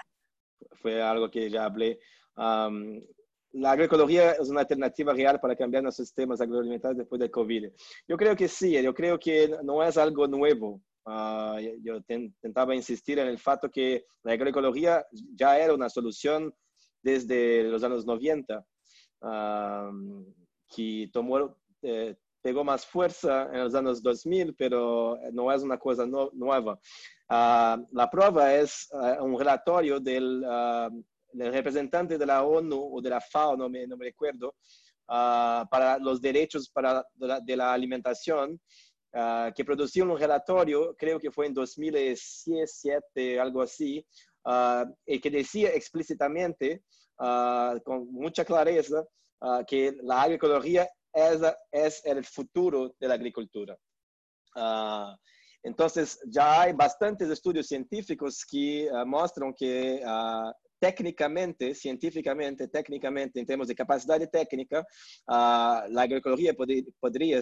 Speaker 4: fue algo que ya hablé. la agroecología es una alternativa real para cambiar nuestros sistemas agroalimentarios después del COVID. Yo creo que sí, yo creo que no es algo nuevo. Uh, yo intentaba insistir en el fato que la agroecología ya era una solución desde los años 90, que tomó, eh, pegó más fuerza en los años 2000, pero no es una cosa nueva. Ah, la prueba es ah, un relatorio del, ah, del, representante de la ONU o de la FAO, no me, no me recuerdo, para los derechos para, de, la, alimentación, que produció un relatorio, creo que fue en 2007, algo así, y que decía explícitamente, con mucha clareza, que la agroecología es, el futuro de la agricultura. Ah, entonces, ya hay bastantes estudios científicos que ah, muestran que ah, técnicamente, científicamente, técnicamente, en términos de capacidad técnica, la agroecología podría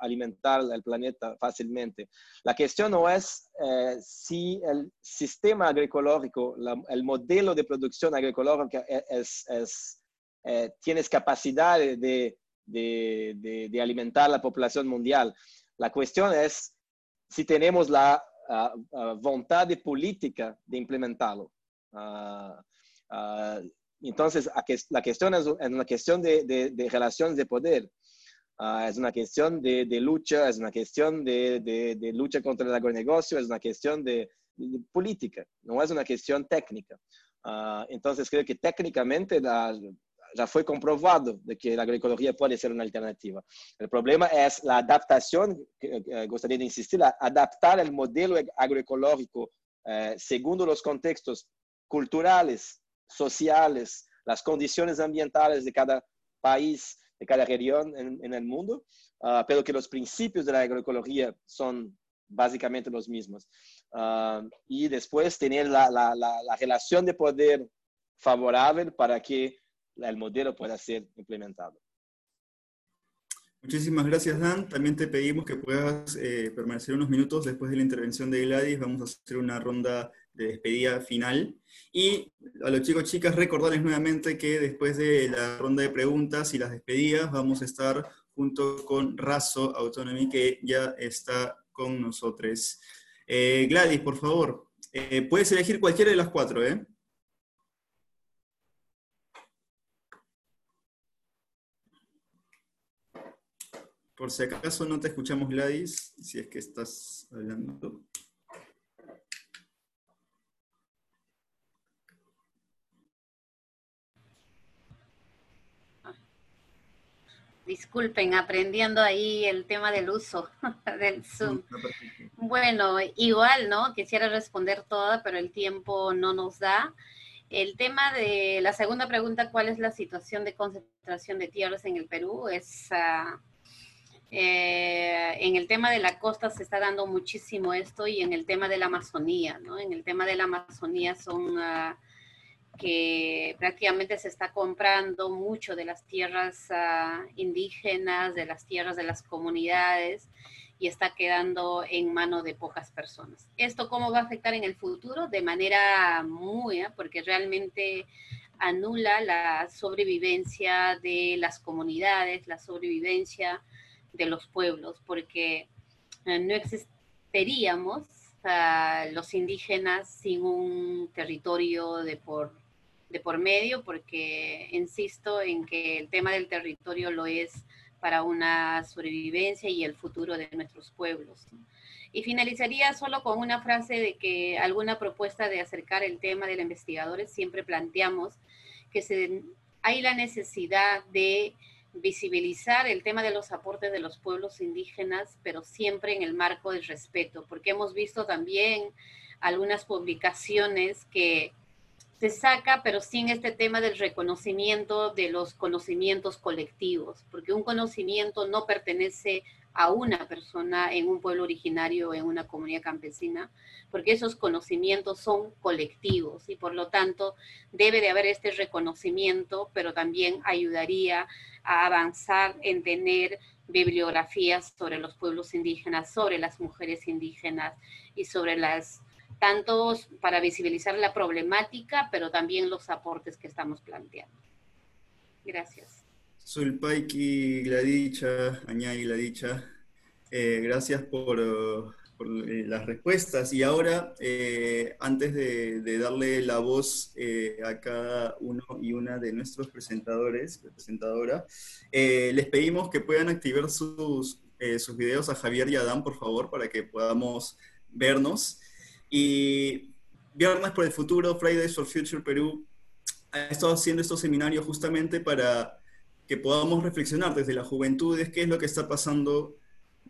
Speaker 4: alimentar el planeta fácilmente. La cuestión no es eh, si el sistema agroecológico, el modelo de producción agroecológica es, es, eh, tienes capacidad de, de, de, alimentar la población mundial. La cuestión es si tenemos la uh, voluntad política de implementarlo. Ah, entonces, la cuestión es, una cuestión de, relaciones de poder. Ah, es una cuestión de, lucha, es una cuestión de, lucha contra el agronegocio, es una cuestión de, política, no es una cuestión técnica. entonces, creo que técnicamente ya fue comprobado de que la agroecología puede ser una alternativa. El problema es la adaptación, que, gustaría de insistir, adaptar el modelo agroecológico eh, según los contextos culturales, sociales, las condiciones ambientales de cada país, de cada región en, el mundo, ah, pero que los principios de la agroecología son básicamente los mismos. Ah, y después tener la, la, la, relación de poder favorable para que el modelo pueda ser implementado.
Speaker 1: Muchísimas gracias, Dan. También te pedimos que puedas eh, permanecer unos minutos después de la intervención de Gladys. Vamos a hacer una ronda de despedida final. Y a los chicos chicas recordarles nuevamente que después de la ronda de preguntas y las despedidas vamos a estar junto con Razo Autonomy que ya está con nosotros. Eh, Gladys, por favor, eh, puedes elegir cualquiera de las cuatro, ¿eh? Por si acaso no te escuchamos, Gladys, si es que estás hablando.
Speaker 5: Disculpen, aprendiendo ahí el tema del uso del Zoom. Bueno, igual, ¿no? Quisiera responder toda, pero el tiempo no nos da. El tema de la segunda pregunta, ¿cuál es la situación de concentración de tierras en el Perú? Es, ah, eh, en el tema de la costa se está dando muchísimo esto y en el tema de la Amazonía, ¿no? En el tema de la Amazonía son... Uh, que prácticamente se está comprando mucho de las tierras ah, indígenas, de las tierras de las comunidades y está quedando en mano de pocas personas. ¿Esto cómo va a afectar en el futuro? De manera muy, ¿eh? porque realmente anula la sobrevivencia de las comunidades, la sobrevivencia de los pueblos, porque eh, no existiríamos los indígenas sin un territorio de por de por medio, porque insisto en que el tema del territorio lo es para una sobrevivencia y el futuro de nuestros pueblos. Y finalizaría solo con una frase de que alguna propuesta de acercar el tema de los investigadores, siempre planteamos que se, hay la necesidad de visibilizar el tema de los aportes de los pueblos indígenas, pero siempre en el marco del respeto, porque hemos visto también algunas publicaciones que se saca, pero sin este tema del reconocimiento de los conocimientos colectivos, porque un conocimiento no pertenece a una persona en un pueblo originario en una comunidad campesina, porque esos conocimientos son colectivos y por lo tanto debe de haber este reconocimiento, pero también ayudaría a avanzar en tener bibliografías sobre los pueblos indígenas, sobre las mujeres indígenas y sobre las tanto para visibilizar la problemática, pero también los aportes que estamos planteando. Gracias.
Speaker 1: Soy Paiki Gladicha, Añay Gladicha. Eh, gracias por, eh, las respuestas. Y ahora, eh, antes de, darle la voz a cada uno y una de nuestros presentadores, presentadora, les pedimos que puedan activar sus, sus videos a Javier y Adán, por favor, para que podamos vernos. Y Viernes por el Futuro, Fridays for Future Perú, ha estado haciendo estos seminarios justamente para que podamos reflexionar desde la juventud de qué es lo que está pasando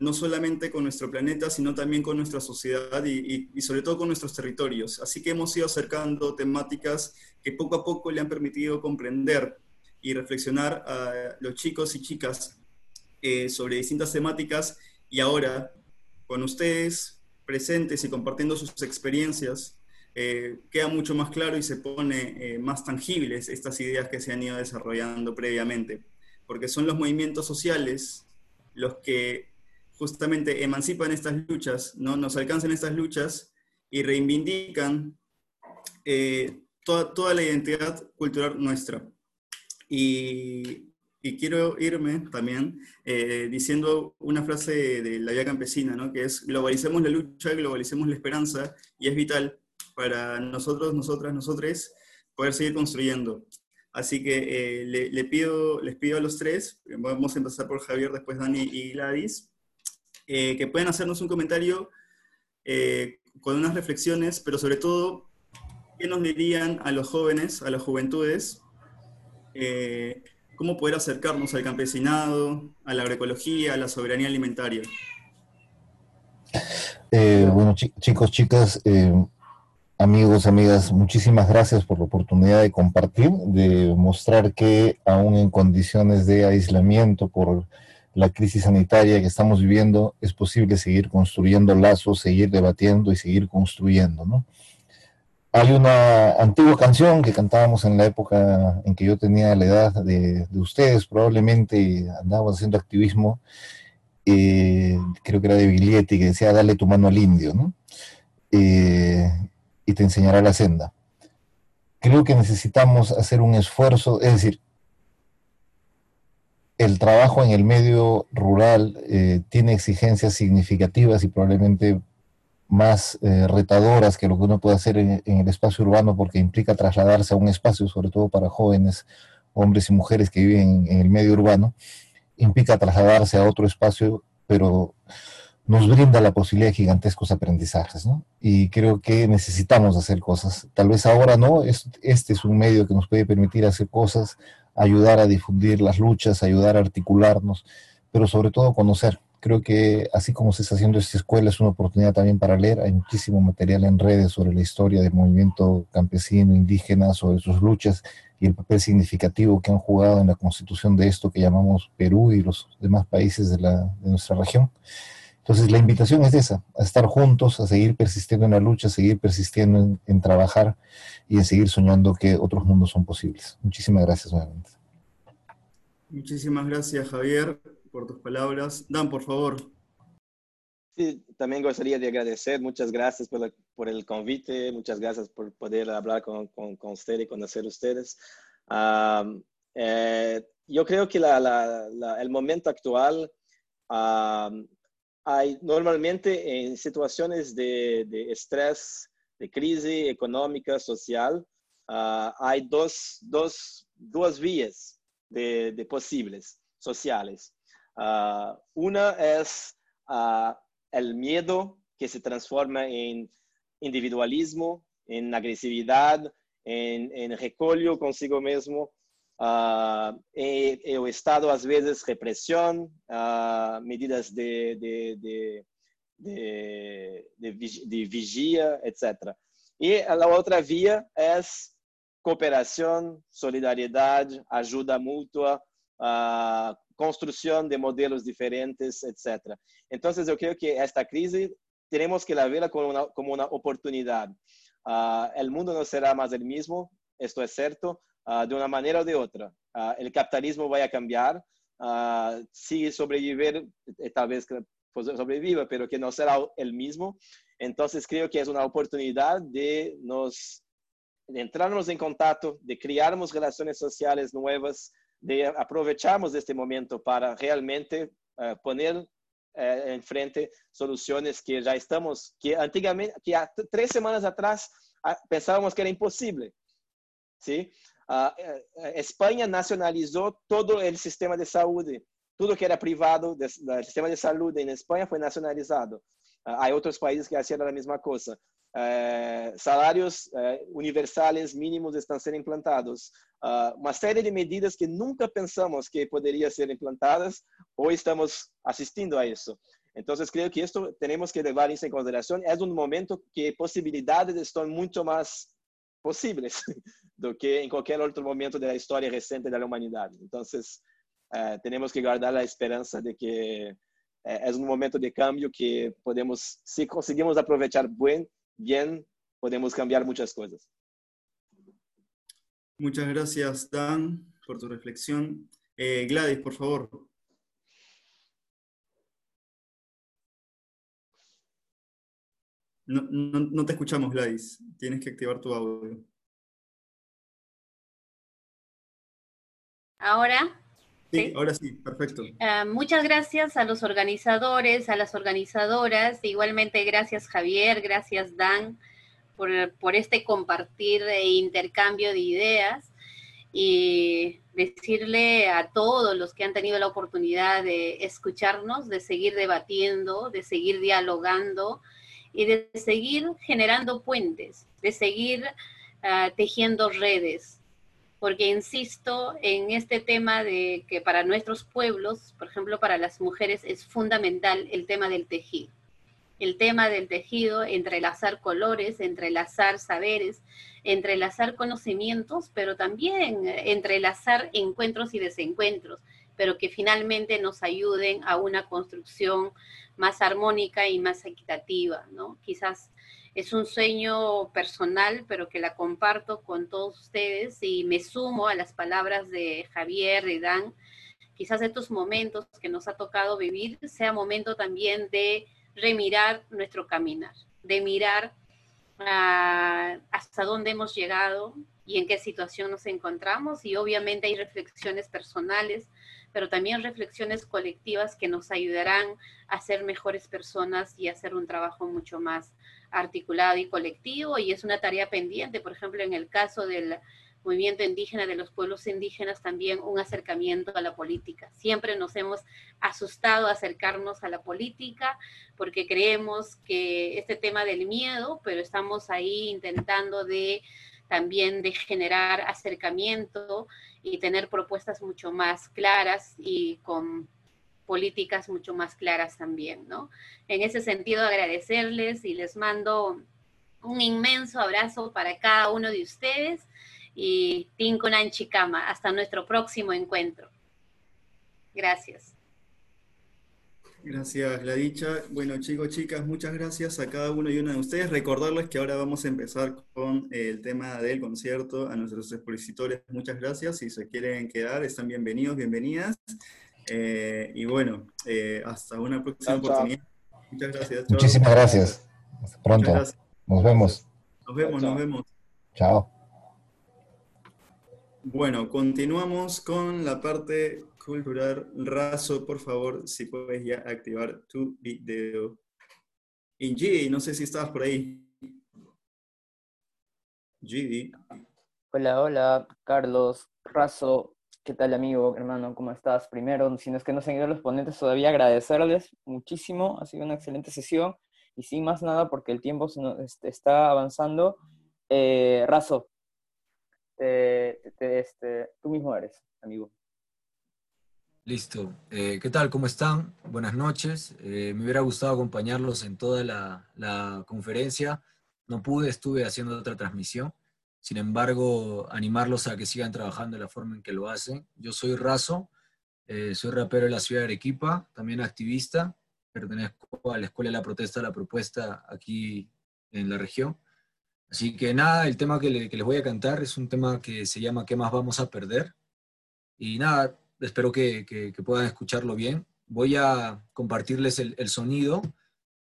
Speaker 1: no solamente con nuestro planeta, sino también con nuestra sociedad y, y, sobre todo con nuestros territorios. Así que hemos ido acercando temáticas que poco a poco le han permitido comprender y reflexionar a los chicos y chicas eh, sobre distintas temáticas. Y ahora, con ustedes, presentes y compartiendo sus experiencias, eh, queda mucho más claro y se pone eh, más tangibles estas ideas que se han ido desarrollando previamente, porque son los movimientos sociales los que justamente emancipan estas luchas, ¿no? nos alcanzan estas luchas y reivindican eh, toda, toda, la identidad cultural nuestra. Y, y quiero irme también diciendo una frase de la vía campesina, ¿no? que es globalicemos la lucha, globalicemos la esperanza, y es vital para nosotros, nosotras, nosotres, poder seguir construyendo. Así que eh, le, pido, les pido a los tres, vamos a empezar por Javier, después Dani y Gladys, eh, que puedan hacernos un comentario eh, con unas reflexiones, pero sobre todo, ¿qué nos dirían a los jóvenes, a las juventudes? ¿Cómo poder acercarnos al campesinado, a la agroecología, a la soberanía alimentaria?
Speaker 3: bueno, chicos, chicas, Amigos, amigas, muchísimas gracias por la oportunidad de compartir, de mostrar que aún en condiciones de aislamiento por la crisis sanitaria que estamos viviendo, es posible seguir construyendo lazos, seguir debatiendo y seguir construyendo, ¿no? Hay una antigua canción que cantábamos en la época en que yo tenía la edad de, ustedes, probablemente andábamos haciendo activismo, eh, creo que era de Biglietti, que decía, dale tu mano al indio, ¿no? Eh, y te enseñará la senda. Creo que necesitamos hacer un esfuerzo, es decir, el trabajo en el medio rural eh, tiene exigencias significativas y probablemente más eh, retadoras que lo que uno puede hacer en, el espacio urbano porque implica trasladarse a un espacio, sobre todo para jóvenes, hombres y mujeres que viven en el medio urbano, implica trasladarse a otro espacio, pero nos brinda la posibilidad de gigantescos aprendizajes, ¿no? Y creo que necesitamos hacer cosas. Tal vez ahora no, este es un medio que nos puede permitir hacer cosas, ayudar a difundir las luchas, ayudar a articularnos, pero sobre todo conocer. Creo que así como se está haciendo esta escuela, es una oportunidad también para leer. Hay muchísimo material en redes sobre la historia del movimiento campesino, indígena, sobre sus luchas y el papel significativo que han jugado en la constitución de esto que llamamos Perú y los demás países de, la, de nuestra región. Entonces la invitación es esa, a estar juntos, a seguir persistiendo en la lucha, a seguir persistiendo en, trabajar y en seguir soñando que otros mundos son posibles. Muchísimas gracias nuevamente.
Speaker 1: Muchísimas gracias Javier por tus palabras. Dan, por favor.
Speaker 4: Sí, también gustaría de agradecer, muchas gracias por, por el convite, muchas gracias por poder hablar con, con, con usted y conocer ustedes. Eh, yo creo que la, la, el momento actual hay normalmente en situaciones de, estrés, de crisis económica, social, ah, hay dos, dos, dos vías de, posibles sociales. Uh, una es uh, el miedo que se transforma en individualismo, en agresividad, en, en consigo mismo, Uh, el Estado, às vezes, repressão, uh, medidas de, de, de, de, vigia, etc. E a outra via é cooperação, solidariedade, ajuda mútua, uh, construção de modelos diferentes, etc. Então, eu creio que esta crise temos que ver como uma, como uma oportunidade. Uh, o mundo não será mais o mesmo, isto é certo, Ah, de una manera o de otra. Ah, el capitalismo va a cambiar, uh, si sobreviver, eh, tal vez pues, sobreviva, pero que no será el mismo. Entonces creo que es una oportunidad de nos de entrarnos en contacto, de crearmos relaciones sociales nuevas, de aprovecharmos este momento para realmente uh, poner uh, en frente soluciones que ya estamos, que antigamente, que tres semanas atrás pensábamos que era imposible. ¿sí? A Espanha nacionalizou todo o sistema de saúde. Tudo que era privado do sistema de saúde em Espanha foi nacionalizado. Há outros países que fizeram a mesma coisa. Uh, salários uh, universais mínimos estão sendo implantados. Uh, uma série de medidas que nunca pensamos que poderiam ser implantadas, ou estamos assistindo a isso. Então, creio que isto temos que levar isso em consideração. É um momento que possibilidades estão muito mais possíveis do que em qualquer outro momento da história recente da humanidade. Então, eh, temos que guardar a esperança de que eh, é um momento de cambio que podemos, se conseguimos aproveitar bem, bem podemos cambiar muchas cosas.
Speaker 1: Muchas gracias, Dan, por tu reflexión. Eh, Gladys, por favor. No, no, te escuchamos, Gladys. Tienes que activar tu audio.
Speaker 5: ¿Ahora?
Speaker 1: Sí, ahora sí, perfecto.
Speaker 5: Ah, muchas gracias a los organizadores, a las organizadoras. Igualmente, gracias Javier, gracias Dan por, por este compartir e intercambio de ideas. Y decirle a todos los que han tenido la oportunidad de escucharnos, de seguir debatiendo, de seguir dialogando y de seguir generando puentes, de seguir ah, tejiendo redes, porque insisto en este tema de que para nuestros pueblos, por ejemplo, para las mujeres es fundamental el tema del tejido. El tema del tejido, entrelazar colores, entrelazar saberes, entrelazar conocimientos, pero también entrelazar encuentros y desencuentros, pero que finalmente nos ayuden a una construcción más armónica y más equitativa, ¿no? Quizás es un sueño personal, pero que la comparto con todos ustedes y me sumo a las palabras de Javier y Dan. Quizás estos momentos que nos ha tocado vivir sea momento también de remirar nuestro caminar, de mirar ah, hasta dónde hemos llegado y en qué situación nos encontramos y obviamente hay reflexiones personales pero también reflexiones colectivas que nos ayudarán a ser mejores personas y hacer un trabajo mucho más articulado y colectivo. Y es una tarea pendiente, por ejemplo, en el caso del movimiento indígena de los pueblos indígenas, también un acercamiento a la política. Siempre nos hemos asustado acercarnos a la política porque creemos que este tema del miedo, pero estamos ahí intentando de también de generar acercamiento y tener propuestas mucho más claras y con políticas mucho más claras también, ¿no? En ese sentido, agradecerles y les mando un inmenso abrazo para cada uno de ustedes y Tinkunan Chikama. Hasta nuestro próximo encuentro. Gracias.
Speaker 1: Gracias, la dicha. Bueno, chicos, chicas, muchas gracias a cada uno y una de ustedes. Recordarles que ahora vamos a empezar con el tema del concierto. A nuestros expositores, muchas gracias. Si se quieren quedar, están bienvenidos, bienvenidas. Eh, y bueno, eh, hasta una próxima oportunidad.
Speaker 3: Muchas gracias. Muchísimas gracias. Hasta pronto. Nos vemos.
Speaker 1: Nos vemos, nos vemos.
Speaker 3: Chao.
Speaker 1: Bueno, continuamos con la parte cultural. Razo, por favor, si puedes ya activar tu video. Gidi, no sé si estabas por ahí. Gidi.
Speaker 6: Hola, hola, Carlos, Razo. ¿Qué tal, amigo, hermano? ¿Cómo estás? Primero, si no es que no se han ido los ponentes, todavía agradecerles muchísimo. Ha sido una excelente sesión. Y sin más nada, porque el tiempo este, está avanzando. Eh, Razo, este, tú mismo eres, amigo.
Speaker 7: Listo. Eh, ¿Qué tal? ¿Cómo están? Buenas noches. Eh, me hubiera gustado acompañarlos en toda la, conferencia. No pude, estuve haciendo otra transmisión. Sin embargo, animarlos a que sigan trabajando de la forma en que lo hacen. Yo soy Razo, eh, soy rapero de la ciudad de Arequipa, también activista. Pertenezco a la Escuela de la Protesta, la propuesta aquí en la región. Así que nada, el tema que, les voy a cantar es un tema que se llama ¿Qué más vamos a perder? Y nada, espero que, puedan escucharlo bien. Voy a compartirles el, sonido,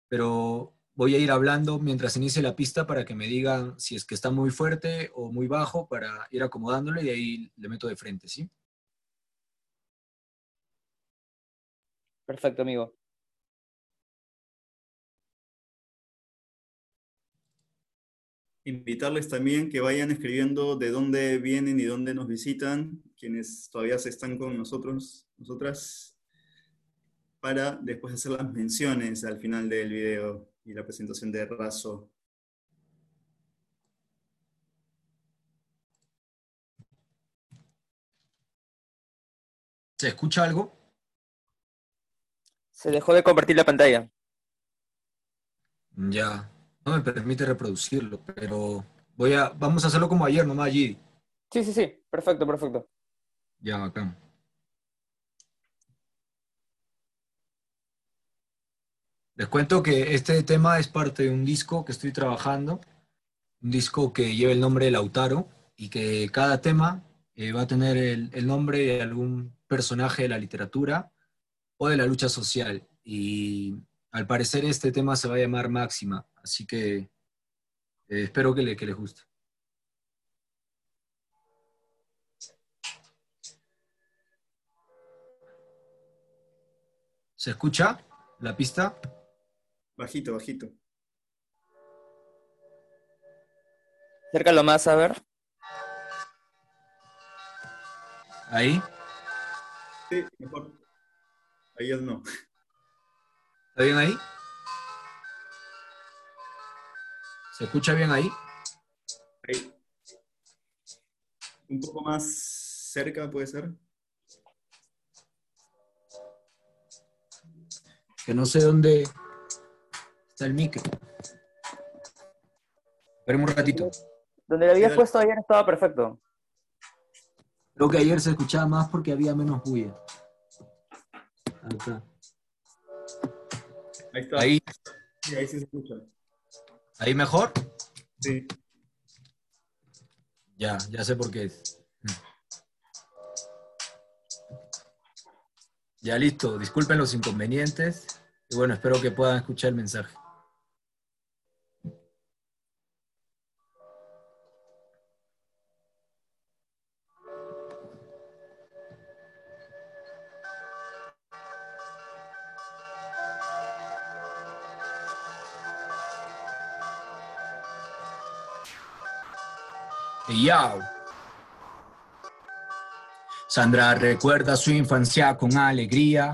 Speaker 7: pero voy a ir hablando mientras inicie la pista para que me digan si es que está muy fuerte o muy bajo para ir acomodándolo y ahí le meto de frente, ¿sí?
Speaker 6: Perfecto, amigo.
Speaker 1: invitarles también que vayan escribiendo de dónde vienen y dónde nos visitan, quienes todavía se están con nosotros, nosotras, para después hacer las menciones al final del video y la presentación de Razo.
Speaker 7: ¿Se escucha algo?
Speaker 6: Se dejó de compartir la pantalla.
Speaker 7: Ya no me permite reproducirlo, pero voy a, vamos a hacerlo como ayer nomás allí.
Speaker 6: Sí, sí, sí, perfecto, perfecto.
Speaker 7: Ya, acá. Les cuento que este tema es parte de un disco que estoy trabajando un disco que lleva el nombre de Lautaro y que cada tema eh, va a tener el, el, nombre de algún personaje de la literatura o de la lucha social. Y al parecer este tema se va a llamar Máxima, así que eh, espero que, le, que les guste. ¿Se escucha la pista?
Speaker 1: Bajito, bajito.
Speaker 6: Acércalo más, a ver.
Speaker 7: ¿Ahí?
Speaker 1: Sí, mejor. Ahí es no.
Speaker 7: ¿Está bien ahí? ¿Se escucha bien ahí?
Speaker 1: Ahí. Un poco más cerca, puede ser.
Speaker 7: Que no sé dónde está el micro. Esperemos un ratito.
Speaker 6: Donde lo habías puesto ayer estaba perfecto.
Speaker 7: Creo que ayer se escuchaba más porque había menos bulla. Ahí está.
Speaker 1: Ahí está.
Speaker 7: Ahí,
Speaker 1: Sí, ahí sí se escucha.
Speaker 7: ahí mejor.
Speaker 1: Sí.
Speaker 7: Ya, ya sé por qué es. Ya listo, disculpen los inconvenientes y bueno, espero que puedan escuchar el mensaje. Yao. Sandra recuerda su infancia con alegría.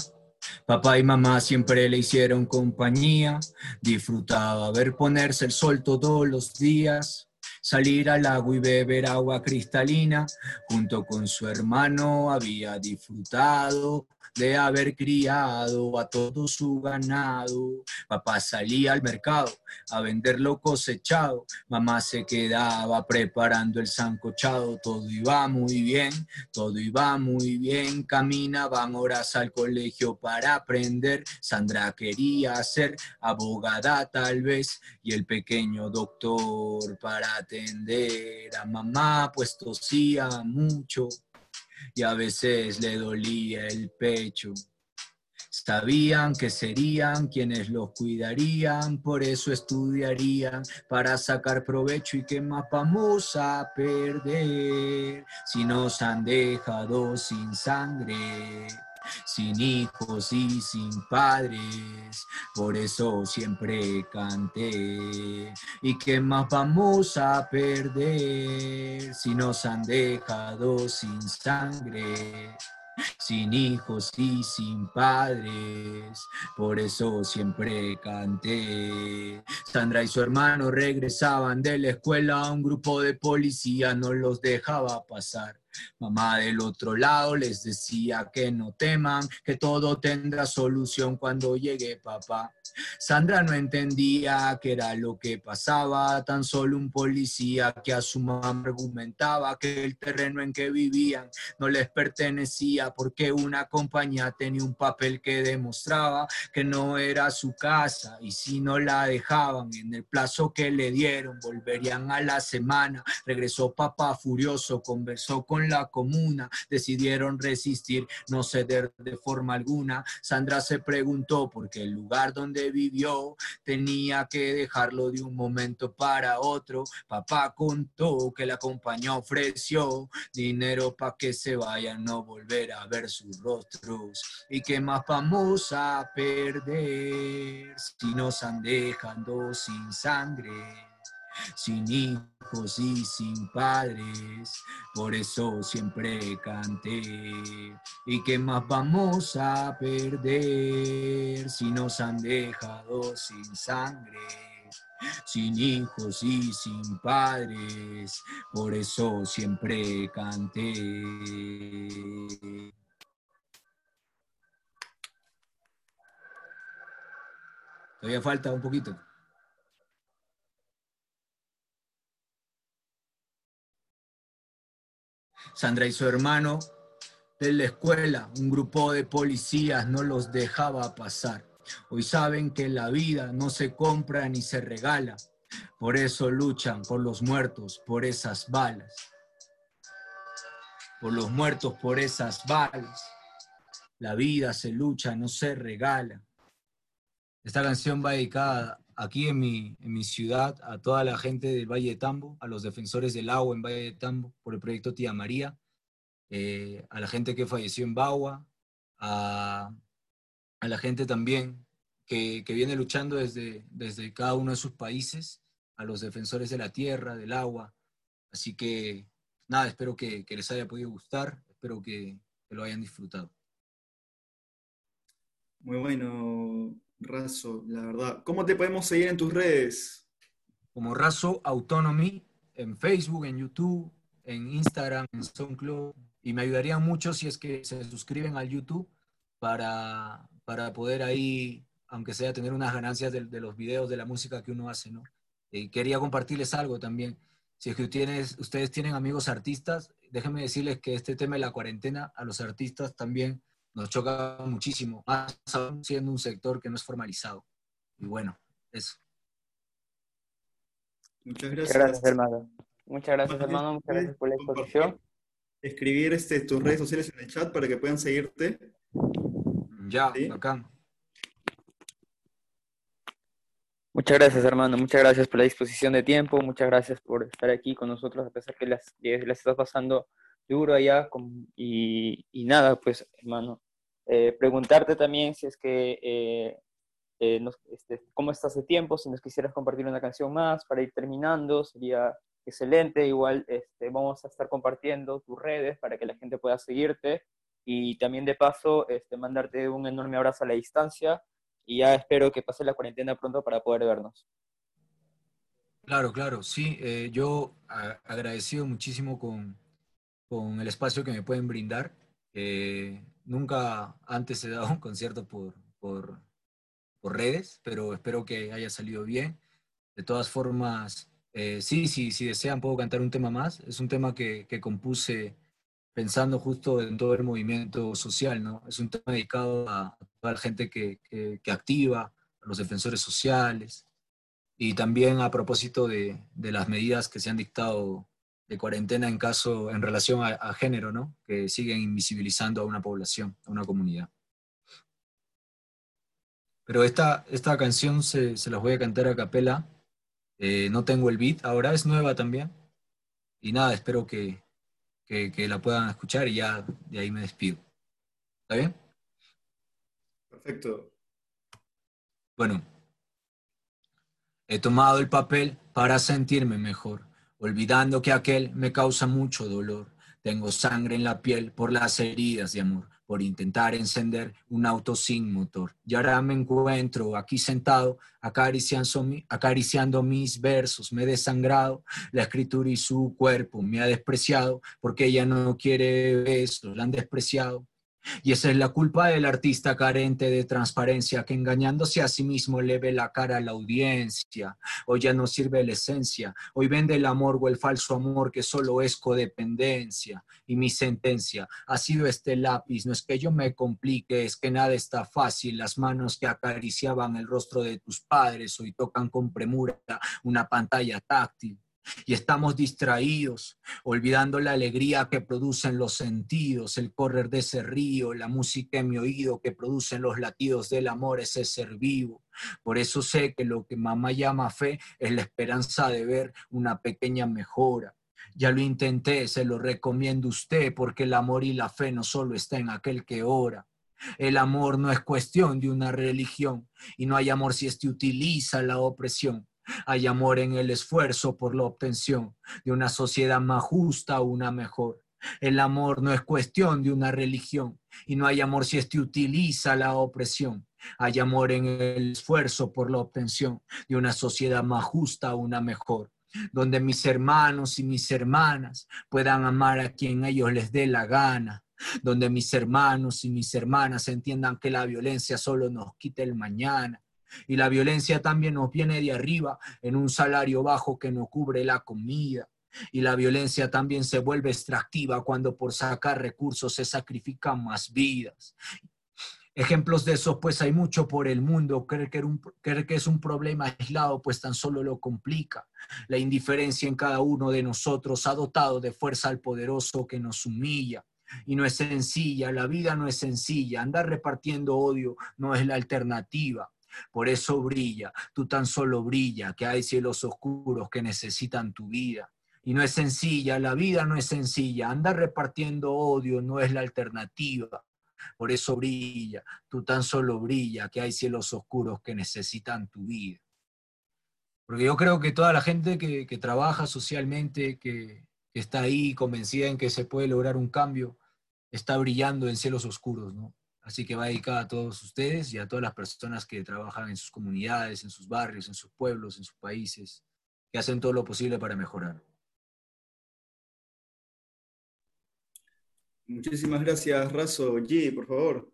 Speaker 7: Papá y mamá siempre le hicieron compañía. Disfrutaba ver ponerse el sol todos los días. Salir al agua y beber agua cristalina. Junto con su hermano había disfrutado de haber criado a todo su ganado. Papá salía al mercado a vender lo cosechado. Mamá se quedaba preparando el sancochado. Todo iba muy bien, todo iba muy bien. Caminaban horas al colegio para aprender. Sandra quería ser abogada tal vez y el pequeño doctor para atender a mamá, pues tosía mucho y a veces le dolía el pecho. Sabían que serían quienes los cuidarían, por eso estudiarían para sacar provecho y qué más vamos a perder si nos han dejado sin sangre sin hijos y sin padres, por eso siempre canté. ¿Y qué más vamos a perder si nos han dejado sin sangre? sin hijos y sin padres, por eso siempre canté. Sandra y su hermano regresaban de la escuela, un grupo de policía no los dejaba pasar. Mamá del otro lado les decía que no teman, que todo tendrá solución cuando llegue papá. Sandra no entendía qué era lo que pasaba, tan solo un policía que a su mamá argumentaba que el terreno en que vivían no les pertenecía porque una compañía tenía un papel que demostraba que no era su casa y si no la dejaban en el plazo que le dieron volverían a la semana. Regresó papá furioso, conversó con la comuna, decidieron resistir, no ceder de forma alguna. Sandra se preguntó por qué el lugar donde vivió tenía que dejarlo de un momento para otro. Papá contó que la compañía ofreció dinero para que se vayan, no volver a ver sus rostros. ¿Y qué más vamos a perder si nos han dejando sin sangre? Sin hijos y sin padres, por eso siempre canté. ¿Y qué más vamos a perder si nos han dejado sin sangre? Sin hijos y sin padres, por eso siempre canté. Todavía falta un poquito. Sandra y su hermano de la escuela, un grupo de policías no los dejaba pasar. Hoy saben que la vida no se compra ni se regala. Por eso luchan por los muertos, por esas balas. Por los muertos, por esas balas. La vida se lucha, no se regala. Esta canción va dedicada aquí en mi, en mi ciudad a toda la gente del Valle de Tambo, a los defensores del agua en Valle de Tambo por el proyecto Tía María, eh, a la gente que falleció en Bagua, a, a la gente también que, que, viene luchando desde, desde cada uno de sus países, a los defensores de la tierra, del agua. Así que nada, espero que, que les haya podido gustar, espero que, que lo hayan disfrutado.
Speaker 1: Muy bueno, Razo, la verdad. ¿Cómo te podemos seguir en tus redes?
Speaker 7: Como Razo Autonomy, en Facebook, en YouTube, en Instagram, en SoundCloud. Y me ayudaría mucho si es que se suscriben al YouTube para, para poder ahí, aunque sea tener unas ganancias de, los videos, de la música que uno hace, ¿no? Y quería compartirles algo también. Si es que ustedes, ustedes tienen amigos artistas, déjenme decirles que este tema de la cuarentena a los artistas también nos choca muchísimo, más aún siendo un sector que no es formalizado. Y bueno, eso.
Speaker 1: Muchas gracias.
Speaker 6: Muchas gracias, hermano. Muchas gracias, hermano. Muchas gracias por la exposición.
Speaker 1: Escribir este, tus redes sociales en el chat para que puedan seguirte.
Speaker 7: Ya,
Speaker 1: ¿Sí?
Speaker 7: acá.
Speaker 6: Muchas gracias, hermano. Muchas gracias por la disposición de tiempo. Muchas gracias por estar aquí con nosotros, a pesar que las, que las estás pasando duro allá. Con, y, y, nada, pues, hermano, eh, preguntarte también si es que, eh, eh, nos, este, cómo estás de tiempo, si nos quisieras compartir una canción más para ir terminando, sería excelente. Igual este, vamos a estar compartiendo tus redes para que la gente pueda seguirte. Y también de paso, este, mandarte un enorme abrazo a la distancia y ya espero que pase la cuarentena pronto para poder vernos.
Speaker 7: Claro, claro, sí, eh, yo a, agradecido muchísimo con, con, el espacio que me pueden brindar. Eh, nunca antes he dado un concierto por, por, redes, pero espero que haya salido bien. De todas formas, eh, sí, sí, si desean puedo cantar un tema más. Es un tema que, que compuse pensando justo en todo el movimiento social, ¿no? Es un tema dedicado a toda la gente que, que, activa, a los defensores sociales, y también a propósito de, las medidas que se han dictado de cuarentena en caso, en relación a, a, género, ¿no? Que siguen invisibilizando a una población, a una comunidad. Pero esta, esta canción se, se las voy a cantar a capela. Eh, no tengo el beat, ahora es nueva también. Y nada, espero que, que, que, la puedan escuchar y ya de ahí me despido. ¿Está bien?
Speaker 1: Perfecto.
Speaker 7: Bueno, he tomado el papel para sentirme mejor, olvidando que aquel me causa mucho dolor. Tengo sangre en la piel por las heridas de amor, por intentar encender un auto sin motor. Y ahora me encuentro aquí sentado, acariciando, mis versos. Me he desangrado, la escritura y su cuerpo me ha despreciado, porque ella no quiere eso, la han despreciado. Y esa es la culpa del artista carente de transparencia que engañándose a sí mismo le ve la cara a la audiencia. Hoy ya no sirve la esencia, hoy vende el amor o el falso amor que solo es codependencia. Y mi sentencia ha sido este lápiz, no es que yo me complique, es que nada está fácil. Las manos que acariciaban el rostro de tus padres hoy tocan con premura una pantalla táctil y estamos distraídos, olvidando la alegría que producen los sentidos, el correr de ese río, la música en mi oído que producen los latidos del amor, ese ser vivo. Por eso sé que lo que mamá llama fe es la esperanza de ver una pequeña mejora. Ya lo intenté, se lo recomiendo a usted, porque el amor y la fe no solo está en aquel que ora. El amor no es cuestión de una religión y no hay amor si éste utiliza la opresión. Hay amor en el esfuerzo por la obtención de una sociedad más justa, una mejor. El amor no es cuestión de una religión y no hay amor si éste utiliza la opresión. Hay amor en el esfuerzo por la obtención de una sociedad más justa, una mejor donde mis hermanos y mis hermanas puedan amar a quien ellos les dé la gana, donde mis hermanos y mis hermanas entiendan que la violencia solo nos quita el mañana, y la violencia también nos viene de arriba en un salario bajo que no cubre la comida. Y la violencia también se vuelve extractiva cuando por sacar recursos se sacrifican más vidas. Ejemplos de eso, pues hay mucho por el mundo. Creer que, creer que, es un problema aislado, pues tan solo lo complica. La indiferencia en cada uno de nosotros ha dotado de fuerza al poderoso que nos humilla. Y no es sencilla, la vida no es sencilla. Andar repartiendo odio no es la alternativa. Por eso brilla, tú tan solo brilla, que hay cielos oscuros que necesitan tu vida. Y no es sencilla, la vida no es sencilla. Andar repartiendo odio no es la alternativa. Por eso brilla, tú tan solo brilla, que hay cielos oscuros que necesitan tu vida. Porque yo creo que toda la gente que, trabaja socialmente, que, que, está ahí convencida en que se puede lograr un cambio, está brillando en cielos oscuros, ¿no? Así que va dedicada a todos ustedes y a todas las personas que trabajan en sus comunidades, en sus barrios, en sus pueblos, en sus países, que hacen todo lo posible para mejorar.
Speaker 1: Muchísimas gracias, Razo. G, por favor.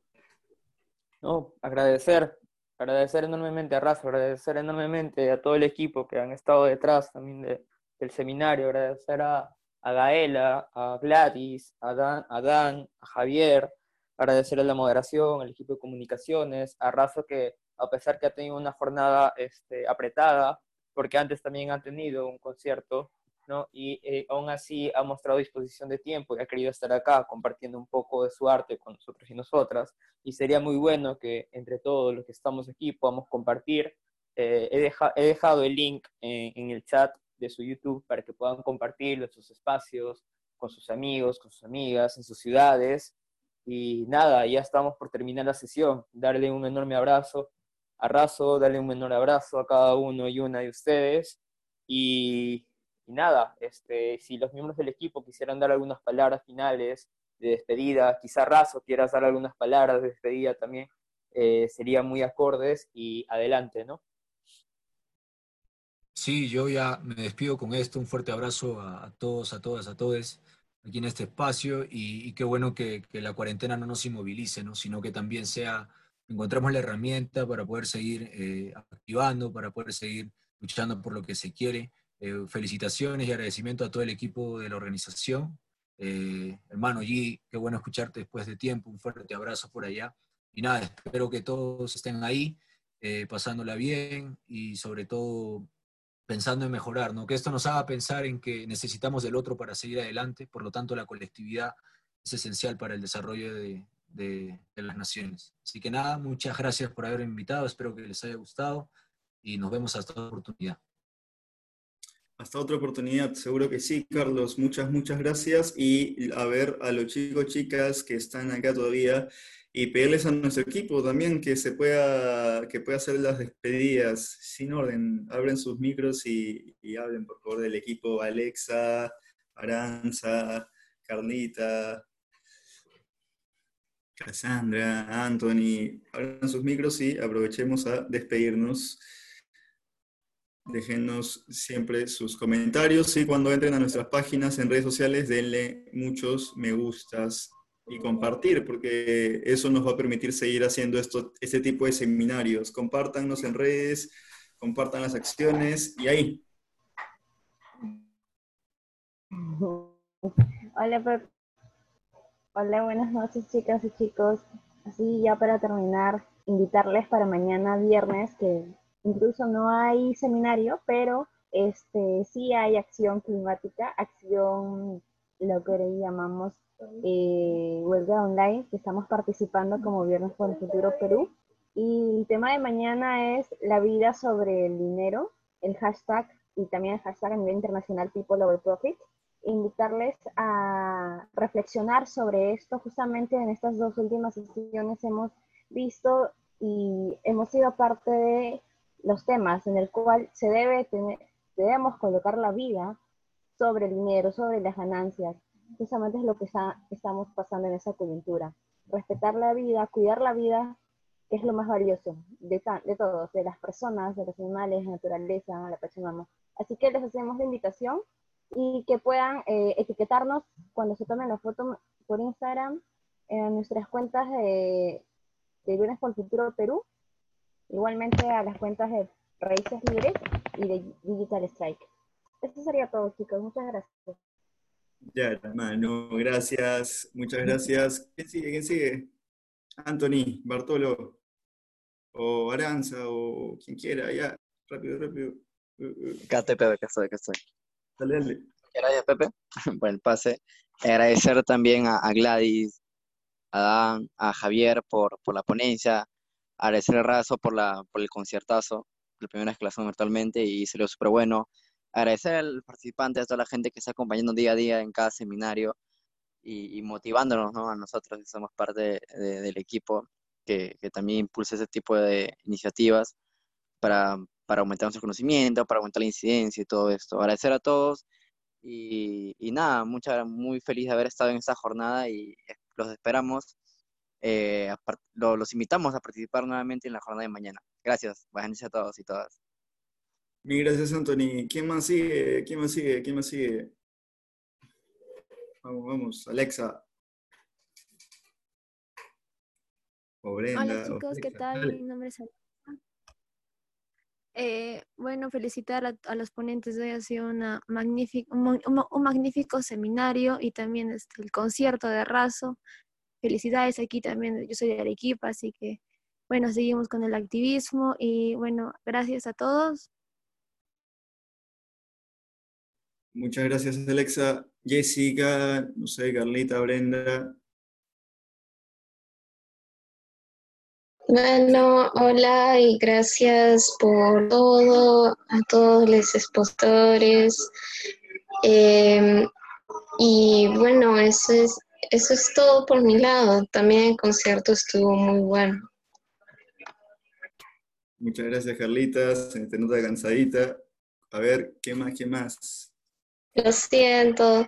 Speaker 6: No, agradecer, agradecer enormemente a Razo, agradecer enormemente a todo el equipo que han estado detrás también del seminario, agradecer a, Gaela, a Gladys, a Dan, a Dan, a Javier, agradecer a la moderación, al equipo de comunicaciones, a Razo que a pesar que ha tenido una jornada este, apretada, porque antes también ha tenido un concierto, y eh, aún así ha mostrado disposición de tiempo y ha querido estar acá compartiendo un poco de su arte con nosotros y nosotras. Y sería muy bueno que entre todos los que estamos aquí podamos compartir. Eh, he, dejado el link en, el chat de su YouTube para que puedan compartirlo en sus espacios, con sus amigos, con sus amigas, en sus ciudades. Y nada, ya estamos por terminar la sesión. Darle un enorme abrazo a Razo, darle un enorme abrazo a cada uno y una de ustedes. Y y nada, este, si los miembros del equipo quisieran dar algunas palabras finales de despedida, quizá Razo quieras dar algunas palabras de despedida también, eh, serían muy acordes y adelante, ¿no?
Speaker 7: Sí, yo ya me despido con esto. Un fuerte abrazo a, todos, a todas, a todos aquí en este espacio y, qué bueno que, la cuarentena no nos inmovilice, ¿no? sino que también sea, encontremos la herramienta para poder seguir eh, activando, para poder seguir luchando por lo que se quiere eh, felicitaciones y agradecimiento a todo el equipo de la organización. Eh, hermano G, qué bueno escucharte después de tiempo, un fuerte abrazo por allá. Y nada, espero que todos estén ahí, eh, pasándola bien y sobre todo pensando en mejorar, ¿no? que esto nos haga pensar en que necesitamos del otro para seguir adelante, por lo tanto la colectividad es esencial para el desarrollo de, las naciones. Así que nada, muchas gracias por haberme invitado, espero que les haya gustado y nos vemos hasta otra oportunidad.
Speaker 1: Hasta otra oportunidad, seguro que sí, Carlos. Muchas, muchas gracias. Y a ver a los chicos, chicas que están acá todavía y pedirles a nuestro equipo también que se pueda, que pueda hacer las despedidas sin orden. Abren sus micros y, hablen, por favor, del equipo Alexa, Aranza, Carlita, Cassandra, Anthony. Abran sus micros y aprovechemos a despedirnos. Déjenos siempre sus comentarios y cuando entren a nuestras páginas en redes sociales denle muchos me gustas y compartir, porque eso nos va a permitir seguir haciendo esto, este tipo de seminarios. Compártanos en redes, compartan las acciones y ahí.
Speaker 8: Hola, Hola, buenas noches chicas y chicos. Así ya para terminar, invitarles para mañana viernes que incluso no hay seminario, pero este, sí hay acción climática, acción, lo que llamamos eh, huelga online, que estamos participando como Viernes por el Futuro Perú. Y el tema de mañana es la vida sobre el dinero, el hashtag y también el hashtag a nivel internacional People Over Profit. Invitarles a reflexionar sobre esto. Justamente en estas dos últimas sesiones hemos visto y hemos sido parte de los temas en el cual se debe tener, debemos colocar la vida sobre el dinero, sobre las ganancias. Justamente es lo que estamos pasando en esa coyuntura. Respetar la vida, cuidar la vida, es lo más valioso de, de todos, de las personas, de los animales, la naturaleza, la persona. Así que les hacemos la invitación y que puedan eh, etiquetarnos cuando se tomen la foto por Instagram en nuestras cuentas de, de Viernes por Futuro Perú Igualmente a las cuentas de Raíces Libres y de Digital Strike. Eso sería todo, chicos. Muchas gracias.
Speaker 1: Ya, hermano, gracias. Muchas gracias. ¿Quién sigue? ¿Quién sigue? Anthony, Bartolo, o Aranza, o quien quiera, ya, rápido, rápido.
Speaker 9: Acá estoy, Pepe, acá estoy, acá estoy.
Speaker 1: Dale, dale.
Speaker 9: Gracias, Pepe, por el pase. Agradecer también a, Gladys, a Dan, a Javier por, por la ponencia, agradecer a Razo por, la, por el conciertazo, la primera vez que la hacemos virtualmente y salió súper bueno. Agradecer al participante, a toda la gente que está acompañando día a día en cada seminario y, motivándonos ¿no? a nosotros que somos parte del equipo que, que, también impulsa ese tipo de iniciativas para, para aumentar nuestro conocimiento, para aumentar la incidencia y todo esto. Agradecer a todos y, y nada, mucha, muy feliz de haber estado en esta jornada y los esperamos eh, los invitamos a participar nuevamente en la jornada de mañana. Gracias, buenas a todos y todas.
Speaker 1: Mil gracias, Anthony. ¿Quién más sigue? ¿Quién más sigue? ¿Quién más sigue? Vamos, vamos, Alexa.
Speaker 10: Hola chicos, ¿qué tal? Mi nombre es Alexa. Eh, bueno, felicitar a, los ponentes de hoy. Ha sido una magnífica, un, magnífico seminario y también este, el concierto de Razo felicidades aquí también, yo soy de Arequipa, así que bueno, seguimos con el activismo y bueno, gracias a todos.
Speaker 1: Muchas gracias Alexa, Jessica, no sé, Carlita, Brenda.
Speaker 11: Bueno, hola y gracias por todo, a todos los expositores. Em, y bueno, eso es eso es todo por mi lado. También el concierto estuvo muy bueno.
Speaker 1: Muchas gracias, Carlitas. Se te nota cansadita. A ver, ¿qué más? ¿Qué más?
Speaker 11: Lo siento.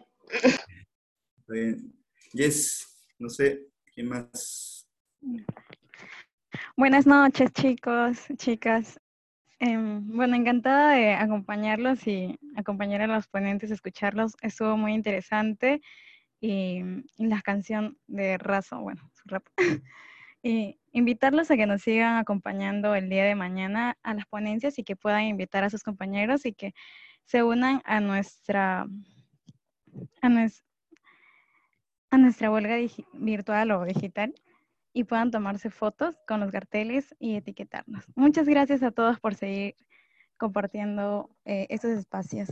Speaker 1: bien. Yes, no sé, ¿qué más?
Speaker 12: Buenas noches, chicos, chicas. Em, bueno, encantada de acompañarlos y acompañar a los ponentes, escucharlos. Estuvo muy interesante y, la canción de Razo, bueno, su rap. y invitarlos a que nos sigan acompañando el día de mañana a las ponencias y que puedan invitar a sus compañeros y que se unan a nuestra a, nuestra huelga virtual o digital y puedan tomarse fotos con los carteles y etiquetarnos. Muchas gracias a todos por seguir compartiendo eh, estos espacios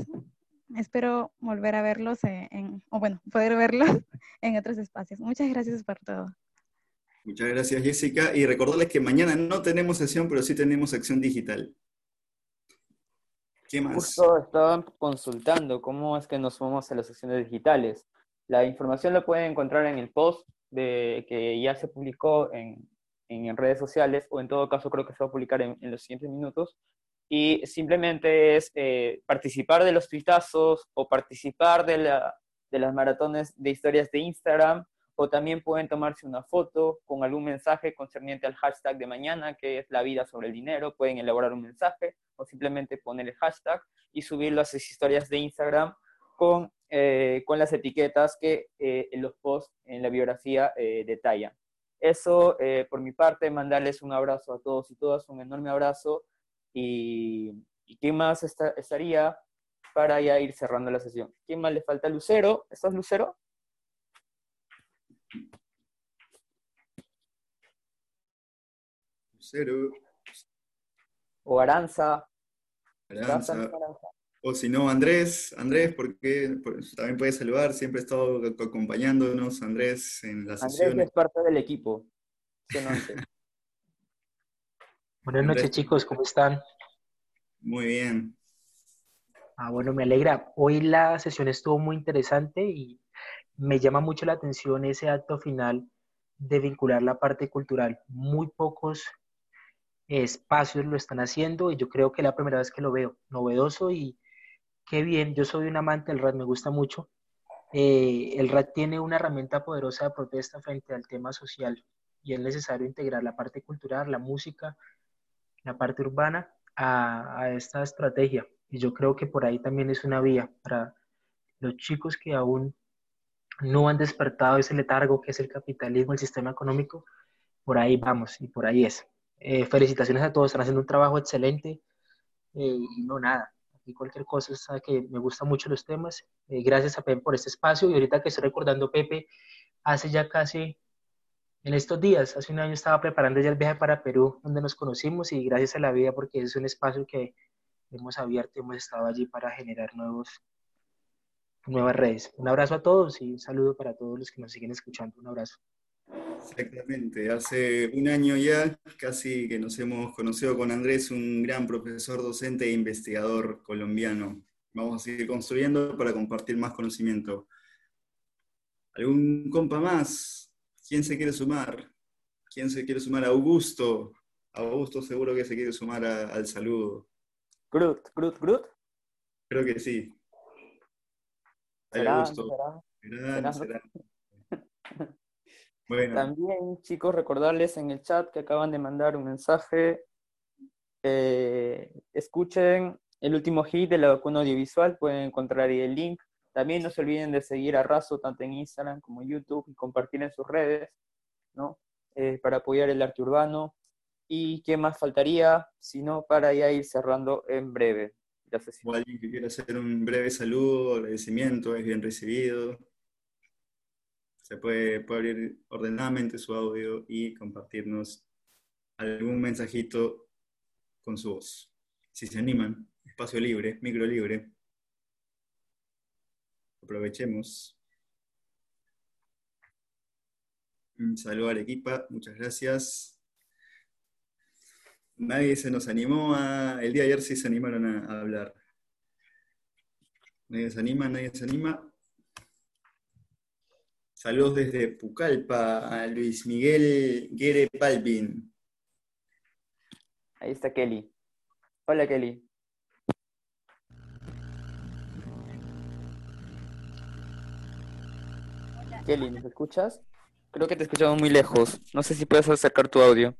Speaker 12: espero volver a verlos en, o bueno, poder verlos en otros espacios. Muchas gracias por todo.
Speaker 1: Muchas gracias, Jessica. Y recordarles que mañana no tenemos sesión, pero sí tenemos acción digital.
Speaker 6: ¿Qué más? Justo estaban consultando cómo es que nos sumamos a las acciones digitales. La información la pueden encontrar en el post de, que ya se publicó en, en, redes sociales, o en todo caso creo que se va a publicar en, en los siguientes minutos, y simplemente es eh, participar de los tuitazos o participar de, la, de las maratones de historias de Instagram o también pueden tomarse una foto con algún mensaje concerniente al hashtag de mañana, que es la vida sobre el dinero. Pueden elaborar un mensaje o simplemente poner el hashtag y subirlo a sus historias de Instagram con, eh, con las etiquetas que eh, los posts en la biografía detallan. Eso, por mi parte, mandarles un abrazo a todos y todas, un enorme abrazo y, ¿y quién más estaría para ya ir cerrando la sesión? ¿Quién más le falta? Lucero. ¿Estás Lucero?
Speaker 1: Lucero.
Speaker 6: O Aranza.
Speaker 1: Aranza. O si no, Andrés, Andrés, porque también puede saludar, siempre ha estado acompañándonos, Andrés, en la sesión.
Speaker 6: Andrés es parte del equipo.
Speaker 13: Buenas noches, chicos, ¿cómo están?
Speaker 1: Muy bien.
Speaker 13: Ah, bueno, me alegra. Hoy la sesión estuvo muy interesante y me llama mucho la atención ese acto final de vincular la parte cultural. Muy pocos espacios lo están haciendo y yo creo que es la primera vez que lo veo. Novedoso y qué bien. Yo soy un amante del rap, me gusta mucho. Eh, el rap tiene una herramienta poderosa de protesta frente al tema social y es necesario integrar la parte cultural, la música, la parte urbana a, esta estrategia. Y yo creo que por ahí también es una vía para los chicos que aún no han despertado ese letargo que es el capitalismo, el sistema económico, por ahí vamos y por ahí es. Eh, felicitaciones a todos, están haciendo un trabajo excelente eh, no nada, aquí cualquier cosa, sabe que me gustan mucho los temas. Eh, gracias a Pepe por este espacio y ahorita que estoy recordando, Pepe, hace ya casi en estos días. Hace un año estaba preparando ya el viaje para Perú, donde nos conocimos y gracias a la vida, porque es un espacio que hemos abierto hemos estado allí para generar nuevos, nuevas redes. Un abrazo a todos y un saludo para todos los que nos siguen escuchando. Un abrazo.
Speaker 1: Exactamente, hace un año ya casi que nos hemos conocido con Andrés, un gran profesor, docente e investigador colombiano. Vamos a seguir construyendo para compartir más conocimiento. ¿Algún compa más? ¿Quién se quiere sumar? ¿Quién se quiere sumar? Augusto. Augusto seguro que se quiere sumar al saludo.
Speaker 6: Groot, Groot, Groot.
Speaker 1: Creo que sí.
Speaker 6: Augusto. También, chicos, recordarles en el chat que acaban de mandar un mensaje. Eh, escuchen el último hit de la vacuna audiovisual, pueden encontrar ahí el link. También no se olviden de seguir a Razo tanto en Instagram como en YouTube y compartir en sus redes, ¿no? Eh, para apoyar el arte urbano. ¿Y qué más faltaría? Si no, para ya ir cerrando en breve.
Speaker 1: O alguien que quiera hacer un breve saludo, agradecimiento, es bien recibido se puede, abrir ordenadamente su audio y compartirnos algún mensajito con su voz. Si se animan, espacio libre, micro libre. Aprovechemos. Un saludo a Arequipa, muchas gracias. Nadie se nos animó a. El día de ayer sí se animaron a, hablar. Nadie se anima, nadie se anima. Saludos desde Pucallpa a Luis Miguel Guere Palvin.
Speaker 6: Ahí está Kelly. Hola Kelly. Kelly, ¿nos escuchas? Creo que te escuchamos muy lejos. No sé si puedes acercar tu audio.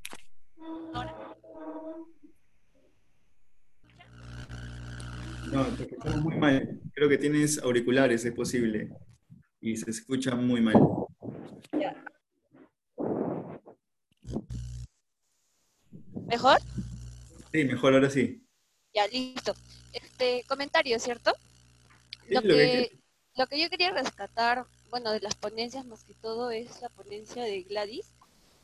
Speaker 1: No, te escuchamos muy mal. Creo que tienes auriculares, es posible y se escucha muy mal.
Speaker 14: ¿Mejor?
Speaker 1: Sí, mejor, ahora sí.
Speaker 14: Ya, listo. Este comentario, ¿cierto? lo, que, lo que yo quería rescatar, bueno, de las ponencias más que todo es la ponencia de Gladys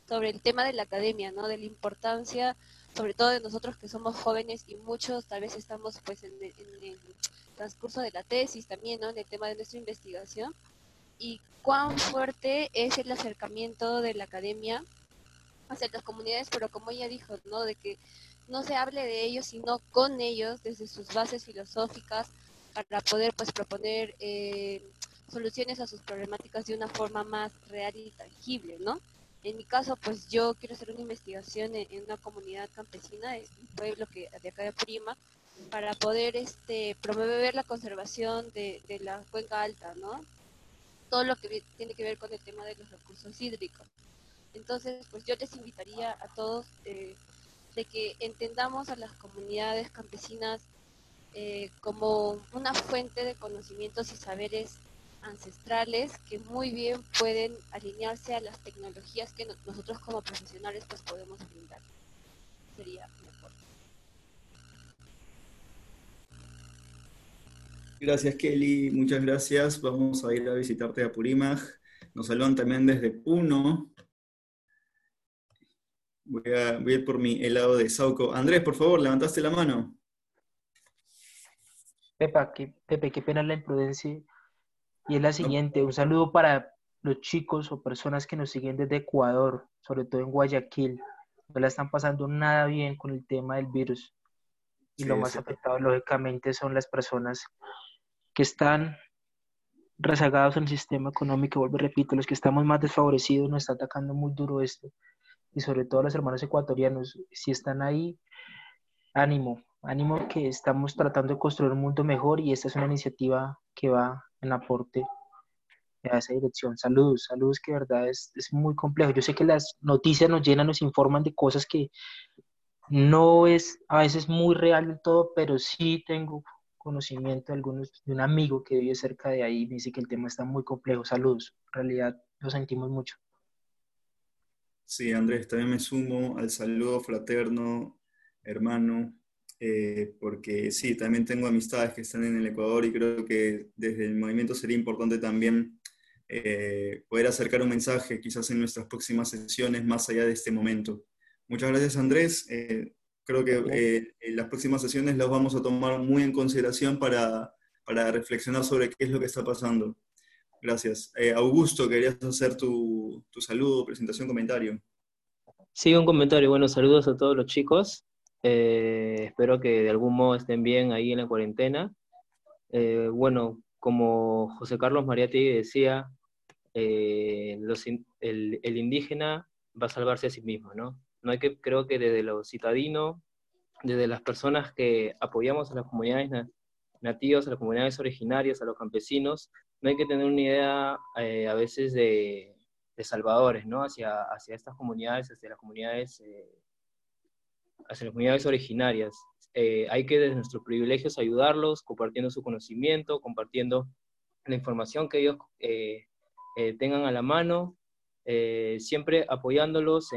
Speaker 14: sobre el tema de la academia, ¿no? De la importancia, sobre todo de nosotros que somos jóvenes y muchos tal vez estamos pues en, el transcurso de la tesis también, ¿no? En el tema de nuestra investigación y cuán fuerte es el acercamiento de la academia hacia las comunidades, pero como ella dijo, ¿no? De que no se hable de ellos, sino con ellos, desde sus bases filosóficas, para poder pues proponer eh, soluciones a sus problemáticas de una forma más real y tangible, ¿no? En mi caso, pues yo quiero hacer una investigación en, una comunidad campesina, es un pueblo que de acá de Prima, para poder este promover la conservación de, de la cuenca alta, ¿no? todo lo que tiene que ver con el tema de los recursos hídricos. Entonces, pues yo les invitaría a todos eh, de que entendamos a las comunidades campesinas eh, como una fuente de conocimientos y saberes ancestrales que muy bien pueden alinearse a las tecnologías que nosotros como profesionales pues podemos brindar. Sería
Speaker 1: Gracias, Kelly. Muchas gracias. Vamos a ir a visitarte a Purimaj. Nos saludan también desde Puno. Voy a, ir por mi helado de Sauco. Andrés, por favor, levantaste la mano.
Speaker 13: Pepa, que, Pepe, qué pena la imprudencia. Y es la siguiente, un saludo para los chicos o personas que nos siguen desde Ecuador, sobre todo en Guayaquil. No la están pasando nada bien con el tema del virus. Y lo más afectado, lógicamente, son las personas que están rezagados en el sistema económico, vuelvo repito, los que estamos más desfavorecidos nos está atacando muy duro esto, y sobre todo los hermanos ecuatorianos, si están ahí, ánimo, ánimo que estamos tratando de construir un mundo mejor y esta es una iniciativa que va en aporte a esa dirección. Saludos, saludos que de verdad es, es muy complejo. Yo sé que las noticias nos llenan, nos informan de cosas que no es a veces muy real todo, pero sí tengo conocimiento de algunos, de un amigo que vive cerca de ahí, me dice que el tema está muy complejo. Saludos, en realidad lo sentimos mucho.
Speaker 1: Sí, Andrés, también me sumo al saludo fraterno, hermano, eh, porque sí, también tengo amistades que están en el Ecuador y creo que desde el movimiento sería importante también eh, poder acercar un mensaje quizás en nuestras próximas sesiones más allá de este momento. Muchas gracias Andrés. Eh, creo que eh, en las próximas sesiones las vamos a tomar muy en consideración para, para reflexionar sobre qué es lo que está pasando. Gracias. Augusto, querías hacer tu, tu saludo, presentación, comentario.
Speaker 15: Sí, un comentario. Bueno, saludos a todos los chicos. Espero que de algún modo estén bien ahí en la cuarentena. bueno, como José Carlos Mariatti decía, eh, el, indígena va a salvarse a sí mismo, ¿no? No hay que, creo que desde los citadinos, desde las personas que apoyamos a las comunidades nativas, a las comunidades originarias, a los campesinos, no hay que tener una idea eh, a veces de, salvadores, ¿no? Hacia, hacia estas comunidades, hacia las comunidades, eh, hacia las comunidades originarias. hay que desde nuestros privilegios ayudarlos, compartiendo su conocimiento, compartiendo la información que ellos eh, tengan a la mano, eh, siempre apoyándolos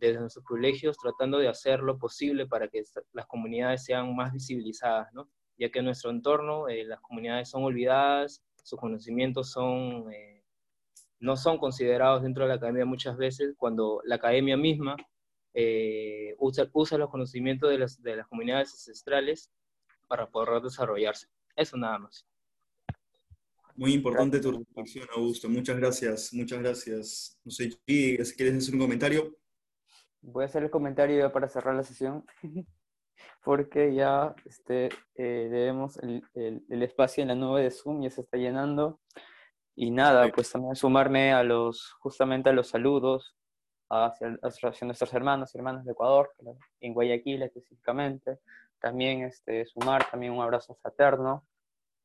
Speaker 15: desde nuestros privilegios, tratando de hacer lo posible para que las comunidades sean más visibilizadas, ya que en nuestro entorno eh, las comunidades son olvidadas, sus conocimientos son, no son considerados dentro de la academia muchas veces, cuando la academia misma usa, usa, los conocimientos de las, de las comunidades ancestrales para poder desarrollarse. Eso nada más.
Speaker 1: Muy importante tu reflexión, Augusto. Muchas gracias, muchas gracias. No sé, si quieres hacer un comentario.
Speaker 6: Voy a hacer el comentario ya para cerrar la sesión, porque ya este, eh, debemos el, el, espacio en la nube de Zoom ya se está llenando. Y nada, pues también sumarme a los, justamente a los saludos hacia, hacia nuestros hermanos y hermanas de Ecuador, en Guayaquil específicamente. También este, sumar también un abrazo fraterno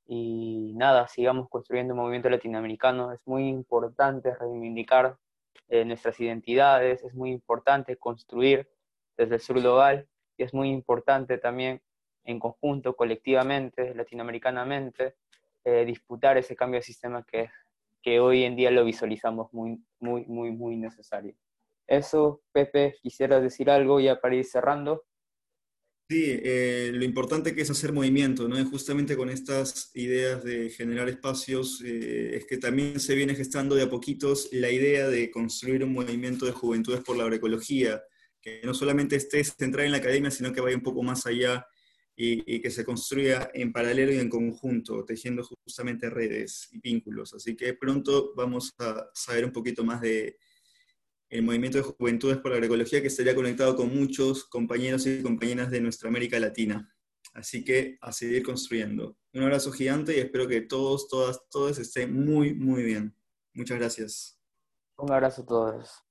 Speaker 6: y nada, sigamos construyendo un movimiento latinoamericano. Es muy importante reivindicar eh, nuestras identidades, es muy importante construir desde el sur global y es muy importante también en conjunto, colectivamente, latinoamericanamente, eh, disputar ese cambio de sistema que, que hoy en día lo visualizamos muy, muy, muy, muy necesario. Eso, Pepe, quisiera decir algo ya para ir cerrando.
Speaker 1: Sí, eh, lo importante que es hacer movimiento, ¿no? Y justamente con estas ideas de generar espacios, eh, es que también se viene gestando de a poquitos la idea de construir un movimiento de juventudes por la agroecología, que no solamente esté centrada en la academia, sino que vaya un poco más allá y, que se construya en paralelo y en conjunto, tejiendo justamente redes y vínculos. Así que pronto vamos a saber un poquito más de, el movimiento de juventudes por la agroecología que estaría conectado con muchos compañeros y compañeras de nuestra América Latina. Así que a seguir construyendo. Un abrazo gigante y espero que todos, todas, todos estén muy, muy bien. Muchas gracias.
Speaker 6: Un abrazo a todos.